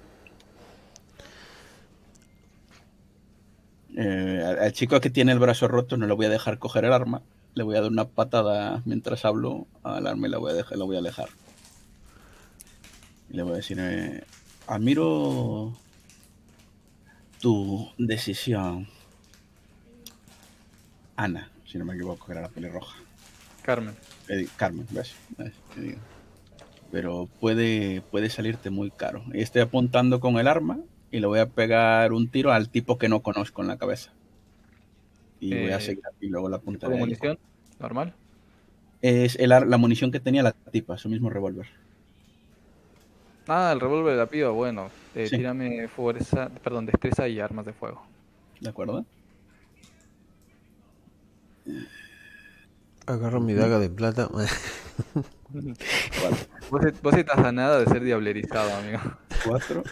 Eh, al, chico que tiene el brazo roto no le voy a dejar coger el arma. Le voy a dar una patada mientras hablo al arma y la voy a dejar, la voy a alejar. Le voy a decir, eh, admiro tu decisión. Ana, si no me equivoco, que era la pelirroja. Carmen, Eh, Carmen, digo. Pero puede, puede salirte muy caro. Y estoy apuntando con el arma y le voy a pegar un tiro al tipo que no conozco en la cabeza. Y voy a Eh, seguir y luego la ¿tipo apuntaré. munición? ¿Normal? Es el la munición que tenía la tipa, su mismo revólver. Ah, el revólver de la piba, bueno. Eh, Sí. Tírame fuerza, perdón, destreza y armas de fuego. ¿De acuerdo? Agarro mi daga de plata. *laughs* Vos, vos estás a nada de ser diablerizado, amigo. Cuatro.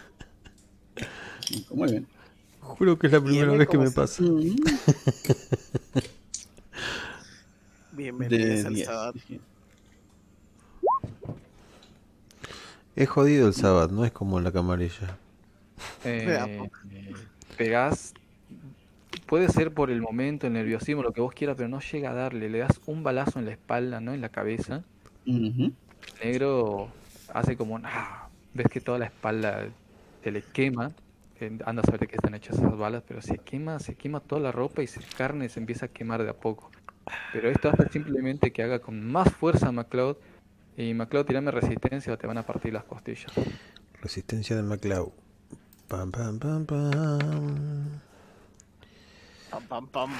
Cinco, Muy bien. Juro que es la primera vez que ¿cómo me pasa. Bien, *laughs* Bienvenidos de al 10. sábado. Es jodido el sábado, no es como la camarilla. *laughs* Eh, pegás. Puede ser por el momento, el nerviosismo, lo que vos quieras, pero no llega a darle. Le das un balazo en la espalda, ¿no? En la cabeza. El negro hace como "Ah", ves que toda la espalda se le quema. eh, Anda a saber de qué están hechas esas balas, pero se quema, se quema toda la ropa y su carne se empieza a quemar de a poco. Pero esto hace simplemente que haga con más fuerza a MacLeod. Y MacLeod, tirame resistencia o te van a partir las costillas. Resistencia de MacLeod. Pam, pam, pam, pam. Pam, pam, pam.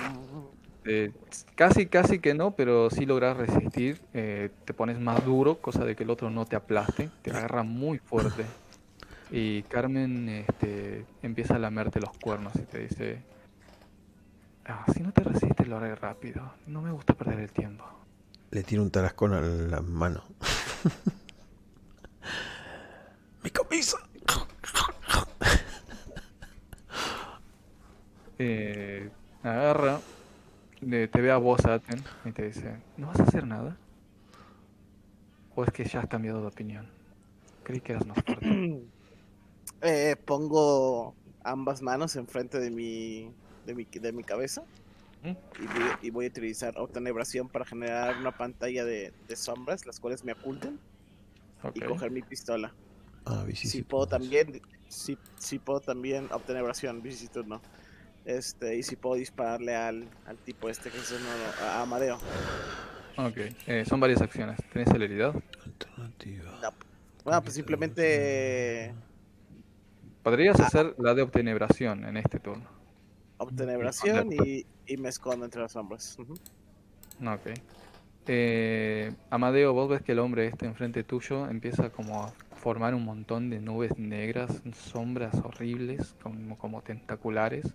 Eh, casi, casi que no, pero sí logras resistir. eh, te pones más duro, cosa de que el otro no te aplaste. Te agarra muy fuerte. Y Carmen este, empieza a lamerte los cuernos y te dice: "Ah, Si no te resistes, lo haré rápido. No me gusta perder el tiempo. Le tiro un tarascón a la mano. *laughs* Mi camisa. *laughs* Eh, agarra, le- te ve a vos, Aten, y te dice: ¿No vas a hacer nada? ¿O es que ya has cambiado de opinión? Creí que eras más fuerte. *clears throat* Eh, pongo ambas manos enfrente de mi, de mi, de mi cabeza. Y voy, y voy a utilizar obtenebración para generar una pantalla de, de sombras, las cuales me oculten, y coger mi pistola. Ah, Si puedo también, si, si puedo también obtenebración, vicisitud no. Este, y si puedo dispararle al, al tipo este que es uno, a Amadeo. Ok, eh, son varias acciones. ¿Tenés celeridad? Alternativa. No. Bueno, pues simplemente Podrías Ah. hacer la de obtenebración en este turno. Obtenebración y, y me escondo entre las sombras. Ok. Eh, Amadeo, vos ves que el hombre este enfrente tuyo empieza como a formar un montón de nubes negras, sombras horribles, como, como tentaculares,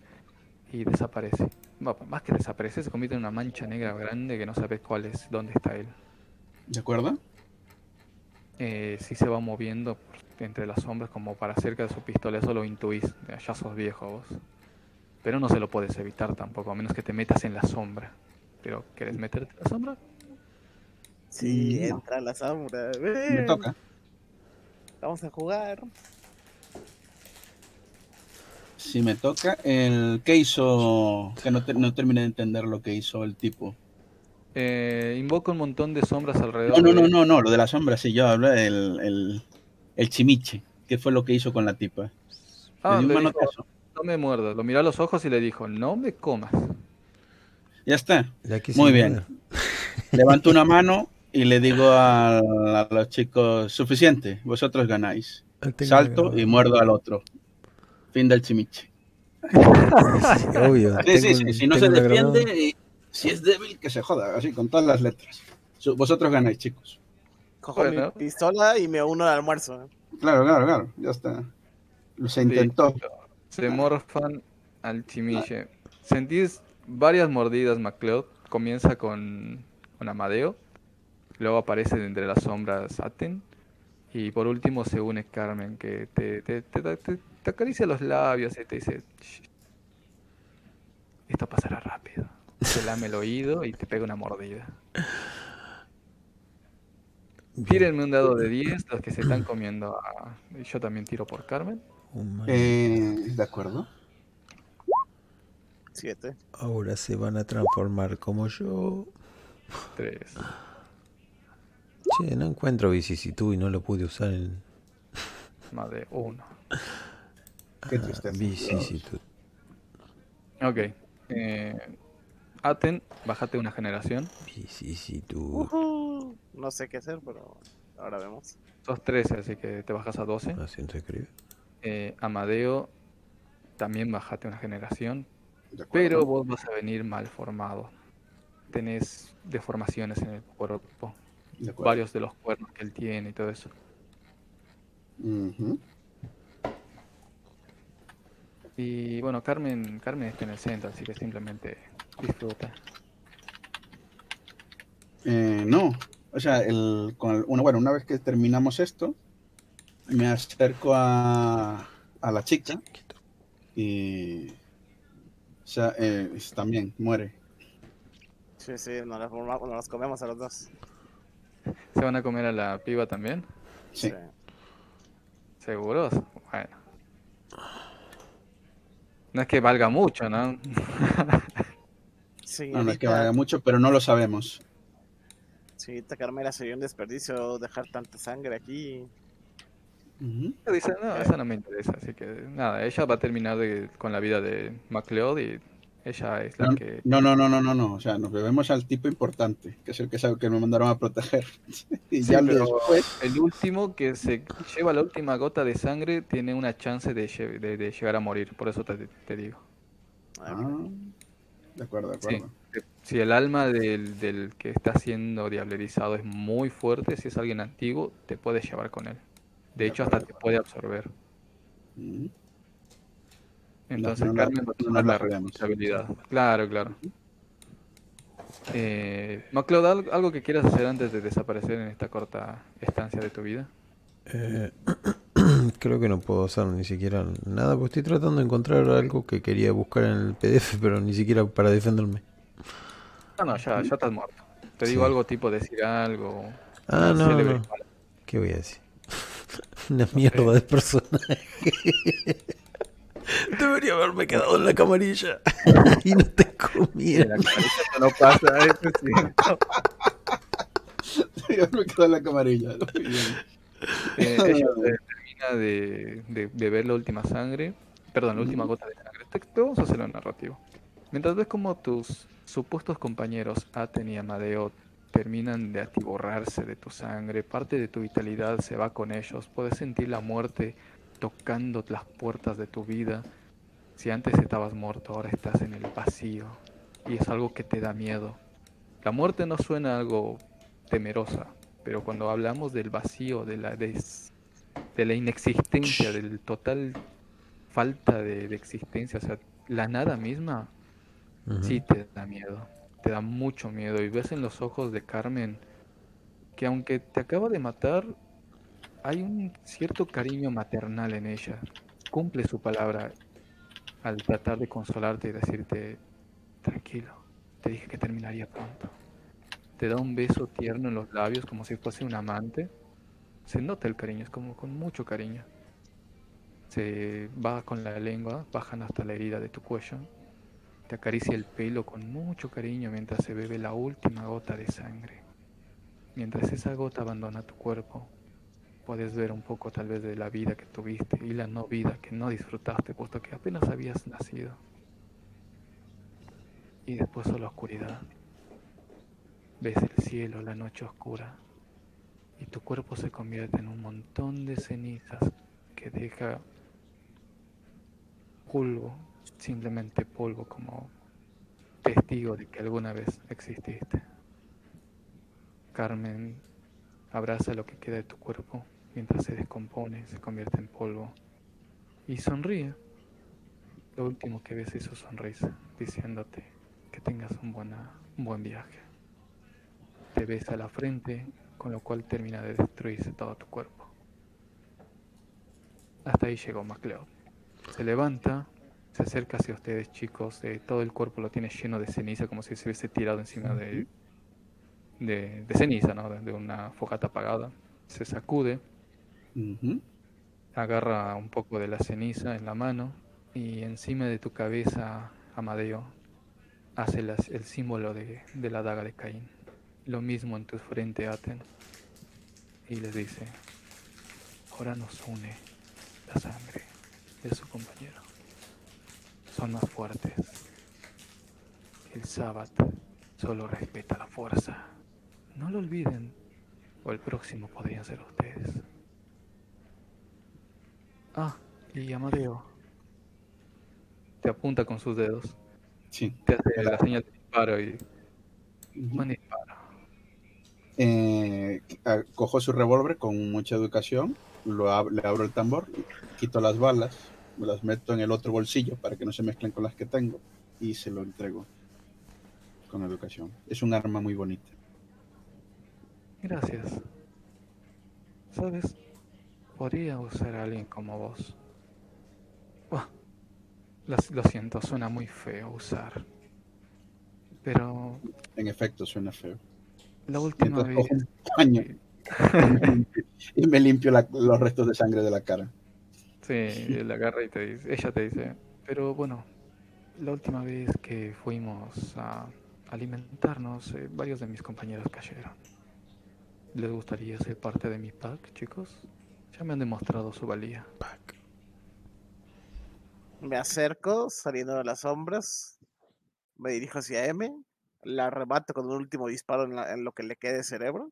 y desaparece. Bueno, más que desaparece, se convierte en una mancha negra grande que no sabes cuál es, dónde está él. ¿De acuerdo? Eh, sí se va moviendo entre las sombras como para cerca de su pistola, eso lo intuís, ya sos viejo vos. Pero no se lo puedes evitar tampoco, a menos que te metas en la sombra. Pero, ¿querés meterte en la sombra? Sí, entra la sombra. Me toca. Vamos a jugar. Si me toca, el que hizo. Que no, te- no terminé de entender lo que hizo el tipo. Eh, invoca un montón de sombras alrededor. No, no, de no, no, no, lo de la sombra, sí, yo hablo del el, el chimiche. ¿Qué fue lo que hizo con la tipa? Ah, Le un dijo. No me muerdas. Lo miró a los ojos y le dijo, no me comas. Ya está. Muy bien. *laughs* Levanto una mano y le digo a, a los chicos: suficiente, vosotros ganáis. Salto y muerdo al otro. Fin del chimiche. Sí, obvio. Sí, Si no se defiende, y si es débil, que se joda, así, con todas las letras. Vosotros ganáis, chicos. Cojo Bueno. mi pistola y me uno al almuerzo. Claro, claro, claro. Ya está. Se intentó. Se morfan al chimille. Sentís varias mordidas, MacLeod. Comienza con, con Amadeo. Luego aparece de entre las sombras Aten. Y por último se une Carmen, que te, te, te, te- te acaricia los labios y te dice: "Shh, Esto pasará rápido. Te lame el oído y te pega una mordida. Tírenme un dado de 10, los que se están comiendo a... Yo también tiro por Carmen. Eh, de acuerdo. Siete. Ahora se van a transformar como yo. 3. Che, no encuentro vicisitud y no lo pude usar en Más de 1. Qué tristeza. vicisitud. Ok. Eh, Aten, bájate una generación. Vicisitud. Ujú. No sé qué hacer, pero ahora vemos. Sos 13, así que te bajas a 12. Así se escribe. Eh, Amadeo, también bájate una generación. Pero vos vas a venir mal formado. Tenés deformaciones en el cuerpo. De. Varios de los cuernos que él tiene y todo eso. Y bueno, Carmen, Carmen está en el centro, así que simplemente disfruta. Eh, no. O sea, el, con el- una, bueno, una vez que terminamos esto, me acerco a, a la chica y. O sea, eh, también muere. Sí, sí, nos las, forma- nos las comemos a los dos. ¿Se van a comer a la piba también? Sí. ¿Seguros? Bueno. No es que valga mucho, ¿no? Sí, No, no es que valga mucho, pero no lo sabemos. Señorita Carmela, sería un desperdicio dejar tanta sangre aquí. Ujú. Dice, no, eso no me interesa, así que nada, ella va a terminar de- con la vida de MacLeod y ella es la No, que... no, no, no, no, no, no. O sea, nos bebemos al tipo importante, que es el que sabe que nos mandaron a proteger. *laughs* y Sí, ya pero después. el último que se lleva la última gota de sangre tiene una chance de, lle- de- de llegar a morir, por eso te, te digo. Ah. Ah, de acuerdo, de Sí. acuerdo. Si el alma del, del que está siendo diablerizado es muy fuerte, si es alguien antiguo, te puedes llevar con él. De hecho, hasta te puede absorber. Ujú. Entonces no Carmen no tomar la responsabilidad. Claro, claro. Eh, MacLeod, ¿al- ¿algo que quieras hacer antes de desaparecer en esta corta estancia de tu vida? Eh, *clears throat* creo que no puedo hacer ni siquiera nada, porque estoy tratando de encontrar algo que quería buscar en el PDF, *laughs* pero ni siquiera para defenderme. No, no, ya, ya estás muerto. Te digo algo tipo decir algo. Ah, no, no. ¿Qué voy a decir? Una mierda de personaje. Debería haberme quedado en la camarilla *laughs* y no te En comía. la cabeza eso no pasa, eso es cierto. Yo me quedo en la camarilla. Eh, ella eh, termina de, de beber la última sangre, perdón, la última gota de sangre. Te, te vamos a hacerlo narrativo. Mientras ves como tus supuestos compañeros Aten y Amadeo terminan de atiborrarse de tu sangre, parte de tu vitalidad se va con ellos, puedes sentir la muerte tocando las puertas de tu vida. Si antes estabas muerto, ahora estás en el vacío y es algo que te da miedo. La muerte no suena algo temerosa, pero cuando hablamos del vacío, de la, des- de la inexistencia, del total falta de, de existencia, o sea, la nada misma, sí te da miedo, te da mucho miedo. Y ves en los ojos de Carmen que aunque te acaba de matar, hay un cierto cariño maternal en ella. Cumple su palabra al tratar de consolarte y decirte, tranquilo, te dije que terminaría pronto. Te da un beso tierno en los labios como si fuese un amante. Se nota el cariño, es como con mucho cariño. Se va con la lengua, bajan hasta la herida de tu cuello. Te acaricia el pelo con mucho cariño mientras se bebe la última gota de sangre. Mientras esa gota abandona tu cuerpo, puedes ver un poco tal vez de la vida que tuviste y la no vida que no disfrutaste, puesto que apenas habías nacido. Y después solo oscuridad. Ves el cielo, la noche oscura, y tu cuerpo se convierte en un montón de cenizas que deja polvo, simplemente polvo como testigo de que alguna vez exististe. Carmen abraza lo que queda de tu cuerpo mientras se descompone, se convierte en polvo y sonríe. Lo último que ves es su sonrisa, diciéndote que tengas un, buena, un buen viaje. Te besa la frente, con lo cual termina de destruirse todo tu cuerpo. Hasta ahí llegó MacLeod. Se levanta, se acerca hacia ustedes, chicos. eh, todo el cuerpo lo tiene lleno de ceniza, como si se hubiese tirado encima de, de, de ceniza, ¿no? De, de una fogata apagada. Se sacude, agarra un poco de la ceniza en la mano y encima de tu cabeza, Amadeo, hace las- el símbolo de, de la daga de Caín. Lo mismo en tu frente, Aten. Y les dice, ahora nos une la sangre de su compañero. Son más fuertes. El sábado solo respeta la fuerza. No lo olviden, o el próximo podrían ser ustedes. Ah, y Amadeo. Te apunta con sus dedos. Sí. Te hace la señal de disparo y. Buen disparo. Eh, cojo su revólver con mucha educación, lo ab- le abro el tambor, quito las balas, me las meto en el otro bolsillo para que no se mezclen con las que tengo y se lo entrego con educación. Es un arma muy bonita. Gracias. ¿Sabes? Podría usar a alguien como vos. Buah, lo, siento, suena muy feo usar. Pero En efecto, suena feo. la última vez... cojo un paño *laughs* y me limpio la- los restos de sangre de la cara. Sí, *laughs* él agarra y te dice, ella te dice, pero bueno, la última vez que fuimos a alimentarnos, eh, varios de mis compañeros cayeron. ¿Les gustaría ser parte de mi pack, chicos? Ya me han demostrado su valía. Me acerco, saliendo de las sombras. Me dirijo hacia M. La remato con un último disparo en, la- en lo que le quede de cerebro.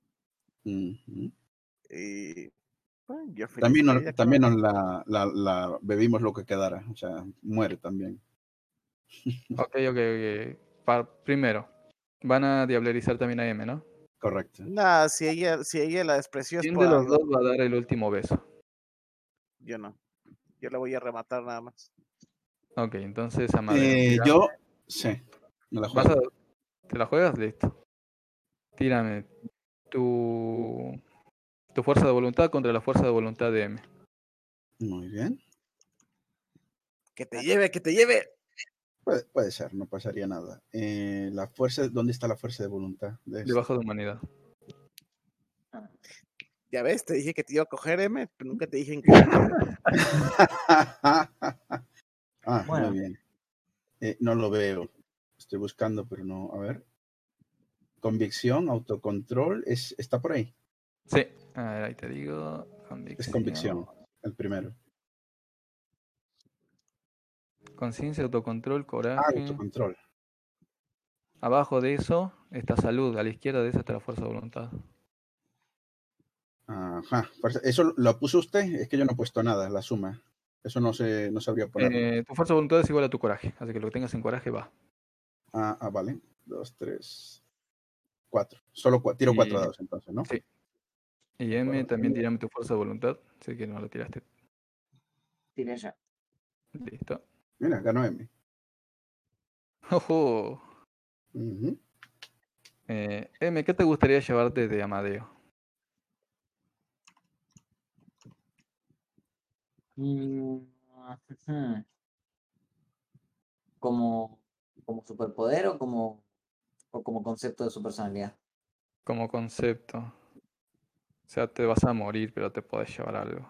Y. bueno, yo feliz También, nos, también nos la, la- la bebimos lo que quedara. O sea, muere también. *laughs* Ok, ok, ok. Pa- primero, van a diablerizar también a M, ¿no? Correcto. Nah, si ella, si ella la despreció es ¿Quién de los algo. dos va a dar el último beso? Yo no. Yo la voy a rematar nada más. Ok, entonces Amadeo. Eh, yo, sí, me la ¿Vas juego. a- ¿Te la juegas? Listo. Tírame tu, tu fuerza de voluntad contra la fuerza de voluntad de M. Muy bien. Que te lleve, que te lleve. Puede, puede ser, no pasaría nada. Eh, la fuerza, ¿dónde está la fuerza de voluntad? De esto? Debajo de humanidad. Ya ves, te dije que te iba a coger M, pero nunca te dije en qué. *laughs* *laughs* ah, Bueno. muy bien. Eh, no lo veo. Estoy buscando, pero no. A ver. Convicción, autocontrol, es, está por ahí. Sí, a ver, ahí te digo. Es convicción, el primero. Conciencia, autocontrol, Ah, coraje. autocontrol. Abajo de eso está salud. A la izquierda de eso está la fuerza de voluntad. Ajá. ¿Eso lo puso usted? Es que yo no he puesto nada, la suma. Eso no sé, no sabría ponerlo. Eh, tu fuerza de voluntad es igual a tu coraje. Así que lo que tengas en coraje va. Ah, ah, vale. Dos, tres, cuatro. Solo cua- tiro cuatro dados entonces, ¿no? Sí. Y M Bueno, también tirame tu fuerza de voluntad. Sé que no lo tiraste. Tiré ya. Listo. Mira, ganó M. Ojo. Eh, M, ¿qué te gustaría llevarte de Amadeo? Mm. *laughs* Como, como superpoder o como, o como concepto de su personalidad. Como concepto. O sea, te vas a morir, pero te puedes llevar algo.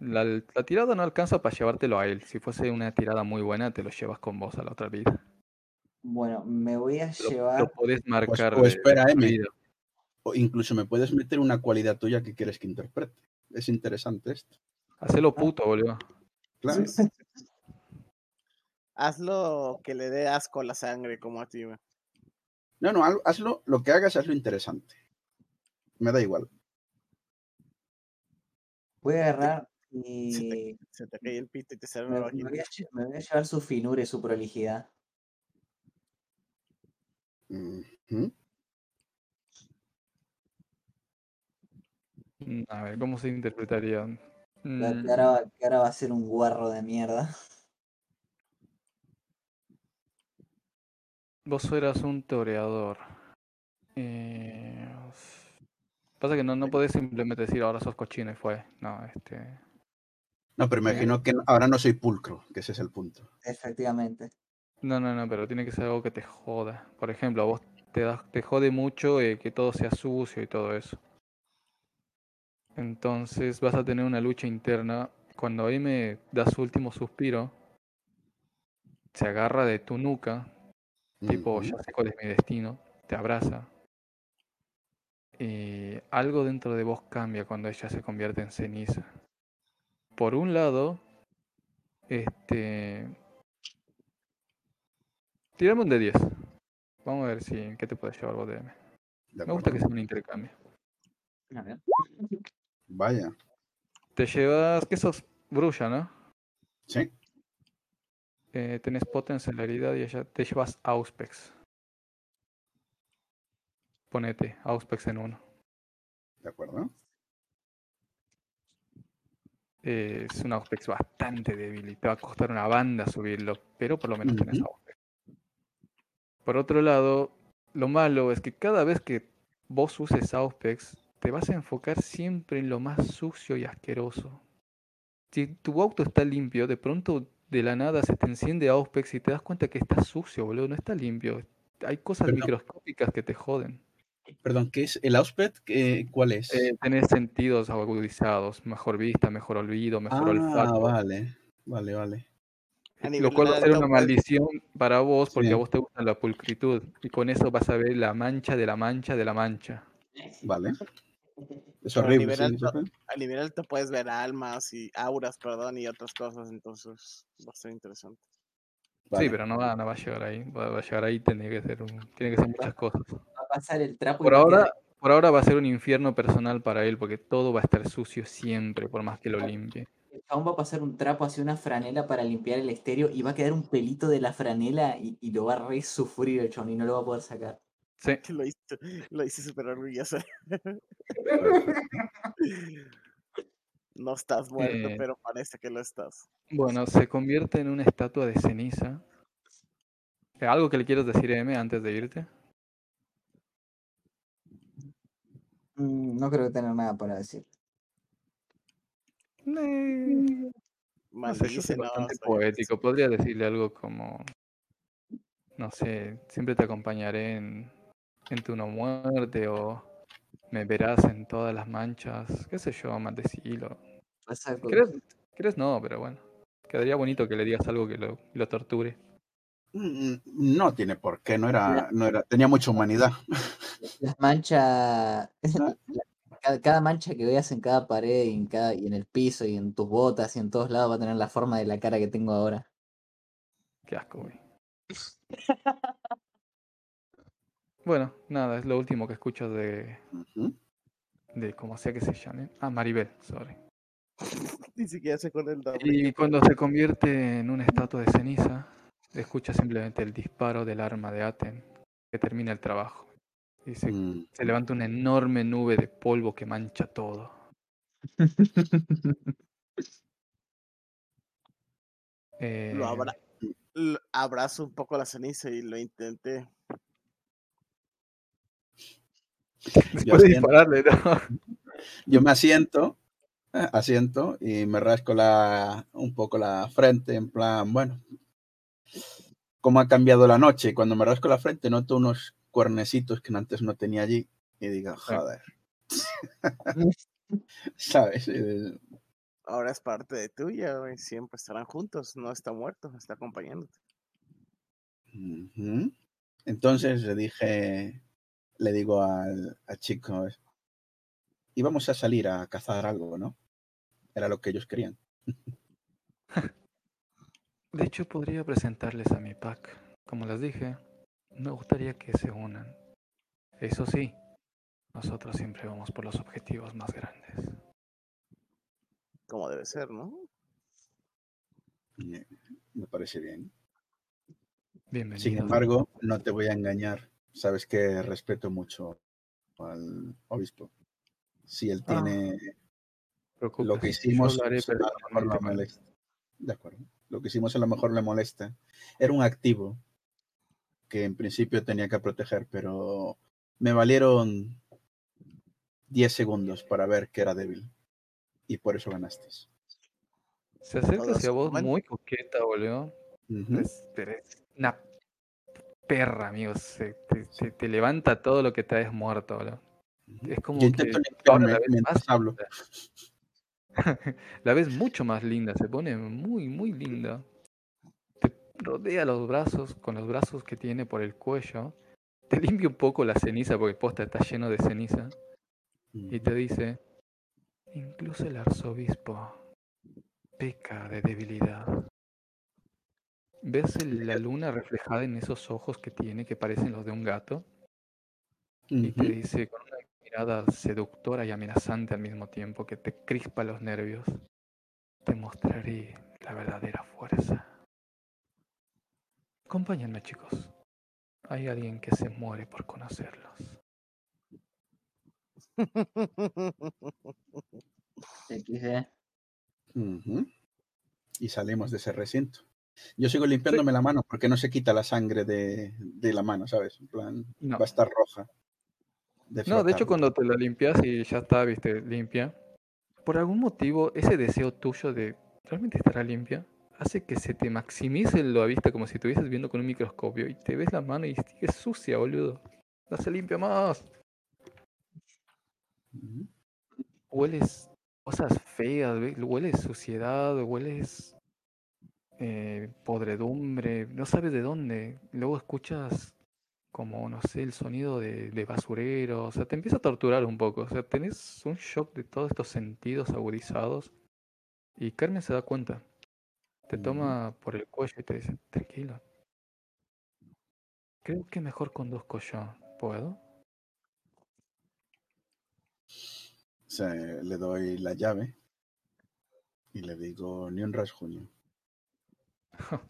La, la tirada no alcanza para llevártelo a él. Si fuese una tirada muy buena, te lo llevas con vos a la otra vida. Bueno, me voy a Lo, lo llevar. podés marcar o de- de espera, M. O incluso me puedes meter una cualidad tuya que quieres que interprete. Es interesante esto. Hacelo puto, boludo. Claro. *laughs* Hazlo que le dé asco a la sangre como a ti. No, no, haz- hazlo, lo que hagas, hazlo interesante. Me da igual. Voy a agarrar Se y te, se te cae el pito y te sale me, una me vagina. voy a, lle- me voy a llevar su finura y su prolijidad. Mm, A ver, ¿cómo se interpretaría? La- Mm, Que ahora, va- que ahora va a ser un guarro de mierda. Vos eras un toreador. Eh, Pasa que no, no podés simplemente decir ahora sos cochino y fue. No, este. No, pero imagino que ahora no soy pulcro, que ese es el punto. Efectivamente. No, no, no, pero tiene que ser algo que te joda. Por ejemplo, a vos te, das- te jode mucho eh, que todo sea sucio y todo eso. Entonces vas a tener una lucha interna. Cuando ahí me da su último suspiro, se agarra de tu nuca, tipo, ya sé cuál es mi destino, te abraza. Y algo dentro de vos cambia cuando ella se convierte en ceniza. Por un lado, este. Tirame un de 10. Vamos a ver si qué te puedes llevar vos de M. De Me gusta que sea un intercambio. A ver. Vaya. Te llevas. que sos brulla, ¿no? Sí. Eh, tenés potence en la herida y ella te llevas Auspex. Ponete Auspex en uno. De acuerdo. Eh, es un Auspex bastante débil y te va a costar una banda subirlo, pero por lo menos Ujú. Auspex. Por otro lado, lo malo es que cada vez que vos uses Auspex, te vas a enfocar siempre en lo más sucio y asqueroso. Si tu auto está limpio, de pronto de la nada se te enciende Auspex y te das cuenta que está sucio, boludo, no está limpio. hay cosas microscópicas que te joden. Perdón, ¿qué es el Auspet? ¿Qué- ¿Cuál es? Eh, tenés sentidos agudizados, mejor vista, mejor olvido, mejor ah, olfato. vale, vale, vale. A Lo cual va a ser una maldición para vos porque Sí. a vos te gusta la pulcritud. Y con eso vas a ver la mancha de la mancha de la mancha. Vale. Es Pero a horrible. nivel sí, alto- Joker. A nivel alto puedes ver almas y auras, perdón, y otras cosas, entonces va a ser interesante. Vale. Sí, pero no va, no va a llegar ahí. Va, va a llegar ahí, tiene que ser, un- tiene que ser muchas cosas. Pasar el trapo Por ahora, por ahora va a ser un infierno personal para él porque todo va a estar sucio siempre, por más que lo limpie. el chabón va a pasar un trapo hacia una franela para limpiar el estéreo y va a quedar un pelito de la franela y, y lo va a re sufrir el chabón y no lo va a poder sacar. Sí, *laughs* lo hice, lo hice súper orgulloso. *laughs* No estás muerto, Eh. pero parece que lo estás. bueno, se convierte en una estatua de ceniza. ¿Algo que le quieras decir, M, antes de irte? Mm, No creo que tenga nada para decir. Eh, No sé, yo soy bastante poético. Podría decirle algo como, no sé, siempre te acompañaré en, en tu no muerte o me verás en todas las manchas, qué sé yo, maldecilo. Con- ¿Crees? ¿Crees? No, pero bueno. Quedaría bonito que le digas algo que lo, lo torture. Mm, No tiene por qué, no era, no era, tenía mucha humanidad. *laughs* Las manchas, *laughs* cada, cada mancha que veas en cada pared y en, cada, y en el piso y en tus botas y en todos lados va a tener la forma de la cara que tengo ahora. Qué asco, güey. Bueno, nada, es lo último que escucho de, Ujú. de como sea que se llame. Ah, Maribel, sorry. *laughs* Ni siquiera sé con el. Y cuando se convierte en una estatua de ceniza, escucha simplemente el disparo del arma de Aten que termina el trabajo. Y se, Mm, se levanta una enorme nube de polvo que mancha todo. *laughs* Eh, Lo abra- lo- abrazo un poco la ceniza y lo intenté. después *laughs* Yo dispararle, ¿no? *laughs* Yo me asiento, eh, asiento y me rasco la, un poco la frente, en plan, bueno, cómo ha cambiado la noche. Cuando me rasco la frente noto unos cuernecitos que antes no tenía allí y digo, joder. *laughs* ¿Sabes? Ahora es parte de tuya, güey, siempre estarán juntos, no está muerto, está acompañándote. Entonces le dije, le digo al, al chico, íbamos a salir a cazar algo, ¿no? Era lo que ellos querían. *laughs* De hecho, podría presentarles a mi pack. Como les dije, me gustaría que se unan. Eso sí, nosotros siempre vamos por los objetivos más grandes. Como debe ser, ¿no? Me parece bien. Bienvenidos. Sin embargo, no te voy a engañar. Sabes que respeto mucho al obispo. Si él Ah, tiene lo que hicimos, hablaré a lo mejor le molesta. De acuerdo. Lo que hicimos a lo mejor le molesta. Era un activo que en principio tenía que proteger, pero me valieron 10 segundos para ver que era débil. Y por eso ganaste. Se acerca hacia vos muy coqueta, boludo. Es, una perra, amigos. Se- te, te- te levanta todo lo que traes muerto, boludo. Es como Yo que intento ahora limpiarme la ves mientras más hablo. linda. *laughs* La ves mucho más linda, se pone muy, muy linda. Rodea los brazos, con los brazos que tiene por el cuello. Te limpia un poco la ceniza, porque posta está lleno de ceniza. Y te dice, incluso el arzobispo peca de debilidad. ¿Ves el- la luna reflejada en esos ojos que tiene que parecen los de un gato? Y te dice con una mirada seductora y amenazante al mismo tiempo que te crispa los nervios. Te mostraré la verdadera fuerza. Acompáñenme, chicos. Hay alguien que se muere por conocerlos. XD. Ujú. Y salimos de ese recinto. Yo sigo limpiándome la mano porque no se quita la sangre de, de la mano, ¿sabes? En plan, No. va a estar roja. de No, de hecho cuando te la limpias y ya está, viste, limpia, por algún motivo ese deseo tuyo de realmente estará limpia hace que se te maximice la vista como si estuvieses viendo con un microscopio y te ves la mano y es sucia, boludo. No se limpia más. Hueles cosas feas, hueles suciedad, hueles eh, podredumbre, no sabes de dónde. Luego escuchas como, no sé, el sonido de, de basurero, o sea, te empieza a torturar un poco, o sea, tenés un shock de todos estos sentidos agudizados y Carmen se da cuenta. Te toma por el cuello y te dice, tranquilo. Creo que mejor conduzco yo. ¿Puedo? O sea, le doy la llave y le digo, ni un rasguño.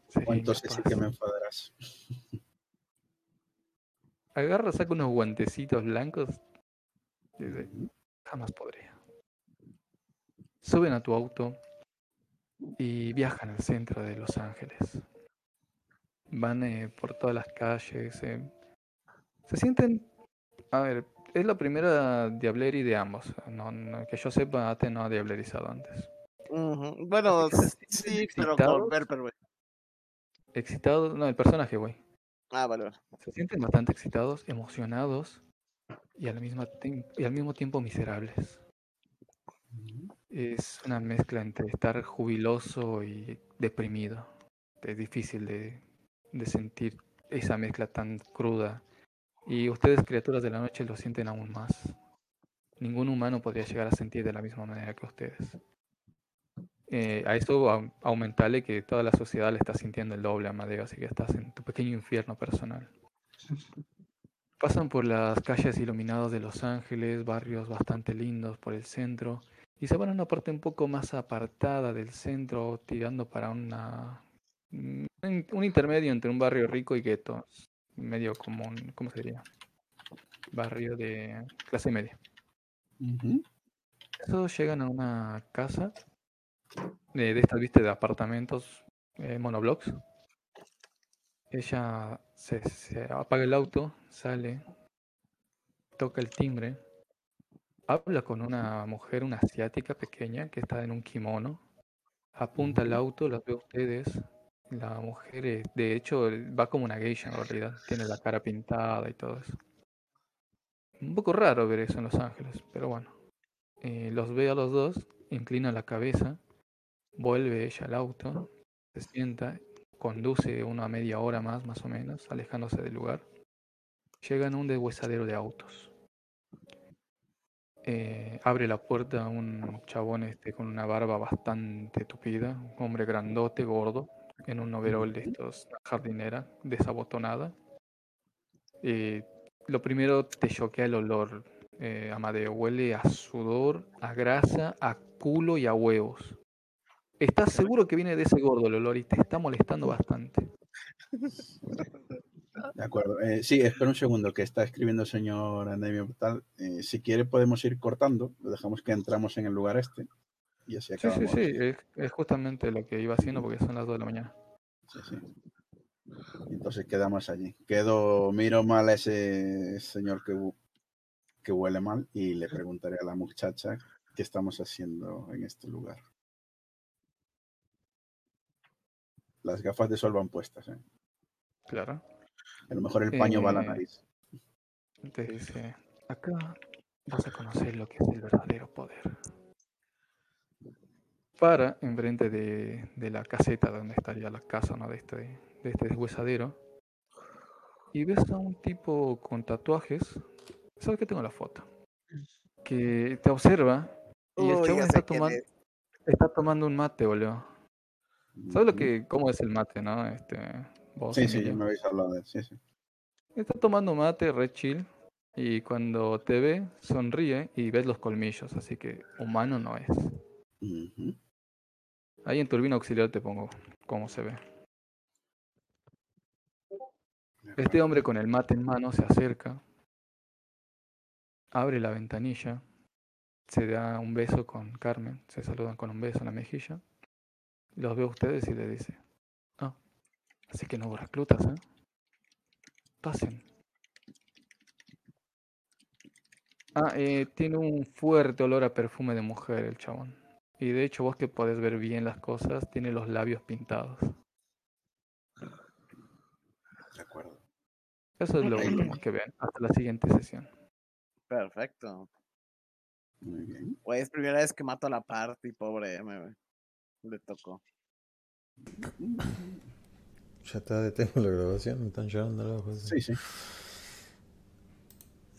Sería O entonces sí que me enfadarás. Agarra, saca unos guantecitos blancos y dice, jamás podría. Suben a tu auto y viajan al centro de Los Ángeles. Van eh, por todas las calles. eh, Se sienten... A ver, es la primera diableri de ambos. No, no- que yo sepa, Ate no ha diablerizado antes. Bueno, sí, pero con güey. Excitados, no, el personaje, güey. Ah, vale. Se sienten bastante excitados, emocionados y al mismo, y al mismo tiempo miserables. Es una mezcla entre estar jubiloso y deprimido. Es difícil de, de sentir esa mezcla tan cruda. Y ustedes, criaturas de la noche, lo sienten aún más. Ningún humano podría llegar a sentir de la misma manera que ustedes. Eh, a esto au- aumentale que toda la sociedad le está sintiendo el doble, Amadeo, así que estás en tu pequeño infierno personal. Pasan por las calles iluminadas de Los Ángeles, barrios bastante lindos por el centro, y se van a una parte un poco más apartada del centro, tirando para una mm, un un intermedio entre un barrio rico y gueto, medio común, ¿cómo sería? Barrio de clase media. Eso llegan a una casa de, de estas, viste, de apartamentos, eh, monoblocks. Ella se, se apaga el auto, sale, toca el timbre, habla con una mujer, una asiática pequeña que está en un kimono, apunta al auto, las ve a ustedes. La mujer, eh, de hecho, va como una geisha en realidad, tiene la cara pintada y todo eso. Un poco raro ver eso en Los Ángeles, pero bueno. Eh, los ve a los dos, inclina la cabeza, vuelve ella al auto, se sienta, conduce una media hora más, más o menos, alejándose del lugar. Llegan a un deshuesadero de autos. Eh, abre la puerta un chabón este, con una barba bastante tupida, un hombre grandote, gordo, en un overol de estos, jardinera, desabotonada. Eh, lo primero te choquea el olor, eh, Amadeo. Huele a sudor, a grasa, a culo y a huevos. Estás seguro que viene de ese gordo el olor y te está molestando bastante. *laughs* De acuerdo. Eh, sí, espera un segundo, que está escribiendo el señor Anemio Brutal. Eh, si quiere podemos ir cortando, lo dejamos que entramos en el lugar este y así Sí, sí, acabamos. sí, es, es justamente lo que iba haciendo porque son las 2 de la mañana. Sí, sí. Entonces quedamos allí. Quedo, miro mal a ese señor que, que huele mal y le preguntaré a la muchacha qué estamos haciendo en este lugar. Las gafas de sol van puestas, ¿eh? Claro. A lo mejor el paño va a la nariz. Te dice, acá vas a conocer lo que es el verdadero poder. Para enfrente de, de la caseta donde estaría la casa ¿no? de, este, de este deshuesadero. Y ves a un tipo con tatuajes. ¿Sabes que tengo la foto? Que te observa y el chabón está, es. está tomando un mate, boludo. ¿Sabes lo que, cómo es el mate, no? Este, vos, Sí, sí, ya me habéis hablado de él. Sí, sí. Está tomando mate, re chill. Y cuando te ve, sonríe y ves los colmillos. Así que humano no es. Ahí en turbina auxiliar te pongo cómo se ve. Este hombre con el mate en mano se acerca, abre la ventanilla, se da un beso con Carmen, se saludan con un beso en la mejilla. Los ve a ustedes y le dice, así que no reclutas, ¿eh? Pasen. Ah, eh, tiene un fuerte olor a perfume de mujer el chabón. Y de hecho vos que podés ver bien las cosas, tiene los labios pintados. De acuerdo. Eso es lo último que ven. Hasta la siguiente sesión. Perfecto. Muy bien. Güey, es primera vez que mato a la party, pobre M, güey. Le tocó. *laughs* Ya está, *laughs* detengo la grabación, me están llorando los. Sí, sí.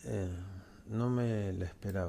Eh, no me la esperaba.